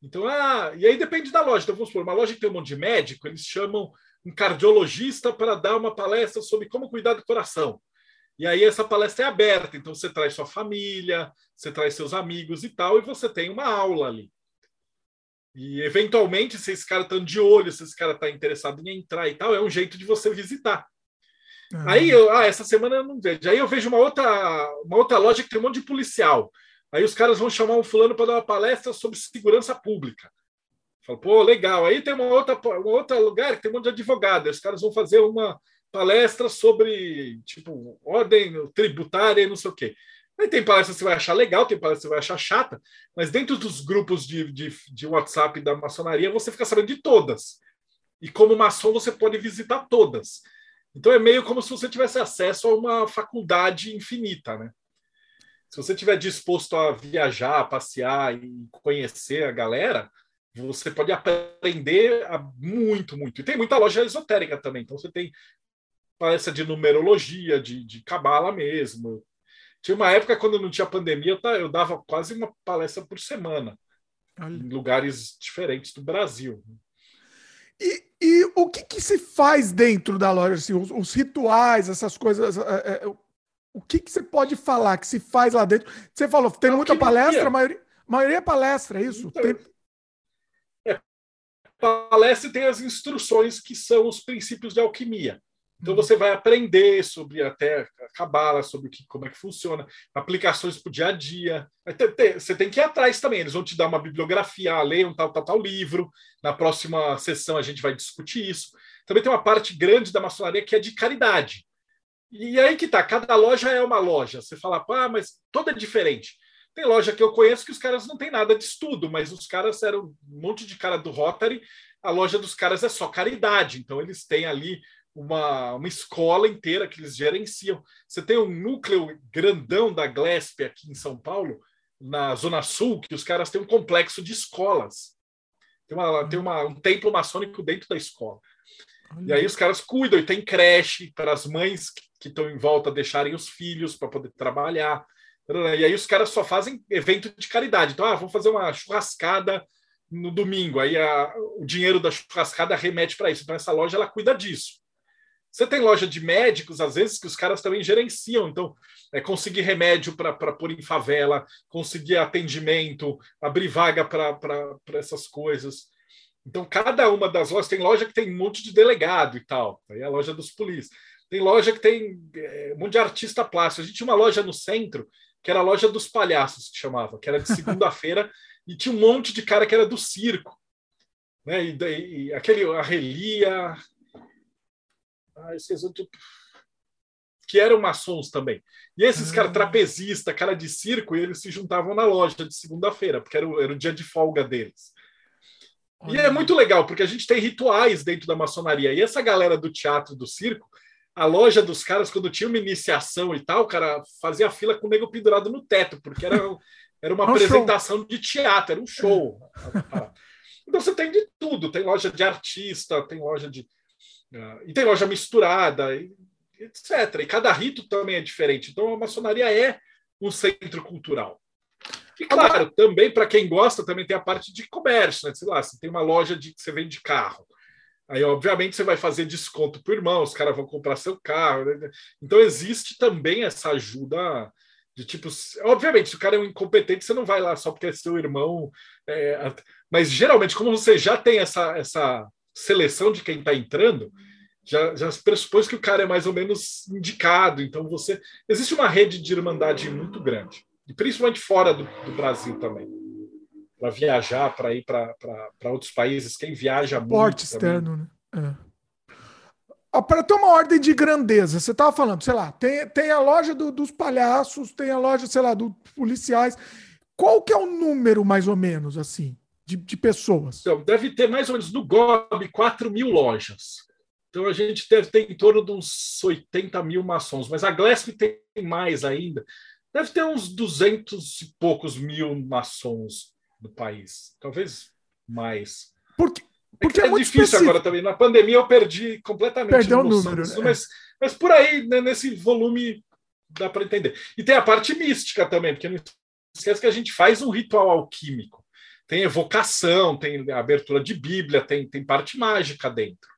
Então, ah, e aí depende da loja. Então, vamos supor, uma loja que tem um monte de médico, eles chamam um cardiologista para dar uma palestra sobre como cuidar do coração. E aí essa palestra é aberta, então você traz sua família, você traz seus amigos e tal, e você tem uma aula ali. E eventualmente, se esse cara está de olho, se esse cara está interessado em entrar e tal, é um jeito de você visitar. Ah, Aí, eu, ah, essa semana eu não vejo. Aí eu vejo uma outra, uma outra loja que tem um monte de policial. Aí os caras vão chamar um fulano para dar uma palestra sobre segurança pública. Fala, pô, legal. Aí tem uma outra, um outro lugar que tem um monte de advogado. Os caras vão fazer uma palestra sobre, tipo, ordem tributária e não sei o quê. Aí tem palestra que você vai achar legal, tem palestra que você vai achar chata, mas dentro dos grupos de, de, de WhatsApp da maçonaria, você fica sabendo de todas. E como maçom, você pode visitar todas. Então é meio como se você tivesse acesso a uma faculdade infinita, né? Se você estiver disposto a viajar, a passear e conhecer a galera, você pode aprender muito, muito. E tem muita loja esotérica também. Então você tem palestra de numerologia, de, de cabala mesmo. Tinha uma época quando não tinha pandemia, eu dava quase uma palestra por semana Olha. em lugares diferentes do Brasil. E, e o que, que, se faz dentro da loja? Assim, os, os rituais, essas coisas. É, é, o que, que você pode falar que se faz lá dentro? Você falou, tem muita palestra, a maioria, maioria é palestra, é isso? Então, tem... é, palestra tem as instruções que são os princípios de alquimia. Então você vai aprender sobre até a cabala, sobre o que, como é que funciona, aplicações para o dia a dia. Você tem que ir atrás também. Eles vão te dar uma bibliografia, ah, leia um tal, tal, tal livro. Na próxima sessão a gente vai discutir isso. Também tem uma parte grande da maçonaria que é de caridade. E aí que tá, cada loja é uma loja. Você fala, ah, mas toda é diferente. Tem loja que eu conheço que os caras não têm nada de estudo, mas os caras eram um monte de cara do Rotary. A loja dos caras é só caridade. Então eles têm ali uma, uma escola inteira que eles gerenciam. Você tem um núcleo grandão da Glesp aqui em São Paulo, na Zona Sul, que os caras têm um complexo de escolas. Tem, uma, tem uma, um templo maçônico dentro da escola. E aí os caras cuidam, e tem creche para as mães que estão em volta deixarem os filhos para poder trabalhar. E aí os caras só fazem evento de caridade. Então, ah, vamos fazer uma churrascada no domingo. Aí a, o dinheiro da churrascada remete para isso. Então essa loja ela cuida disso. Você tem loja de médicos, às vezes, que os caras também gerenciam. Então, é conseguir remédio para pôr em favela, conseguir atendimento, abrir vaga para essas coisas. Então, cada uma das lojas tem loja que tem um monte de delegado e tal. Aí é a loja dos polícias. Tem loja que tem é, um monte de artista plástico. A gente tinha uma loja no centro, que era a loja dos palhaços, que chamava, que era de segunda-feira, e tinha um monte de cara que era do circo. Né? E, e aquele, a Relia, ah, esses outros, que eram maçons também. E esses ah. caras trapezista, cara de circo, eles se juntavam na loja de segunda-feira, porque era o, era o dia de folga deles. E é muito legal, porque a gente tem rituais dentro da maçonaria. E essa galera do teatro do circo, a loja dos caras, quando tinha uma iniciação e tal, o cara fazia fila com o nego pendurado no teto, porque era, era uma um apresentação show. de teatro, era um show. então você tem de tudo, tem loja de artista, tem loja de e tem loja misturada, etc. E cada rito também é diferente. Então a maçonaria é um centro cultural. E claro, também para quem gosta, também tem a parte de comércio, né? Sei lá, você tem uma loja de que você vende carro. Aí, obviamente, você vai fazer desconto para o irmão, os caras vão comprar seu carro. Né? Então, existe também essa ajuda de tipo. Obviamente, se o cara é um incompetente, você não vai lá só porque é seu irmão. É, mas geralmente, como você já tem essa, essa seleção de quem está entrando, já, já pressupõe que o cara é mais ou menos indicado. Então, você. Existe uma rede de irmandade muito grande, e principalmente fora do, do Brasil também. Para viajar, para ir para outros países, quem viaja muito. Porte externo, né? É para ter uma ordem de grandeza, você estava falando, sei lá, tem, tem a loja do, dos palhaços, tem a loja, sei lá, dos policiais. Qual que é o número, mais ou menos, assim? De, de pessoas? Então, deve ter mais ou menos no GOB 4 mil lojas. Então a gente deve ter em torno de uns 80 mil maçons, mas a Glesp tem mais ainda. Deve ter uns 200 e poucos mil maçons no país, talvez mais. Porque, porque é, é, é difícil específico. agora também. Na pandemia eu perdi completamente Perdeu o número, disso, né? mas, mas por aí, né, nesse volume, dá para entender. E tem a parte mística também, porque não esquece que a gente faz um ritual alquímico tem evocação, tem abertura de Bíblia, tem, tem parte mágica dentro.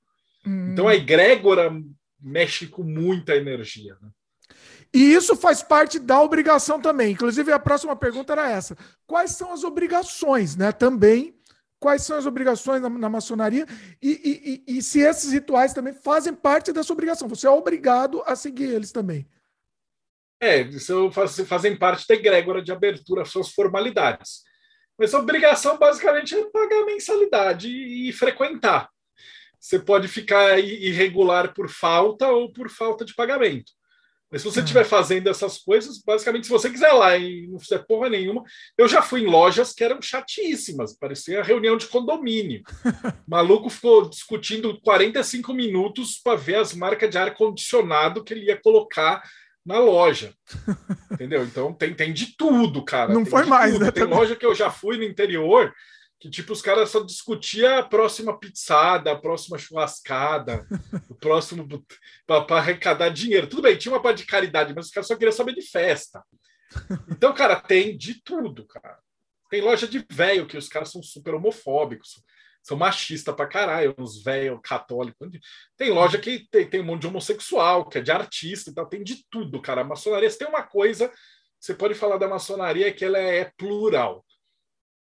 Hum. Então a egrégora mexe com muita energia. Né? E isso faz parte da obrigação também. Inclusive, a próxima pergunta era essa: quais são as obrigações, né? Também. Quais são as obrigações na, na maçonaria e, e, e, e se esses rituais também fazem parte dessa obrigação? Você é obrigado a seguir eles também. É, isso faz, fazem parte da egrégora de abertura, suas formalidades. Mas a obrigação basicamente é pagar mensalidade e, e frequentar. Você pode ficar irregular por falta ou por falta de pagamento. Mas se você estiver fazendo essas coisas, basicamente, se você quiser lá e não fizer porra nenhuma, eu já fui em lojas que eram chatíssimas, parecia reunião de condomínio. O maluco ficou discutindo 45 minutos para ver as marcas de ar-condicionado que ele ia colocar na loja. Entendeu? Então tem, tem de tudo, cara. Não tem foi mais, tudo. né? Tem loja que eu já fui no interior que tipo os caras só discutia a próxima pizzada, a próxima churrascada, o próximo para arrecadar dinheiro. Tudo bem, tinha uma parte de caridade, mas os caras só queriam saber de festa. Então, cara, tem de tudo, cara. Tem loja de velho que os caras são super homofóbicos, são machistas pra caralho, uns velhos católicos. Tem loja que tem, tem um monte de homossexual, que é de artista e tal, tem de tudo, cara. A maçonaria, tem uma coisa, você pode falar da maçonaria que ela é plural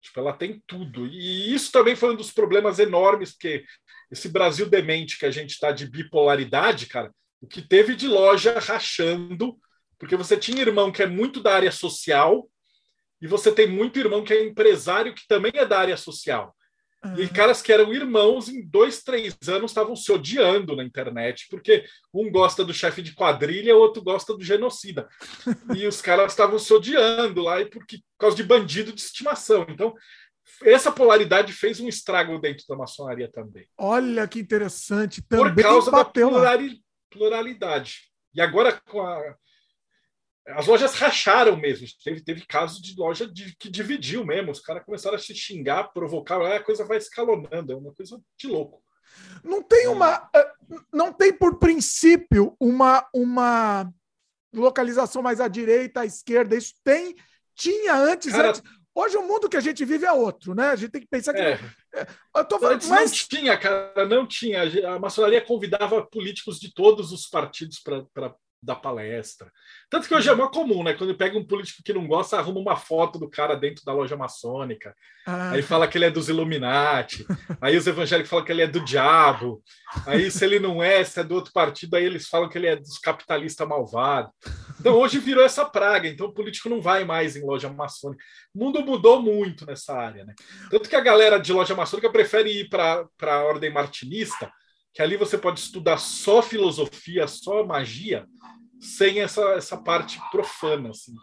Tipo, ela tem tudo. E isso também foi um dos problemas enormes, porque esse Brasil demente que a gente está de bipolaridade, cara, o que teve de loja rachando, porque você tinha irmão que é muito da área social, e você tem muito irmão que é empresário que também é da área social. Uhum. E caras que eram irmãos, em dois, três anos, estavam se odiando na internet, porque um gosta do chefe de quadrilha, o outro gosta do genocida. e os caras estavam se odiando lá, e porque, por causa de bandido de estimação. Então, essa polaridade fez um estrago dentro da maçonaria também. Olha que interessante. Também por causa da pluralidade. E agora, com a, as lojas racharam mesmo. Teve, teve casos de loja de, que dividiu mesmo. Os caras começaram a se xingar, provocar, a coisa vai escalonando. É uma coisa de louco. Não tem uma. Eh, não tem por princípio uma, uma localização mais à direita, à esquerda. Isso tem. Tinha antes, cara, antes. Hoje o mundo que a gente vive é outro, né? A gente tem que pensar que. É. Eh, eu tô falando, Antes mas... não tinha, cara, não tinha. A maçonaria convidava políticos de todos os partidos para da palestra. Tanto que hoje é muito comum, né? Quando pega um político que não gosta, arruma uma foto do cara dentro da loja maçônica. Ah. Aí fala que ele é dos Illuminati. aí os evangélicos falam que ele é do diabo. Aí, se ele não é, se é do outro partido, aí eles falam que ele é dos capitalistas malvados. Então, hoje virou essa praga. Então, o político não vai mais em loja maçônica. O mundo mudou muito nessa área, né? Tanto que a galera de loja maçônica prefere ir para a ordem martinista, que ali você pode estudar só filosofia, só magia sem essa, essa parte profana. Assim.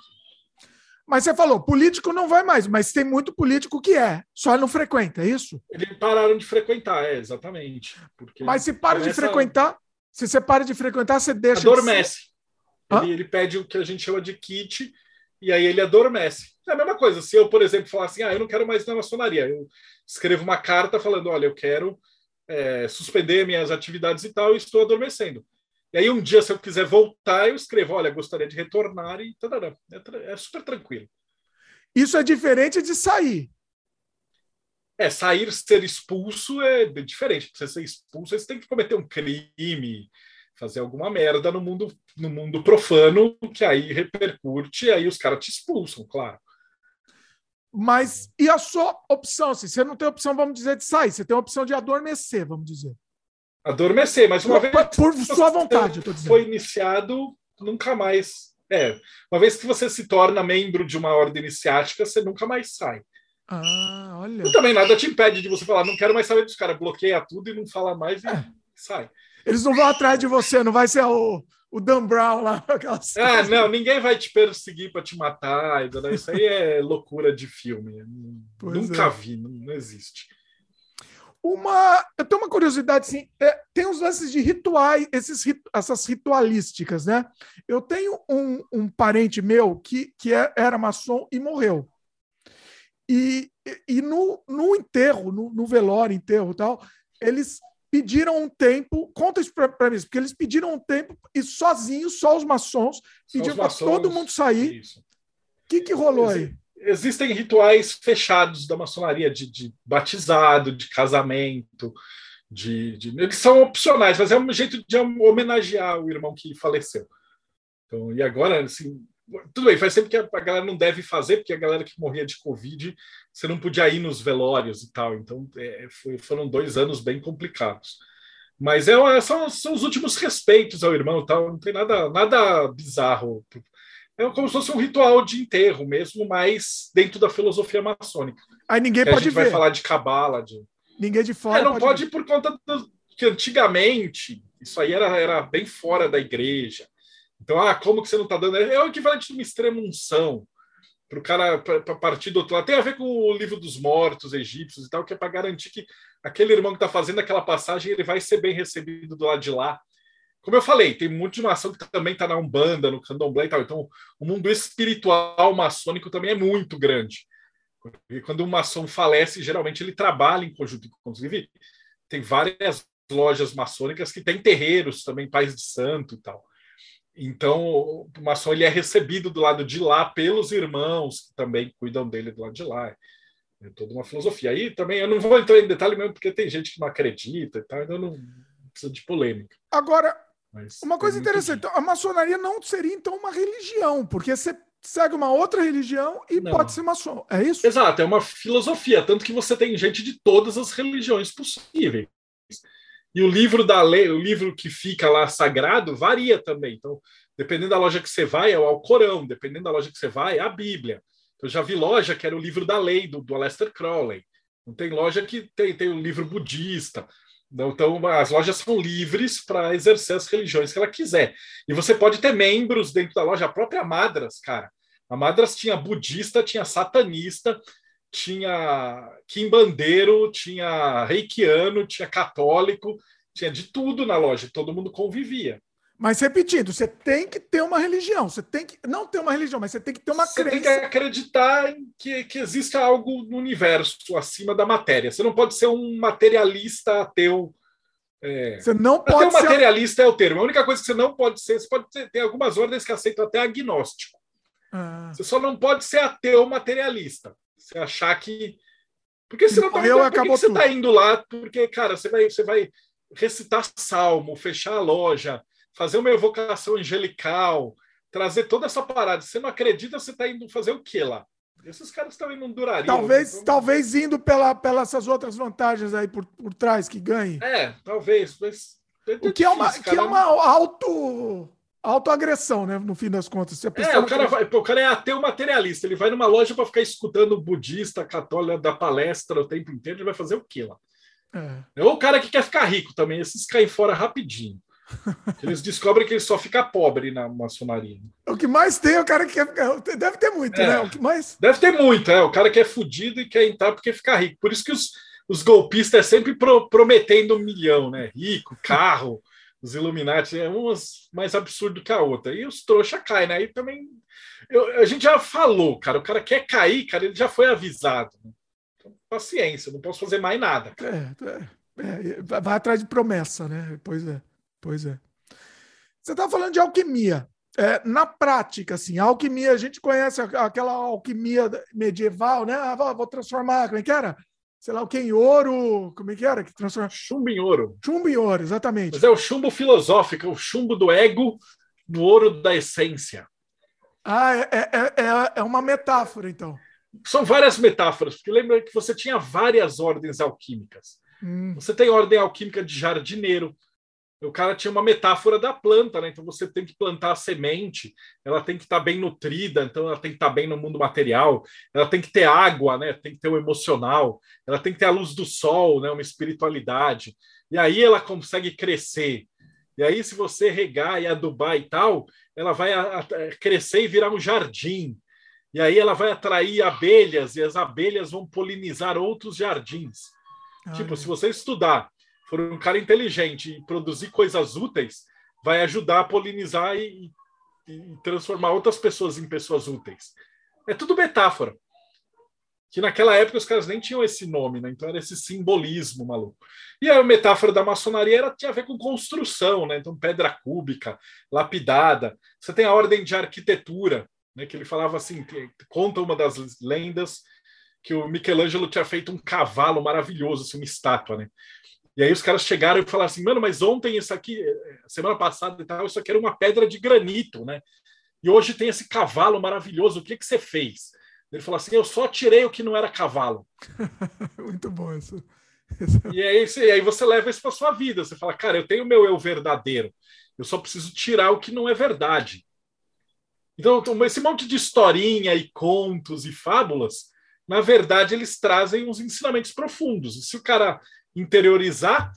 Mas você falou, político não vai mais, mas tem muito político que é, só não frequenta, é isso? Eles pararam de frequentar, é, exatamente. mas se para começa... de frequentar, se você para de frequentar, você deixa. Adormece. De ele, ele, pede o que a gente chama de kit, e aí ele adormece. É a mesma coisa. Se eu, por exemplo, falar assim, ah, eu não quero mais na maçonaria, eu escrevo uma carta falando, olha, eu quero é, suspender minhas atividades e tal, e estou adormecendo. E aí um dia, se eu quiser voltar, eu escrevo, olha, gostaria de retornar e tarará. É, é super tranquilo. Isso é diferente de sair. É, sair, ser expulso é diferente. Pra você ser expulso, você tem que cometer um crime, fazer alguma merda no mundo, no mundo profano, que aí repercute, e aí os caras te expulsam, claro. Mas e a sua opção? Se você não tem opção, vamos dizer, de sair, você tem a opção de adormecer, vamos dizer. Adormecer, mas uma vez. Por sua vontade, eu tô dizendo. Foi iniciado, nunca mais. É, uma vez que você se torna membro de uma ordem iniciática, você nunca mais sai. Ah, olha. E também nada te impede de você falar, não quero mais saber dos caras, bloqueia tudo e não fala mais e é. sai. Eles não vão atrás de você, não vai ser o, o Dan Brown lá. Ah, não, ninguém vai te perseguir para te matar. Isso aí é loucura de filme. Pois Nunca é. vi, não, não existe. Uma, eu tenho uma curiosidade, assim, é, tem uns lances de rituais, esses, essas ritualísticas, né? Eu tenho um, um parente meu que, que é, era maçom e morreu. E, e no, no enterro, no, no velório, enterro tal, eles pediram um tempo, conta isso para mim, porque eles pediram um tempo e sozinhos, só os maçons, pediram para todo mundo sair. O que, que rolou aí? Existem rituais fechados da maçonaria, de, de batizado, de casamento, de, de, eles são opcionais, mas é um jeito de homenagear o irmão que faleceu. Então, e agora, assim, tudo bem, faz tempo que a, galera não deve fazer, porque a galera que morria de Covid, você não podia ir nos velórios e tal. Então, é, foi, foram dois anos bem complicados. Mas é, são, são os últimos respeitos ao irmão tal, não tem nada, nada bizarro É como se fosse um ritual de enterro mesmo, mas dentro da filosofia maçônica. Aí ninguém pode a gente ver. vai falar de cabala, de Ninguém de fora. é, não pode, ver. por conta do, que antigamente isso aí era, era bem fora da igreja. Então, ah, como que você não está dando? É o equivalente de uma extrema unção para o cara para partir do outro lado. Tem a ver com o livro dos mortos egípcios e tal, que é para garantir que aquele irmão que está fazendo aquela passagem ele vai ser bem recebido do lado de lá. Como eu falei, tem muito de maçom que também está na Umbanda, no Candomblé e tal. Então, o mundo espiritual maçônico também é muito grande. E quando um maçom falece, geralmente ele trabalha em conjunto. Inclusive, tem várias lojas maçônicas que têm terreiros também, pais de santo e tal. Então, o maçom ele é recebido do lado de lá pelos irmãos que também cuidam dele do lado de lá. É toda uma filosofia. Aí também eu não vou entrar em detalhe mesmo, porque tem gente que não acredita e tal, então não precisa de polêmica. Agora, Mas uma coisa muito interessante, disso. a maçonaria não seria então uma religião, porque você segue uma outra religião e Não. pode ser maçom. É isso? Exato, é uma filosofia, tanto que você tem gente de todas as religiões possíveis. E o livro da lei, o livro que fica lá sagrado, varia também. Então, dependendo da loja que você vai, é o Alcorão, dependendo da loja que você vai, é a Bíblia. Eu já vi loja que era o livro da lei, do, do Aleister Crowley. Não tem loja que tem, tem o livro budista. Então, as lojas são livres para exercer as religiões que ela quiser. E você pode ter membros dentro da loja, a própria Madras, cara. A Madras tinha budista, tinha satanista, tinha quimbandeiro, tinha reikiano, tinha católico, tinha de tudo na loja, todo mundo convivia. Mas repetindo, você tem que ter uma religião. Você tem que não ter uma religião, mas você tem que ter uma Você tem que crença. acreditar em que, que existe algo no universo acima da matéria. Você não pode ser um materialista ateu. É, Você não pode ser. materialista é o termo. A única coisa que você não pode ser, você pode ter, tem algumas ordens que aceitam até agnóstico. Ah, Você só não pode ser ateu materialista. Você achar que. Porque senão também, morreu, por que acabou que você está indo lá? Porque, cara, você vai, você vai recitar salmo, fechar a loja, fazer uma evocação angelical, trazer toda essa parada. Você não acredita, você está indo fazer o quê lá? Esses caras também não durariam. talvez, Então, talvez indo pela, pelas essas outras vantagens aí por, por trás que ganhe. É, talvez, mas. O que é uma, difícil, que é cara. uma auto, autoagressão, né? No fim das contas. Se a É, o cara, vai, o cara é ateu materialista. Ele vai numa loja para ficar escutando o budista, católico da palestra o tempo inteiro. Ele vai fazer o quê lá? É. Ou o cara que quer ficar rico também. Esses caem fora rapidinho. Eles descobrem que ele só fica pobre na maçonaria. O que mais tem é o cara que quer ficar. Deve ter muito, É. né? O que mais. Deve ter muito, é. O cara que é fudido e quer entrar porque fica rico. Por isso que os, os golpistas é sempre pro- prometendo um milhão, né? Rico, carro, os Illuminati, é umas mais absurdo que a outra. E os trouxa caem, né? Aí também. eu- a gente já falou, cara. O cara quer cair, cara, ele já foi avisado. né? Então, paciência, não posso fazer mais nada. É, é, é, vai atrás de promessa, né? Pois é, pois é. Você está falando de alquimia. É, na prática, assim, a alquimia, a gente conhece aquela alquimia medieval, né? Ah, vou, vou transformar, como é que era? Sei lá o que em ouro, como é que era? Que transforma Chumbo em ouro. chumbo em ouro, exatamente. Mas é o chumbo filosófico, o chumbo do ego no ouro da essência. Ah, é, é, é, é uma metáfora, então. São várias metáforas, porque lembra que você tinha várias ordens alquímicas. Hum, Você tem ordem alquímica de jardineiro. O cara tinha uma metáfora da planta, né? Então você tem que plantar a semente, ela tem que estar bem nutrida, então ela tem que estar bem no mundo material, ela tem que ter água, né? Tem que ter o emocional, ela tem que ter a luz do sol, né? Uma espiritualidade. E aí ela consegue crescer. E aí, se você regar e adubar e tal, ela vai crescer e virar um jardim. E aí ela vai atrair abelhas e as abelhas vão polinizar outros jardins. Tipo, olha. se você estudar, for um cara inteligente e produzir coisas úteis, vai ajudar a polinizar e, e- transformar outras pessoas em pessoas úteis. É tudo metáfora. Que naquela época os caras nem tinham esse nome, né? Então era esse simbolismo maluco. E a metáfora da maçonaria era, tinha a ver com construção, né? Então pedra cúbica, lapidada. Você tem a ordem de arquitetura, né? Que ele falava assim, que- conta uma das lendas que o Michelangelo tinha feito um cavalo maravilhoso, assim, uma estátua, né? E aí os caras chegaram e falaram assim, mano, mas ontem isso aqui, eh, semana passada e tal, isso aqui era uma pedra de granito, né? E hoje tem esse cavalo maravilhoso, o que que você fez? Ele falou assim, eu só tirei o que não era cavalo. Muito bom isso. E aí, você- e aí você leva isso para sua vida. Você fala, cara, eu tenho o meu eu verdadeiro. Eu só preciso tirar o que não é verdade. Então, esse monte de historinha e contos e fábulas, na verdade, eles trazem uns ensinamentos profundos. E se o cara interiorizar,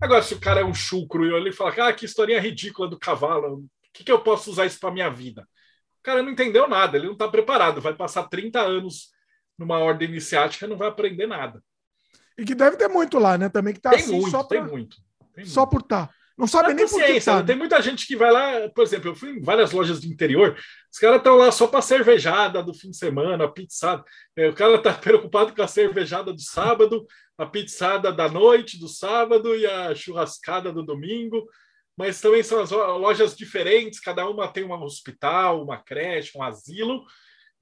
agora, se o cara é um chucro e ele fala, ah, que historinha ridícula do cavalo, o que, que eu posso usar isso para minha vida? O cara não entendeu nada, ele não está preparado, vai passar 30 anos numa ordem iniciática e não vai aprender nada. E que deve ter muito lá, né? Também que tá tem assim muito, só pra... tem muito. Tem só muito. por tá. Não sabe nem por que tá. Tem muita gente que vai lá, por exemplo, eu fui em várias lojas do interior, os caras estão lá só para cervejada do fim de semana, a pizzada. É, o cara está preocupado com a cervejada do sábado, a pizzada da noite do sábado e a churrascada do domingo. Mas também são as lojas diferentes, cada uma tem um hospital, uma creche, um asilo.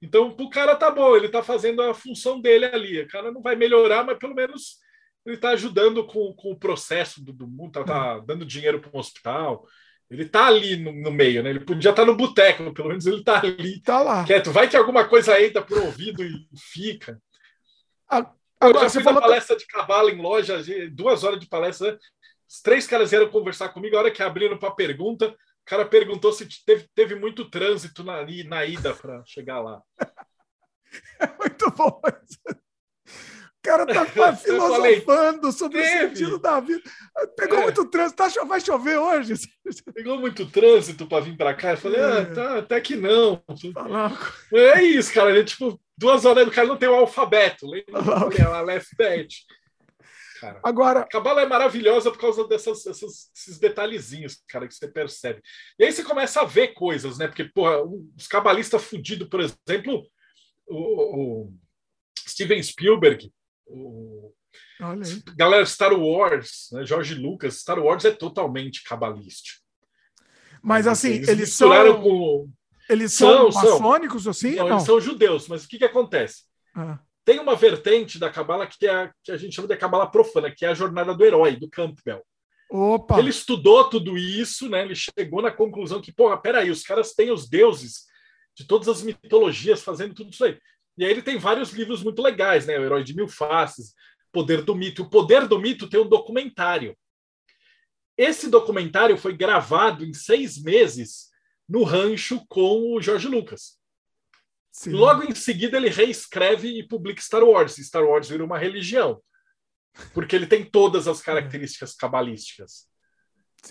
Então, o cara tá bom, ele tá fazendo a função dele ali. O cara não vai melhorar, mas pelo menos ele está ajudando com, com o processo do, do mundo, tá, tá dando dinheiro para um hospital. Ele está ali no, no, meio, né? Ele podia estar tá no boteco, pelo menos ele está ali. Tá lá. Quieto. Vai que alguma coisa entra por ouvido e fica. Agora, eu já fui na palestra de cavalo em loja, duas horas de palestra. Né? Os três caras vieram conversar comigo. A hora que abriram para pergunta, o cara perguntou se teve, teve muito trânsito na, na ida para chegar lá. É muito bom. O cara tá filosofando sobre Teve. o sentido da vida. Pegou é. muito trânsito. Tá, vai chover hoje? Pegou muito trânsito para vir para cá. Eu falei, é. ah, tá, até que não. Tá é isso, cara. Ele, tipo, duas horas do cara não tem o alfabeto. Lembra? É o alfabeto. Cara. Agora. A cabala é maravilhosa por causa dessas, dessas, desses detalhezinhos, cara, que você percebe. E aí você começa a ver coisas, né? Porque, porra, os cabalistas fudidos, por exemplo, o, o Steven Spielberg, o... Galera, Star Wars, né? Jorge Lucas, Star Wars é totalmente cabalístico. Mas assim, eles, eles são. Com... Eles são, são maçônicos são. assim? Não, não, eles são judeus, mas o que, que acontece? Ah. Tem uma vertente da cabala que, é, que a gente chama de cabala profana, que é a jornada do herói, do Campbell. Opa. Ele estudou tudo isso, né? Ele chegou na conclusão que, porra, peraí, os caras têm os deuses de todas as mitologias fazendo tudo isso aí. E aí ele tem vários livros muito legais, né? O Herói de Mil Faces, Poder do Mito. O Poder do Mito tem um documentário. Esse documentário foi gravado em seis meses no rancho com o George Lucas. Sim. Logo em seguida, ele reescreve e publica Star Wars. Star Wars vira uma religião, porque ele tem todas as características cabalísticas.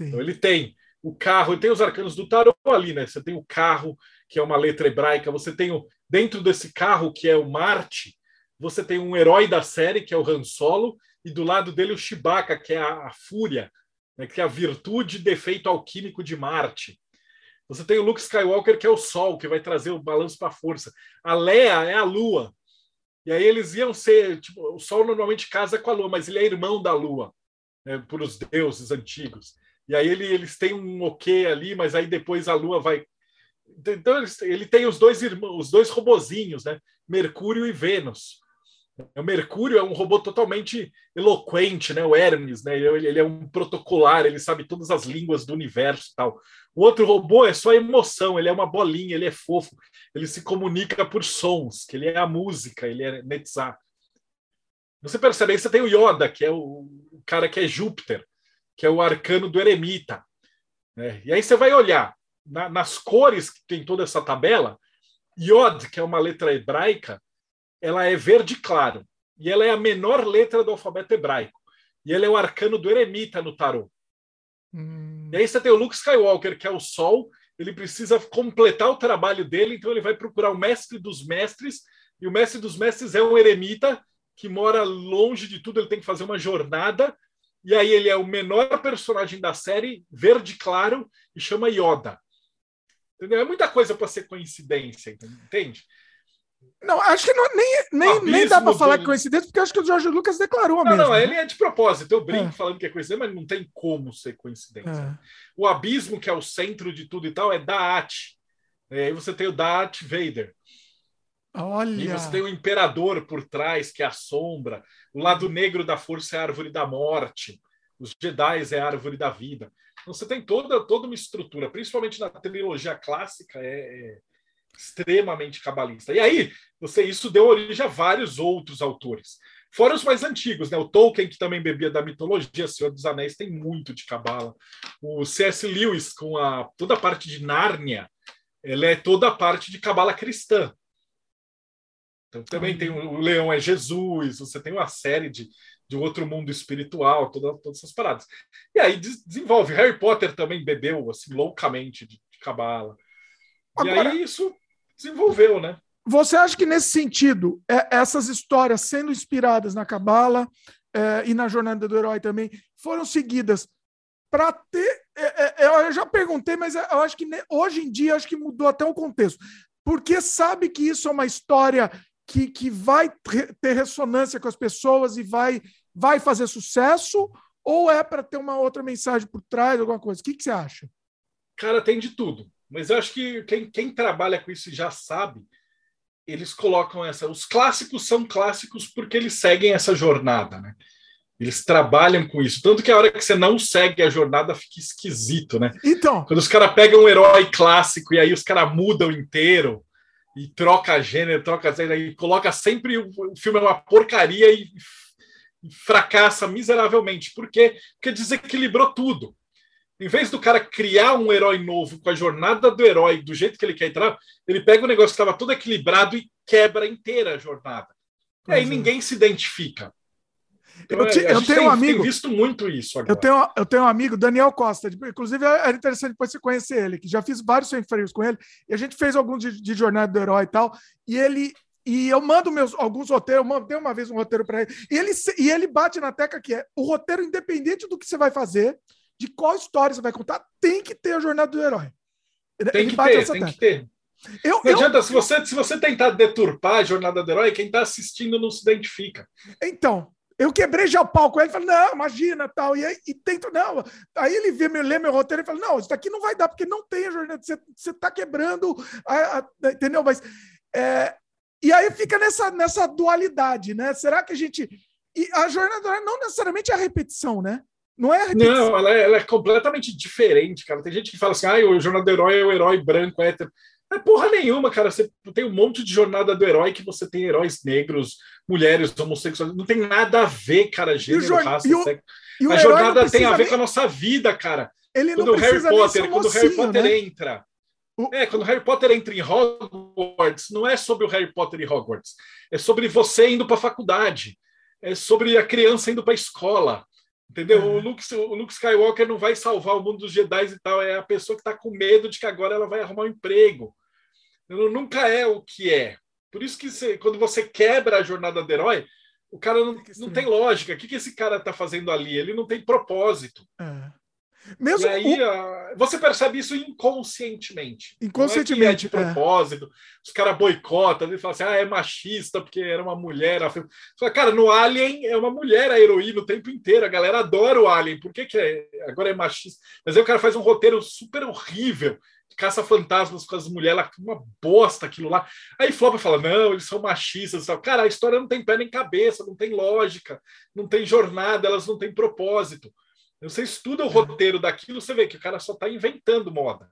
Então, ele tem o carro, ele tem os arcanos do tarot ali, né? Você tem o carro, que é uma letra hebraica, você tem o, Dentro desse carro, que é o Marte, você tem um herói da série, que é o Han Solo, e do lado dele o Chewbacca, que é a, a Fúria, né, que é a virtude e defeito alquímico de Marte. Você tem o Luke Skywalker, que é o Sol, que vai trazer o balanço para a força. A Leia é a Lua. E aí eles iam ser. Tipo, o Sol normalmente casa com a Lua, mas ele é irmão da Lua, né, por os deuses antigos. E aí ele, eles têm um ok ali, mas aí depois a Lua vai então ele tem os dois irmãos, os dois robozinhos, né? Mercúrio e Vênus. O Mercúrio é um robô totalmente eloquente, né? O Hermes, né? Ele é um protocolar, ele sabe todas as línguas do universo, tal. O outro robô é só emoção, ele é uma bolinha, ele é fofo, ele se comunica por sons, que ele é a música, ele é Netzah. Você percebe aí, você tem o Yoda, que é o, o cara que é Júpiter, que é o arcano do eremita. Né? E aí você vai olhar, na, nas cores que tem toda essa tabela, Yod, que é uma letra hebraica, ela é verde claro. E ela é a menor letra do alfabeto hebraico. E ela é o arcano do eremita no tarô. Hum. E aí você tem o Luke Skywalker, que é o sol. Ele precisa completar o trabalho dele, então ele vai procurar o mestre dos mestres. E o mestre dos mestres é um eremita que mora longe de tudo, ele tem que fazer uma jornada. E aí ele é o menor personagem da série, verde claro, e chama Yoda. Entendeu? É muita coisa para ser coincidência, entende? Não, acho que não, nem, nem, nem dá para falar que coincidência, porque acho que o Jorge Lucas declarou não, mesmo. Não, ele é de propósito. Eu brinco é. falando que é coincidência, mas não tem como ser coincidência. É. O abismo, que é o centro de tudo e tal, é Daat. É, aí você tem o Daat Vader. Olha. E você tem o imperador por trás, que é a sombra. O lado negro da força é a árvore da morte. Os Jedi é a árvore da vida. Você tem toda, toda uma estrutura, principalmente na trilogia clássica, é, é extremamente cabalista. E aí, você, isso deu origem a vários outros autores. Fora os mais antigos, né? O Tolkien, que também bebia da mitologia, Senhor dos Anéis, tem muito de cabala. O C.S. Lewis, com a, toda a parte de Nárnia, ela é toda a parte de cabala cristã. Então também tem o leão é Jesus, você tem uma série de, de outro mundo espiritual, toda, todas essas paradas. E aí desenvolve. Harry Potter também bebeu assim loucamente de, de cabala. E aí isso desenvolveu, né? Você acha que nesse sentido, é, essas histórias sendo inspiradas na cabala é, e na jornada do herói também foram seguidas para ter. É, é, eu já perguntei, mas eu acho que hoje em dia acho que mudou até o contexto. Porque sabe que isso é uma história que, que vai ter ressonância com as pessoas e vai, vai fazer sucesso? Ou é para ter uma outra mensagem por trás, alguma coisa? O que, que você acha? Cara, tem de tudo. Mas eu acho que quem, quem trabalha com isso já sabe. Eles colocam essa. Os clássicos são clássicos porque eles seguem essa jornada, né? Eles trabalham com isso. Tanto que a hora que você não segue a jornada fica esquisito, né? Então. Quando os caras pegam um herói clássico e aí os caras mudam inteiro e troca gênero, troca e coloca sempre o, o filme é uma porcaria e, e, fracassa miseravelmente. Por quê? Porque desequilibrou tudo. Em vez do cara criar um herói novo com a jornada do herói do jeito que ele quer entrar, ele pega um negócio que estava todo equilibrado e quebra inteira a jornada. E aí é. ninguém se identifica. Eu, te, eu tenho tem, um amigo. Tem visto muito isso agora. Eu tenho, eu tenho um amigo, Daniel Costa. Inclusive, era interessante depois você conhecer ele, que já fiz vários sem com ele. E a gente fez alguns de, de Jornada do Herói e tal. E ele. E eu mando meus alguns roteiros, eu mandei uma vez um roteiro para ele. E ele. E ele bate na tecla que é o roteiro, independente do que você vai fazer, de qual história você vai contar, tem que ter a jornada do herói. Tem ele que ter, tem tecla. que ter. Eu, não eu, adianta, se você, se você tentar deturpar a jornada do herói, quem está assistindo não se identifica. Então, eu quebrei já o pau com ele, falei, não, imagina, tal. E aí e tento, não. Aí ele vê meu, lê meu roteiro e fala, não, isso daqui não vai dar, porque não tem jornada, você, tá quebrando, a, a, entendeu? Mas, é, e aí fica nessa, nessa dualidade, né? Será que a gente. E a jornada não necessariamente é a repetição, né? Não é. Não, ela é, ela é completamente diferente, cara. Tem gente que fala assim, ah, o jornada do herói é o herói branco, hétero. É porra nenhuma, cara. Você tem um monte de jornada do herói que você tem heróis negros, mulheres, homossexuais. Não tem nada a ver, cara, gênero, e o, raça, e o, sexo. E a jornada tem a ver nem... com a nossa vida, cara. Ele quando não o Harry Potter, quando o Harry Potter né? entra. O... É, quando o Harry Potter entra em Hogwarts, não é sobre o Harry Potter e Hogwarts. É sobre você indo para a faculdade. É sobre a criança indo para a escola. Entendeu? É. O, Luke, o Luke Skywalker não vai salvar o mundo dos Jedi e tal. É a pessoa que está com medo de que agora ela vai arrumar um emprego nunca é o que é. Por isso que você, quando você quebra a jornada do herói, o cara não, não tem lógica. O que, que esse cara está fazendo ali? Ele não tem propósito. É. Mesmo e aí o... você percebe isso inconscientemente. Inconscientemente. Não é, é de é. propósito. É. Os caras boicotam, ele fala assim: ah, é machista porque era uma mulher. Fala, cara, no Alien é uma mulher a heroína o tempo inteiro. A galera adora o Alien. Por que, que é... agora é machista? Mas aí o cara faz um roteiro super horrível caça-fantasmas com as mulheres lá, uma bosta aquilo lá. Aí Flop fala: não, eles são machistas. Cara, a história não tem pé nem cabeça, não tem lógica, não tem jornada, elas não têm propósito. Você estuda o roteiro daquilo, você vê que o cara só está inventando moda.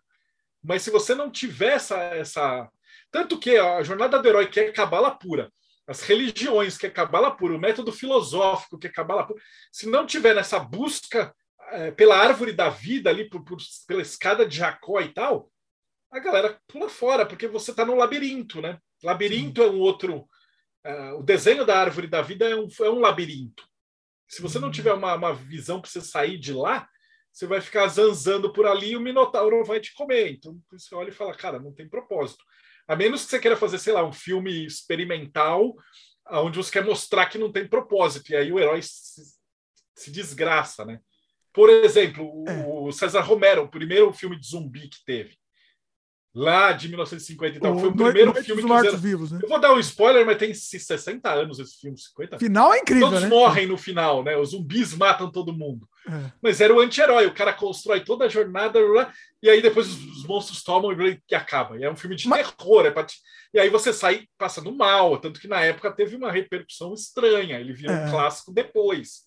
Mas se você não tiver essa, essa. Tanto que a jornada do herói, que é cabala pura, as religiões, que é cabala pura, o método filosófico, que é cabala pura, se não tiver nessa busca é, pela árvore da vida ali, por, por, pela escada de Jacó e tal, a galera pula fora, porque você está no labirinto, né? Labirinto Sim. é um outro. Uh, o desenho da árvore da vida é um, é um labirinto. Se você não tiver uma, uma visão para você sair de lá, você vai ficar zanzando por ali e o Minotauro vai te comer. Então você olha e fala, cara, não tem propósito. A menos que você queira fazer, sei lá, um filme experimental onde você quer mostrar que não tem propósito. E aí o herói se, se desgraça, né? Por exemplo, é. o César Romero, o primeiro filme de zumbi que teve lá de 1950 e tal. O foi o primeiro Noite filme que fizeram... vivos, né? Eu vou dar um spoiler, mas tem 60 anos esse filme, 50. Final é incrível, Todos né? morrem no final, né? Os zumbis matam todo mundo. É. Mas era o anti-herói, o cara constrói toda a jornada e aí depois os, monstros tomam e acaba. E é um filme de mas... terror, é te... e aí você sai passando mal, tanto que na época teve uma repercussão estranha, ele virou é. um clássico depois.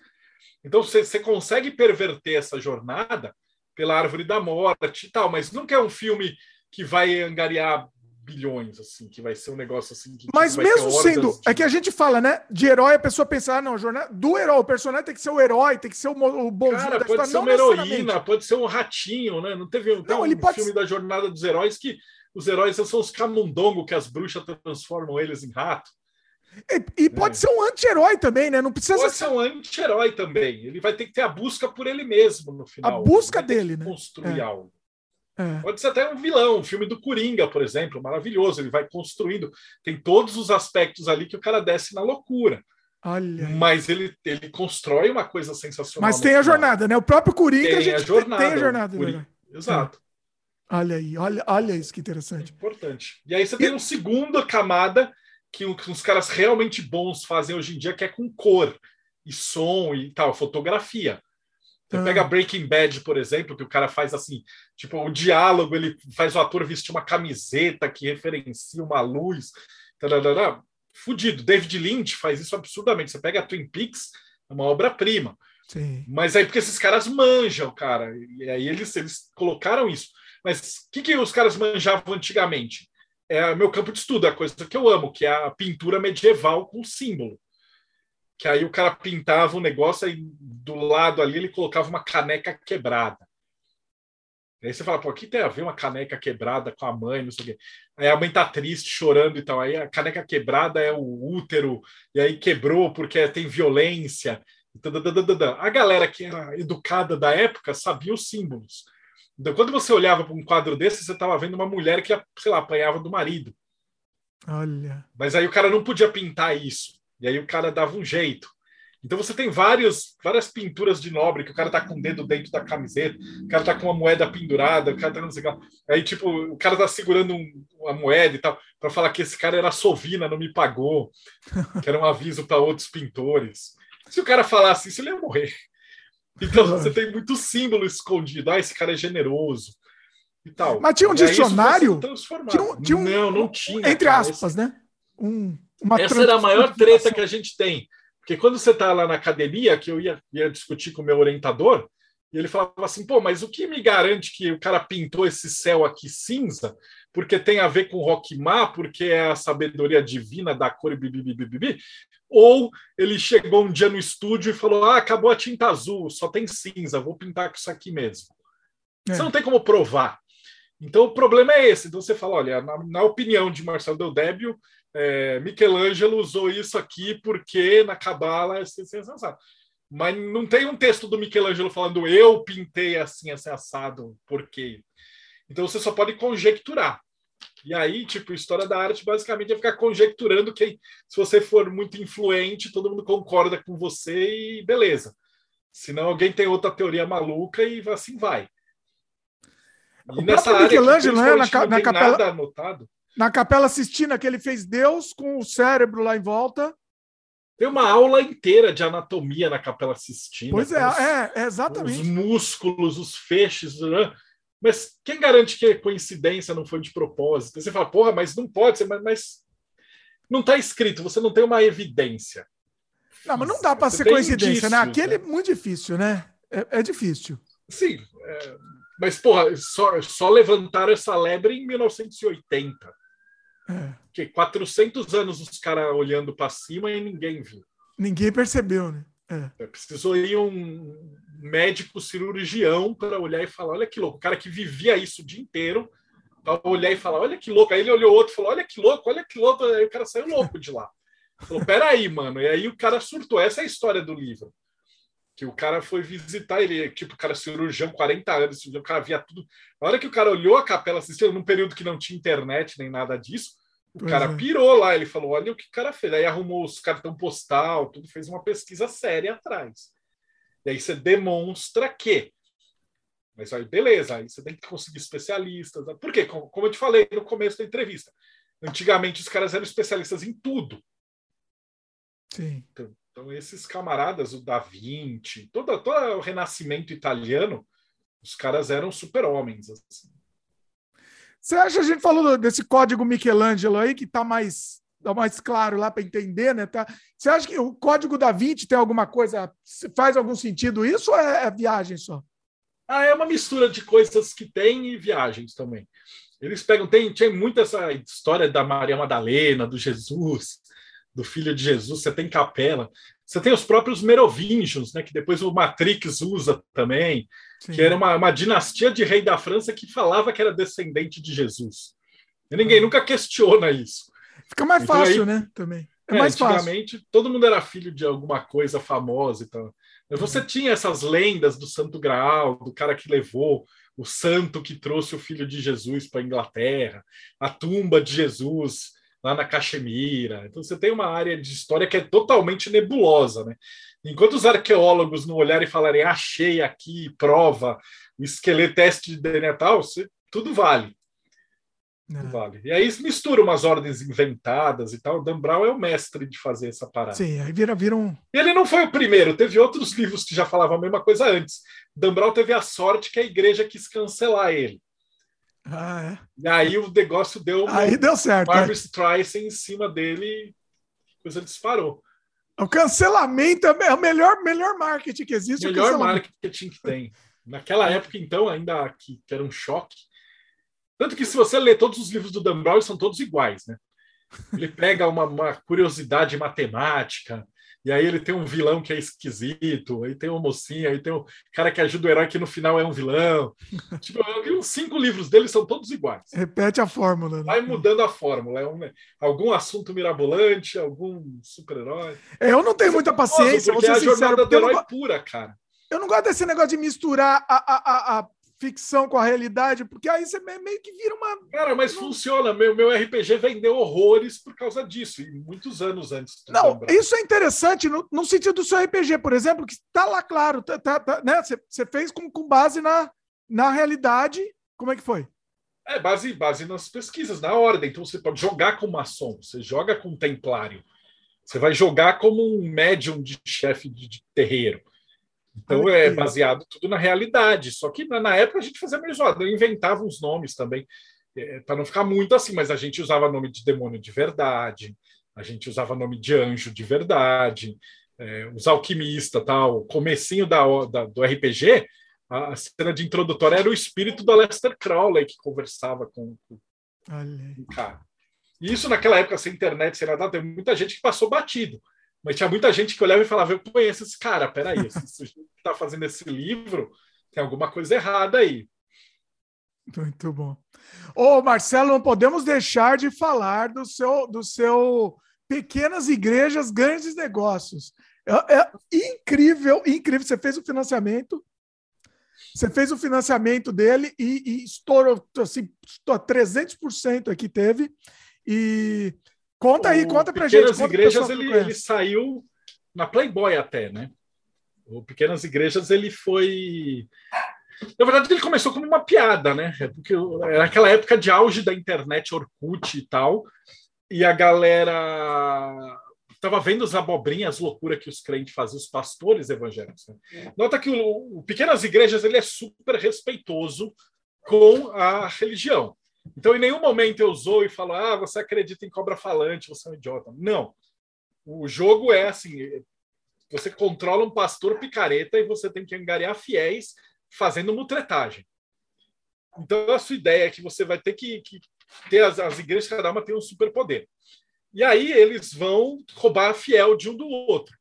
Então você, você consegue perverter essa jornada pela árvore da morte e tal, mas nunca é um filme que vai angariar bilhões, assim, que vai ser um negócio assim. Que, Mas vai mesmo sendo. de- É que a gente fala, né? De herói, a pessoa pensa, ah, não, jornada, do herói, o personagem tem que ser o herói, tem que ser o, o bonzinho Cara, da pode história. ser uma heroína, pode ser um ratinho, né? Não teve um, Não, um ele pode filme da Jornada dos Heróis que os heróis são os camundongos que as bruxas transformam eles em rato. E, e pode É. ser um anti-herói também, né? Não precisa Pode ser. ser um anti-herói também. Ele vai ter que ter a busca por ele mesmo no final. A busca dele, né? Construir É. algo. É. Pode ser até um vilão, um filme do Coringa, por exemplo, maravilhoso. Ele vai construindo, tem todos os aspectos ali que o cara desce na loucura. Olha. Mas ele, ele constrói uma coisa sensacional. Mas tem a jornada, né? O próprio Coringa, Tem a gente a jornada, tem a jornada. do Curi- herói. Exato. Olha aí, olha, olha isso que É interessante. importante. E aí você tem uma segunda camada que os caras realmente bons fazem hoje em dia, que é com cor e som e tal, fotografia. Você Ah. pega Breaking Bad, por exemplo, que o cara faz assim, tipo, o diálogo, ele faz o ator vestir uma camiseta que referencia uma luz. tarará. Fudido. David Lynch faz isso absurdamente. Você pega a Twin Peaks, é uma obra-prima. Mas aí porque esses caras manjam, cara. E aí eles, eles colocaram isso. Mas o que, que os caras manjavam antigamente? É meu campo de estudo, é a coisa que eu amo, que é a pintura medieval com símbolo. Que aí o cara pintava um negócio e do lado ali ele colocava uma caneca quebrada. Aí você fala, pô, o que tem a ver uma caneca quebrada com a mãe, não sei o quê. Aí a mãe tá triste, chorando e tal. Aí a caneca quebrada é o útero, e aí quebrou porque tem violência. A galera que era educada da época sabia os símbolos. Então, quando você olhava para um quadro desse, você estava vendo uma mulher que, sei lá, apanhava do marido. Olha. Mas aí o cara não podia pintar isso. E aí o cara dava um jeito. Então você tem vários, várias pinturas de nobre, que o cara tá com o dedo dentro da camiseta, o cara tá com uma moeda pendurada, o cara tá não sei o. Aí, tipo, o cara tá segurando um- uma moeda e tal, para falar que esse cara era sovina, não me pagou, que era um aviso para outros pintores. Se o cara falasse isso, ele ia morrer. Então você tem muito símbolo escondido. Ah, esse cara é generoso e tal. Mas tinha um E dicionário? Tinha um- tinha um- não, não tinha. Entre cara. aspas, né? Um, uma Essa era a maior treta que a gente tem. Porque quando você está lá na academia, que eu ia, ia discutir com o meu orientador, e ele falava assim: pô, mas o que me garante que o cara pintou esse céu aqui cinza? Porque tem a ver com Rockmar, porque é a sabedoria divina da cor e bibi, bibi, bibi? Ou ele chegou um dia no estúdio e falou: ah, acabou a tinta azul, só tem cinza, vou pintar com isso aqui mesmo. É. Você não tem como provar. Então o problema é esse. Então você fala: olha, na, na opinião de Marcelo Del Débio, é, Michelangelo usou isso aqui porque na Cabala é sensacional. Mas não tem um texto do Michelangelo falando eu pintei assim, assim, assado, por quê? Então você só pode conjecturar. E aí, tipo, história da arte basicamente é ficar conjecturando quem, se você for muito influente, todo mundo concorda com você e beleza. Senão alguém tem outra teoria maluca e assim vai. O próprio aqui, Michelangelo, né, na não na capela- nada anotado. Na Capela Sistina, que ele fez Deus com o cérebro lá em volta. Tem uma aula inteira de anatomia na Capela Sistina. Pois é, os- é, é Os exatamente. músculos, os feixes. né? Mas quem garante que a coincidência não foi de propósito? Você fala, porra, mas não pode ser, mas, mas não está escrito, você não tem uma evidência. Não, mas não dá para ser coincidência, né? indícios, Aquele é né? muito difícil, né? É, é difícil. Sim, é, mas, porra, só, só levantaram essa lebre em 1980. É. Que 400 anos os caras olhando para cima e ninguém viu. Ninguém percebeu, né? É. É, Precisou ir um médico cirurgião para olhar e falar: olha que louco, o cara que vivia isso o dia inteiro, para olhar e falar: olha que louco. Aí ele olhou outro e falou: olha que louco, olha que louco. Aí o cara saiu louco de lá. Falou: peraí, mano. E aí o cara surtou. Essa é a história do livro. Que o cara foi visitar ele, tipo, o cara cirurgião, 40 anos, o cara via tudo. Na hora que o cara olhou a capela assistindo, num período que não tinha internet nem nada disso, o Pois cara é. pirou lá, ele falou: olha o que o cara fez. Aí arrumou os cartão postal, tudo, fez uma pesquisa séria atrás. E aí você demonstra que. Mas aí, beleza, aí você tem que conseguir especialistas. né? Por quê? Como como eu te falei no começo da entrevista. Antigamente os caras eram especialistas em tudo. Sim. Então, então esses camaradas, o Da Vinci, todo, todo o renascimento italiano, os caras eram super-homens. assim. Você acha, a gente falou desse código Michelangelo aí, que tá mais, tá mais claro lá para entender, né? Tá? Você acha que o código da 20 tem alguma coisa, faz algum sentido isso ou é, é viagem só? Ah, é uma mistura de coisas que tem e viagens também. Eles pegam, tem, tem muita essa história da Maria Madalena, do Jesus, do filho de Jesus, você tem capela. Você tem os próprios merovingios, né, que depois o Matrix usa também, Sim. que era uma, uma dinastia de rei da França que falava que era descendente de Jesus. E ninguém ah. nunca questiona isso. Fica mais então, fácil, aí, né? Também. É, é mais antigamente, fácil. todo mundo era filho de alguma coisa famosa e tal. Você uhum. tinha essas lendas do Santo Graal, do cara que levou o santo que trouxe o filho de Jesus para a Inglaterra, a tumba de Jesus lá na Caxemira. Então você tem uma área de história que é totalmente nebulosa, né? Enquanto os arqueólogos não olharem e falarem achei aqui prova, o esqueleto teste de DNA tal, você, tudo vale. É. Vale. E aí mistura umas ordens inventadas e tal. O Dan Brown é o mestre de fazer essa parada. Sim, aí vira, vira um. Ele não foi o primeiro, teve outros livros que já falavam a mesma coisa antes. Dan Brown teve a sorte que a igreja quis cancelar ele. Ah, é. E aí o negócio deu. Aí deu certo. Barbara é. Streisand em cima dele, coisa disparou. O cancelamento é o melhor, melhor marketing que existe. O melhor marketing que tem. Naquela época, então, ainda que, que era um choque. Tanto que se você ler todos os livros do Dan Brown, eles são todos iguais, né? Ele pega uma, uma, curiosidade matemática, e aí ele tem um vilão que é esquisito, aí tem uma mocinha, aí tem o um cara que ajuda o herói que no final é um vilão. tipo, os cinco livros dele são todos iguais. Repete a fórmula. Né? Vai mudando a fórmula. É um, algum assunto mirabolante, algum super-herói. É, eu não tenho muita paciência, porque é a jornada do herói pura, cara. Eu não gosto desse negócio de misturar a, a, a, a ficção com a realidade, porque aí você meio que vira uma. Cara, mas funciona. Meu, meu RPG vendeu horrores por causa disso, e muitos anos antes. Não, lembrar. isso é interessante no, no, sentido do seu RPG, por exemplo, que está lá claro, tá, tá, tá né? Você fez com, com base na, na realidade. Como é que foi? É, base, base nas pesquisas, na ordem. Então você pode jogar com maçom, você joga com templário, você vai jogar como um médium de chefe de, de terreiro. Então é baseado tudo na realidade. Só que na, época a gente fazia meio zoado. Eu inventava uns nomes também, é, para não ficar muito assim, mas a gente usava nome de demônio de verdade, a gente usava nome de anjo de verdade, é, os alquimistas, tal. O comecinho da, da, do RPG, a, a, cena de introdutória era o espírito do Aleister Crowley que conversava com, com, com o cara. E isso naquela época, sem internet, sem nada, tem muita gente que passou batido. Mas tinha muita gente que olhava e falava: Eu conheço esse cara, peraí, esse sujeito que está fazendo esse livro tem alguma coisa errada aí. Muito bom. Ô, Marcelo, não podemos deixar de falar do seu, do seu Pequenas Igrejas, Grandes Negócios. É, é incrível, incrível. Você fez o financiamento, você fez o financiamento dele e, e estourou, assim, estourou 300% aqui teve. E Conta aí, o conta pra Pequenas gente. Pequenas Igrejas, ele, ele saiu na Playboy até, né? O Pequenas Igrejas, ele foi... Na verdade, ele começou como uma piada, né? É porque era aquela época de auge da internet, Orkut e tal, e a galera estava vendo as abobrinhas, as loucuras que os crentes faziam, os pastores evangélicos. Né? Nota que o, o Pequenas Igrejas ele é super respeitoso com a religião. Então, em nenhum momento eu usou e falo, ah, você acredita em cobra falante, você é um idiota. Não. O jogo é assim: você controla um pastor picareta e você tem que angariar fiéis fazendo mutretagem. Então, a sua ideia é que você vai ter que, que ter as, as igrejas, cada uma tem um superpoder. E aí eles vão roubar a fiel de um do outro.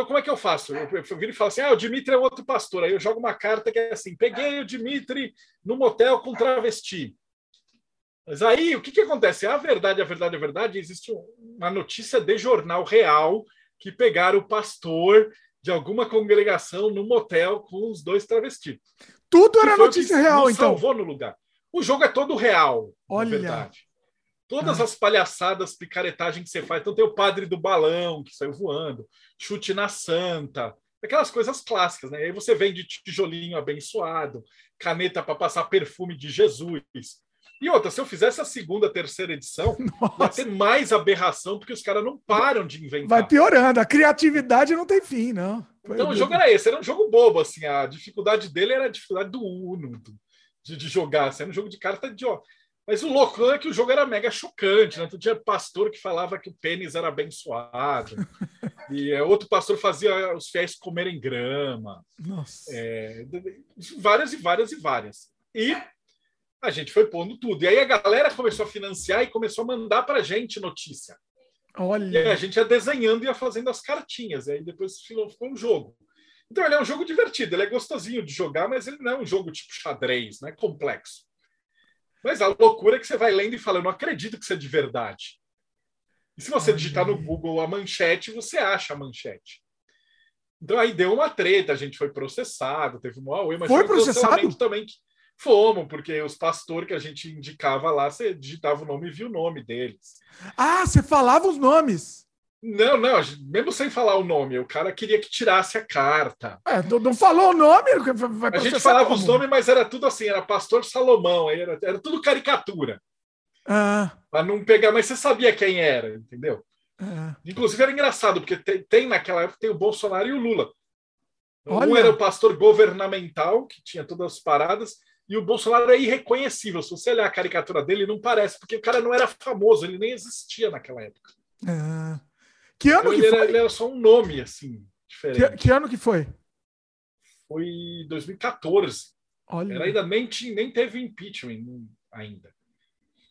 Então, como é que eu faço? Eu, eu viro e falo assim: ah, o Dimitri é outro pastor. Aí eu jogo uma carta que é assim: peguei o Dimitri no motel com travesti. Mas aí, o que, que acontece? A verdade, a verdade, a verdade, existe uma notícia de jornal real que pegaram o pastor de alguma congregação no motel com os dois travestis. Tudo era notícia real, então. salvou no lugar. O jogo é todo real, Olha. na verdade. Todas ah. as palhaçadas, picaretagem que você faz. Então tem o padre do balão que saiu voando, chute na santa, aquelas coisas clássicas, né? Aí você vende tijolinho abençoado, caneta para passar perfume de Jesus. E outra, se eu fizesse a segunda, terceira edição, Nossa. vai ter mais aberração, porque os caras não param de inventar. Vai piorando, a criatividade não tem fim, não. Foi então o jogo era esse, era um jogo bobo, assim, a dificuldade dele era a dificuldade do Uno, de, de jogar, assim, era um jogo de carta idiota. Mas o louco é que o jogo era mega chocante, né? Tu tinha pastor que falava que o pênis era abençoado. e é, outro pastor fazia os fiéis comerem grama. Nossa. É, várias e várias e várias. E A gente foi pondo tudo. E aí a galera começou a financiar e começou a mandar para a gente notícia. Olha. E a gente ia desenhando e ia fazendo as cartinhas. E aí depois ficou, um jogo. Então ele é um jogo divertido, ele é gostosinho de jogar, mas ele não é um jogo tipo xadrez, né? Complexo. Mas a loucura é que você vai lendo e fala, eu não acredito que isso é de verdade. E se você digitar no Google a manchete, você acha a manchete. Então aí deu uma treta, a gente foi processado, teve uma Huawei, mas foi processado também. Fomos, porque os pastores que a gente indicava lá, você digitava o nome e via o nome deles. Ah, você falava os nomes. Não, não, mesmo sem falar o nome, o cara queria que tirasse a carta. É, não falou o nome? a gente falava como? os nomes, mas era tudo assim, era Pastor Salomão, era, era tudo caricatura. Ah. Para não pegar, mas você sabia quem era, entendeu? Ah. Inclusive era engraçado, porque tem, tem, naquela época tem o Bolsonaro e o Lula. Olha. Um era o pastor governamental, que tinha todas as paradas, e o Bolsonaro é irreconhecível. Se você olhar a caricatura dele, não parece, porque o cara não era famoso, ele nem existia naquela época. Ah. Que ano que ele foi? Era, ele era só um nome, assim, diferente. Que, que ano que foi? Foi 2014. Olha. Era ainda nem, tinha, nem teve impeachment ainda.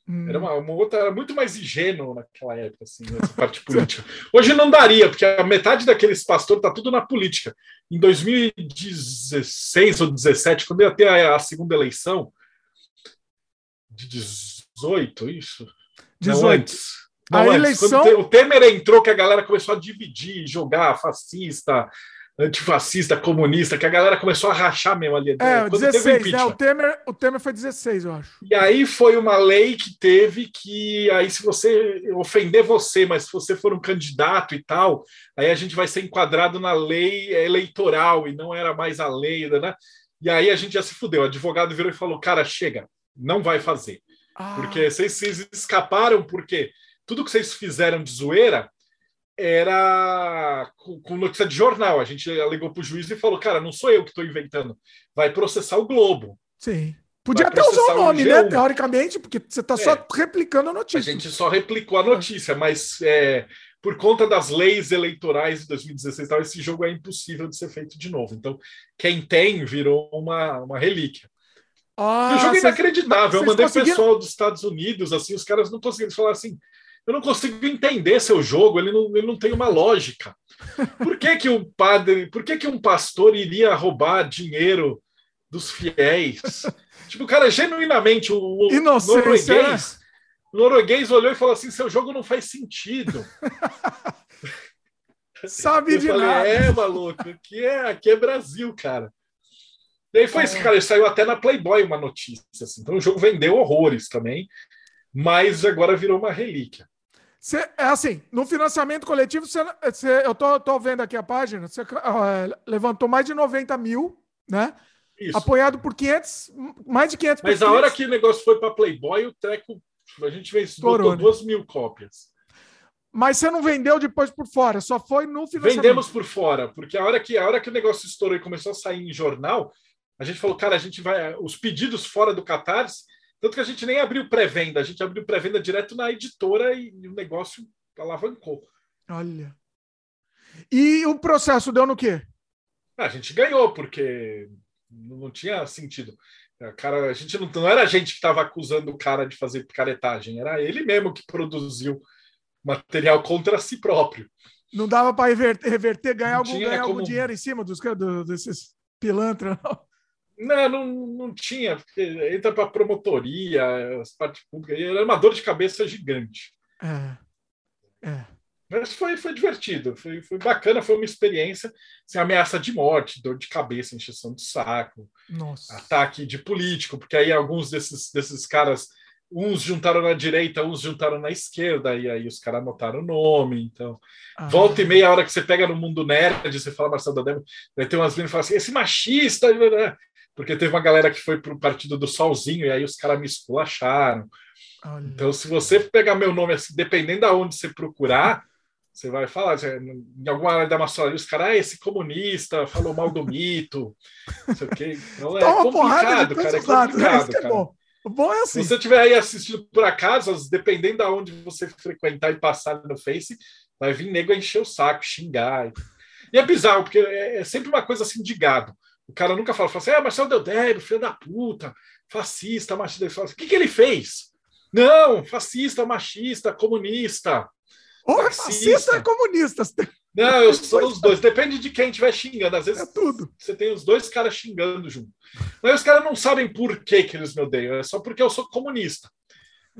Hum. Era uma, uma, outra, era muito mais ingênuo naquela época, assim, essa parte política. Hoje não daria, porque a metade daqueles pastores tá tudo na política. Em 2016 ou 2017, quando ia ter a, a segunda eleição, de 18, isso? 18. Não, antes. Não, a antes. eleição. Quando o Temer entrou, que a galera começou a dividir, jogar fascista, antifascista, comunista, que a galera começou a rachar mesmo ali. É, o 16, né? O Temer, o Temer foi 16, eu acho. E aí foi uma lei que teve que, aí se você ofender você, mas se você for um candidato e tal, aí a gente vai ser enquadrado na lei eleitoral e não era mais a lei, né? E aí a gente já se fudeu. O advogado virou e falou, cara, chega, não vai fazer. Ah. Porque vocês, vocês escaparam, porque tudo que vocês fizeram de zoeira era com, com, notícia de jornal. A gente alegou para o juiz e falou: cara, não sou eu que estou inventando, vai processar o Globo. Sim. Podia até usar o nome, né? Teoricamente, porque você está é. só replicando a notícia. A gente só replicou a notícia, mas é, por conta das leis eleitorais de 2016, tal, esse jogo é impossível de ser feito de novo. Então, quem tem virou uma, uma relíquia. Ah, o jogo é inacreditável. Eu mandei conseguiram... pessoal dos Estados Unidos, assim, os caras não conseguiram falar assim eu não consigo entender seu jogo, ele não, ele não tem uma lógica. Por que, que um padre, por que, que um pastor iria roubar dinheiro dos fiéis? tipo, o cara genuinamente, o, o norueguês, né? o norueguês olhou e falou assim: seu jogo não faz sentido. Sabe eu de falei, nada. É, maluco, aqui é, aqui é Brasil, cara. E aí foi é. isso, cara. Ele saiu até na Playboy uma notícia. Assim. Então o jogo vendeu horrores também, mas agora virou uma relíquia. Cê, é assim, no financiamento coletivo, cê, cê, eu tô, tô vendo aqui a página, você uh, levantou mais de 90 mil, né? Isso. Apoiado por 500, mais de 500 Mas a hora que o negócio foi para Playboy, o treco, a gente fez Estourou, né? duas mil cópias. Mas você não vendeu depois por fora, só foi no financiamento. Vendemos por fora, porque a hora que, a hora que o negócio estourou e começou a sair em jornal, a gente falou, cara, a gente vai. Os pedidos fora do Catarse tanto que a gente nem abriu pré-venda, a gente abriu pré-venda direto na editora e, e o negócio alavancou. Olha. E o processo deu no quê? Ah, a gente ganhou, porque não tinha sentido. A, cara, a gente não, não era a gente que estava acusando o cara de fazer picaretagem, era ele mesmo que produziu material contra si próprio. Não dava para reverter, reverter, ganhar, algum, ganhar como... algum dinheiro em cima dos do, desses pilantras, não. Não, não, não tinha, porque entra para promotoria, as partes públicas, era uma dor de cabeça gigante. É. é. Mas foi, foi divertido, foi, foi bacana, foi uma experiência sem ameaça de morte, dor de cabeça, encheção de saco, Nossa. ataque de político, porque aí alguns desses, desses caras, uns juntaram na direita, uns juntaram na esquerda, e aí os caras anotaram o nome. Então, ah. volta e meia, a hora que você pega no mundo nerd, você fala Marcelo da Demo, vai ter umas meninas que falam assim: esse machista, porque teve uma galera que foi para o partido do Solzinho e aí os caras me esculacharam. Olha. Então, se você pegar meu nome assim, dependendo de onde você procurar, você vai falar, em alguma área da maçonaria, os caras, ah, esse comunista falou mal do mito, não sei o quê. Então é Toma complicado, cara, é complicado, né? cara. É bom. O bom é assim. Se você estiver aí assistindo por acaso, dependendo de onde você frequentar e passar no Face, vai vir nego a encher o saco, xingar. E é bizarro, porque é, é sempre uma coisa assim de gado O cara nunca fala, fala assim, é, Marcelo Deodébio, filho da puta, fascista, machista. Ele fala assim, o que, que ele fez? Não, fascista, machista, comunista. Ou fascista e comunista. Não, eu sou os dois. Depende de quem estiver xingando. Às vezes é tudo. você tem os dois caras xingando junto. Mas os caras não sabem por que, que eles me odeiam. É só porque eu sou comunista.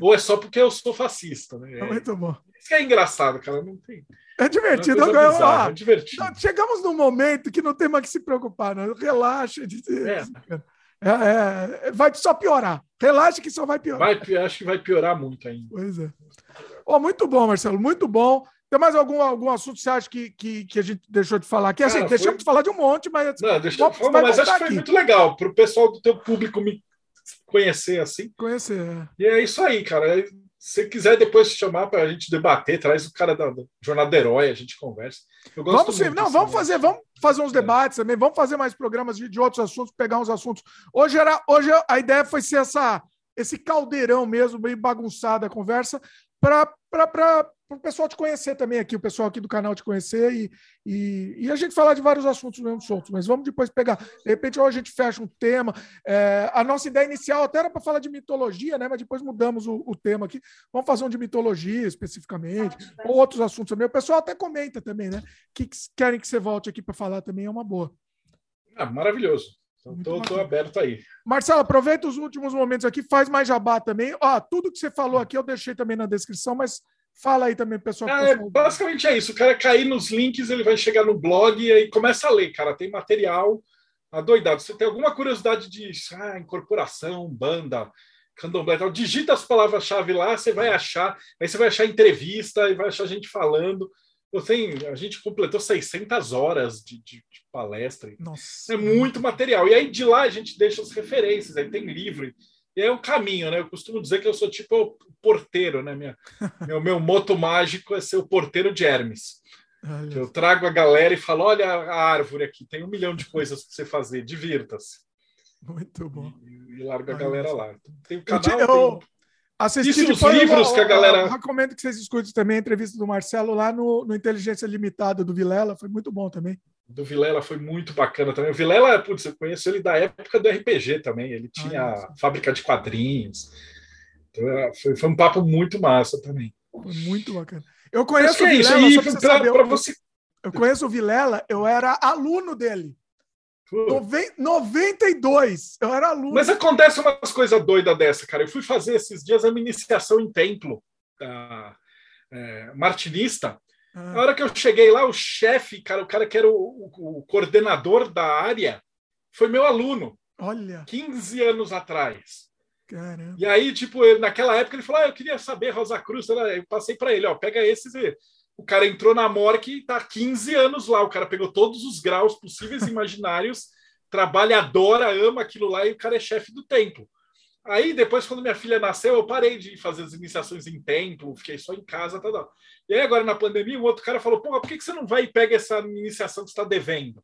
Ou é só porque eu sou fascista. Né? É muito bom. Isso que é engraçado, cara. Não tem. É divertido. É, bizarra, é divertido. Chegamos num momento que não tem mais que se preocupar. Não. Relaxa. É. É, é, vai só piorar. Relaxa que só vai piorar. Vai, acho que vai piorar muito ainda. Pois é. Oh, muito bom, Marcelo, muito bom. Tem mais algum, algum assunto que você acha que, que, que a gente deixou de falar aqui? Assim, Cara, deixamos foi... de falar de um monte, mas. Não, deixa eu falar, mas acho que foi aqui. muito legal para o pessoal do teu público me conhecer assim. Conhecer. É. E é isso aí, cara. Se quiser depois chamar para a gente debater, traz o cara da, da Jornada do Herói, a gente conversa. vamos sim, não, vamos fazer, vamos fazer uns é. debates também, vamos fazer mais programas de, de outros assuntos, pegar uns assuntos. Hoje era, hoje a ideia foi ser essa esse caldeirão mesmo, bem bagunçada a conversa, para para o pessoal te conhecer também aqui, o pessoal aqui do canal te conhecer e, e, e, a gente falar de vários assuntos mesmo soltos, mas vamos depois pegar. De repente, ou a gente fecha um tema. É, a nossa ideia inicial até era para falar de mitologia, né? Mas depois mudamos o, o, tema aqui. Vamos fazer um de mitologia especificamente, ou outros assuntos também. O pessoal até comenta também, né? Que querem que você volte aqui para falar também é uma boa. Ah, maravilhoso. Então, tô, aberto aí. Marcelo, aproveita os últimos momentos aqui, faz mais jabá também. Ó, tudo que você falou aqui eu deixei também na descrição, mas Fala aí também, pessoal. É, basicamente é isso. O cara cair nos links, ele vai chegar no blog e aí começa a ler, cara. Tem material adoidado. Você tem alguma curiosidade de ah, incorporação, banda, candomblé tal, digita as palavras-chave lá, você vai achar. Aí você vai achar entrevista e vai achar gente falando. Você, a gente completou 600 horas de, de, de palestra. Nossa. É muito material. E aí de lá a gente deixa as referências. Aí tem livro. E é um caminho, né? Eu costumo dizer que eu sou tipo o porteiro, né? Minha, meu, meu moto mágico é ser o porteiro de Hermes. Eu trago a galera e falo: olha a árvore aqui, tem um milhão de coisas para você fazer, divirta-se. Muito bom. E, e larga a galera lá. Tem o canal. Eu, eu assisti Isso, os livros eu, que a galera. Eu recomendo que vocês escutem também a entrevista do Marcelo lá no, no Inteligência Limitada do Vilela, foi muito bom também do Vilela foi muito bacana também. O Vilela, putz, eu conheço ele da época do RPG também. Ele tinha ah, fábrica de quadrinhos. Então, foi, foi, um papo muito massa também. Foi muito bacana. Eu conheço o é Vilela, isso. Aí, pra, pra, pra você... Eu conheço o Vilela, eu era aluno dele. Noven... 92, eu era aluno. Mas acontece umas coisas doidas dessa, cara. Eu fui fazer esses dias a minha iniciação em templo da é, martinista. Ah. Na hora que eu cheguei lá, o chefe, cara, o cara que era o, o, o, coordenador da área, foi meu aluno. Olha. 15 anos atrás. Caramba. E aí, tipo, ele, naquela época, ele falou: ah, eu queria saber, Rosa Cruz. Eu passei para ele: ó, pega esses. O cara entrou na morgue e tá 15 anos lá. O cara pegou todos os graus possíveis e imaginários, trabalha, adora, ama aquilo lá e o cara é chefe do templo. Aí, depois, quando minha filha nasceu, eu parei de fazer as iniciações em templo, fiquei só em casa, tá, tá. E aí, agora na pandemia, um outro cara falou: Porra, por que, você não vai e pega essa iniciação que está devendo?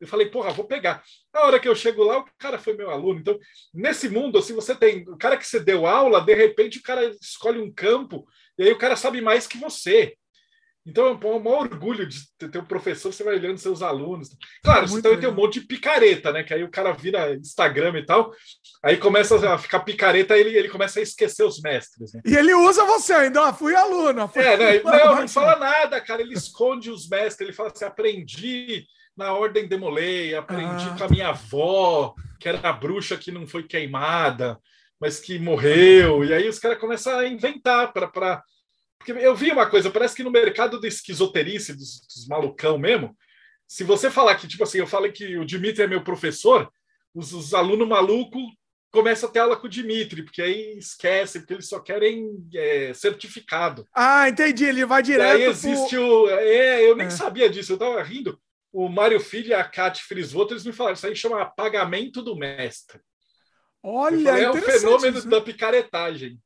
Eu falei, porra, vou pegar. Na hora que eu chego lá, o cara foi meu aluno. Então, nesse mundo, assim, você tem o cara que você deu aula, de repente o cara escolhe um campo e aí o cara sabe mais que você. Então é um maior orgulho de ter um professor, você vai olhando seus alunos. Claro, você também tem um monte de picareta, né? Que aí o cara vira Instagram e tal, aí começa a ficar picareta, ele, ele começa a esquecer os mestres. Né? E ele usa você ainda, ah, fui aluno. Fui é, né? não, não fala nada, cara. Ele esconde os mestres, ele fala assim: aprendi na ordem demolei, aprendi ah. com a minha avó, que era a bruxa que não foi queimada, mas que morreu. E aí os caras começam a inventar para porque eu vi uma coisa, parece que no mercado da esquizoterice, dos, dos malucão mesmo, se você falar que, tipo assim, eu falei que o Dimitri é meu professor, os, os alunos malucos começam a ter aula com o Dimitri, porque aí esquece, porque eles só querem é, certificado. Ah, entendi, ele vai direto. E aí existe pro... o. É, eu nem é. sabia disso, eu tava rindo. O Mário Filho e a Kate Frisvoto, eles me falaram, isso aí chama pagamento do mestre. Olha, falei, é o fenômeno isso. da picaretagem.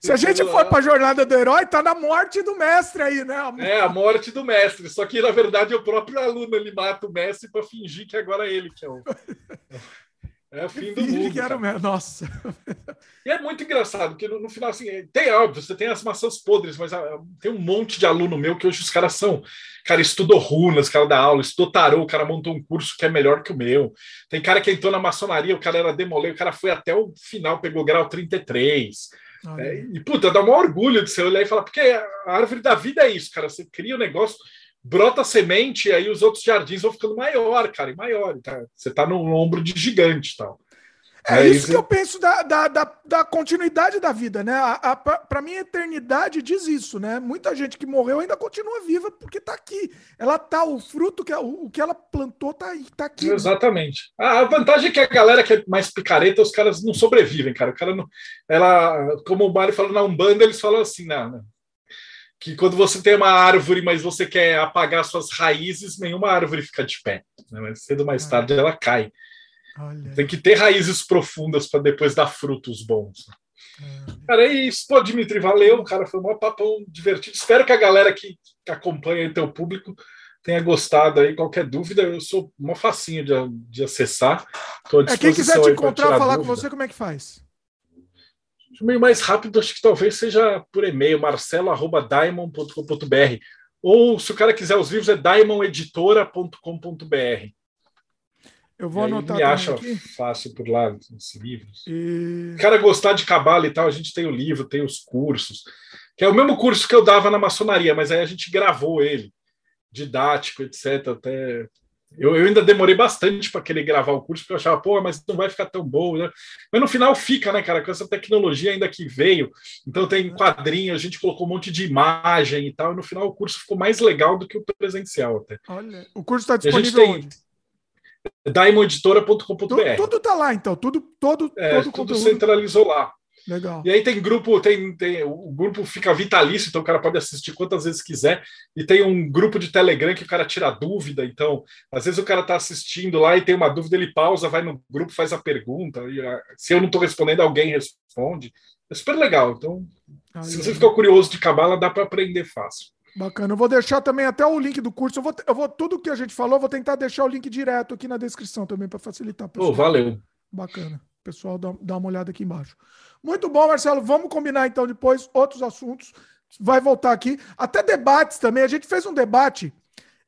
Se a gente for para a jornada do herói, tá na morte do mestre aí, né? É, a morte do mestre. Só que, na verdade, o próprio aluno ele mata o mestre para fingir que agora é ele que é o. É o fim do mundo. Que era o mestre. Nossa. E é muito engraçado, porque no, no, final, assim, tem óbvio, você tem as maçãs podres, mas ah, tem um monte de aluno meu que hoje os caras são. Cara, estudou runas, cara da aula, estudou tarô, o cara montou um curso que é melhor que o meu. Tem cara que entrou na maçonaria, o cara era demolê, o cara foi até o final, pegou grau 33. É, e, puta, dá um orgulho de você olhar e falar, porque a árvore da vida é isso, cara. Você cria um negócio, brota semente, e aí os outros jardins vão ficando maior, cara, e maior. Tá? Você tá no ombro de gigante tal. É, isso que eu penso da, da, da, da continuidade da vida, né? Para mim, a eternidade diz isso, né? Muita gente que morreu ainda continua viva porque está aqui. Ela tá, o fruto, que, o, o que ela plantou tá, aí, tá aqui. Exatamente. Né? A vantagem é que a galera que é mais picareta, os caras não sobrevivem, cara. O cara não. Ela, como o Mário falou na Umbanda, eles falam assim, não, né? que quando você tem uma árvore, mas você quer apagar suas raízes, nenhuma árvore fica de pé. Né? Mas cedo ou mais é. tarde ela cai. Olha. Tem que ter raízes profundas para depois dar frutos bons. É. Cara, é isso. Pô, Dimitri, valeu. Cara, foi um papão divertido. Espero que a galera que acompanha o teu público tenha gostado aí. Qualquer dúvida, eu sou uma facinho de, de acessar. É, quem quiser te encontrar, falar dúvida. com você, como é que faz? O meio mais rápido, acho que talvez seja por e-mail, marcelo.diamond.com.br. Ou, se o cara quiser os livros, é diamondeditora.com.br. Eu vou anotar me acha aqui. fácil por lá os livros. E... O cara gostar de cabala e tal, a gente tem o livro, tem os cursos, que é o mesmo curso que eu dava na maçonaria, mas aí a gente gravou ele, didático, etc. Até eu, eu ainda demorei bastante para querer gravar o curso, porque eu achava, pô, mas não vai ficar tão bom, né? Mas no final fica, né, cara, com essa tecnologia ainda que veio. Então tem quadrinho, a gente colocou um monte de imagem e tal, e no final o curso ficou mais legal do que o presencial até. Olha, o curso está disponível diamondeditora.com.br. Tudo, tudo tá lá, então. Tudo, todo, é, todo tudo conteúdo. centralizou lá. Legal. E aí tem grupo, tem, tem o grupo fica vitalício, então o cara pode assistir quantas vezes quiser. E tem um grupo de Telegram que o cara tira dúvida. Então, às vezes o cara tá assistindo lá e tem uma dúvida, ele pausa, vai no grupo, faz a pergunta. E, ah, se eu não estou respondendo, alguém responde. É super legal. Então, se você ficou curioso de cabala, dá para aprender fácil. Bacana. Eu vou deixar também até o link do curso. Eu vou, eu vou tudo que a gente falou, vou tentar deixar o link direto aqui na descrição também para facilitar. Pessoal. Oh, valeu. Bacana. Pessoal, dá, dá uma olhada aqui embaixo. Muito bom, Marcelo. Vamos combinar então depois outros assuntos. Vai voltar aqui. Até debates também. A gente fez um debate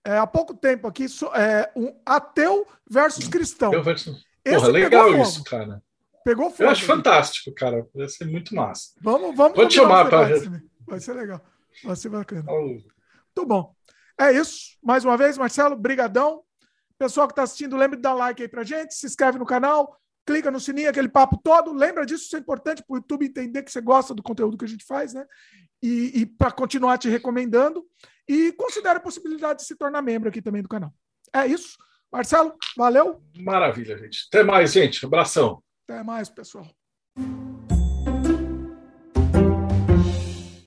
é, há pouco tempo aqui, é, um ateu versus cristão. Ateu versus... Porra, legal isso, cara. Pegou fogo. Eu acho fantástico, cara. Vai ser muito massa. Vamos, vamos Pode chamar para. Vai ser legal. Vai ser bacana. Oh. Muito bom. É isso. Mais uma vez, Marcelo, brigadão. Pessoal que está assistindo, lembre de dar like aí pra gente, se inscreve no canal, clica no sininho, aquele papo todo. Lembra disso, isso é importante para o YouTube entender que você gosta do conteúdo que a gente faz, né? E, e para continuar te recomendando. E considere a possibilidade de se tornar membro aqui também do canal. É isso. Marcelo, valeu. Maravilha, gente. Até mais, gente. Abração. Até mais, pessoal.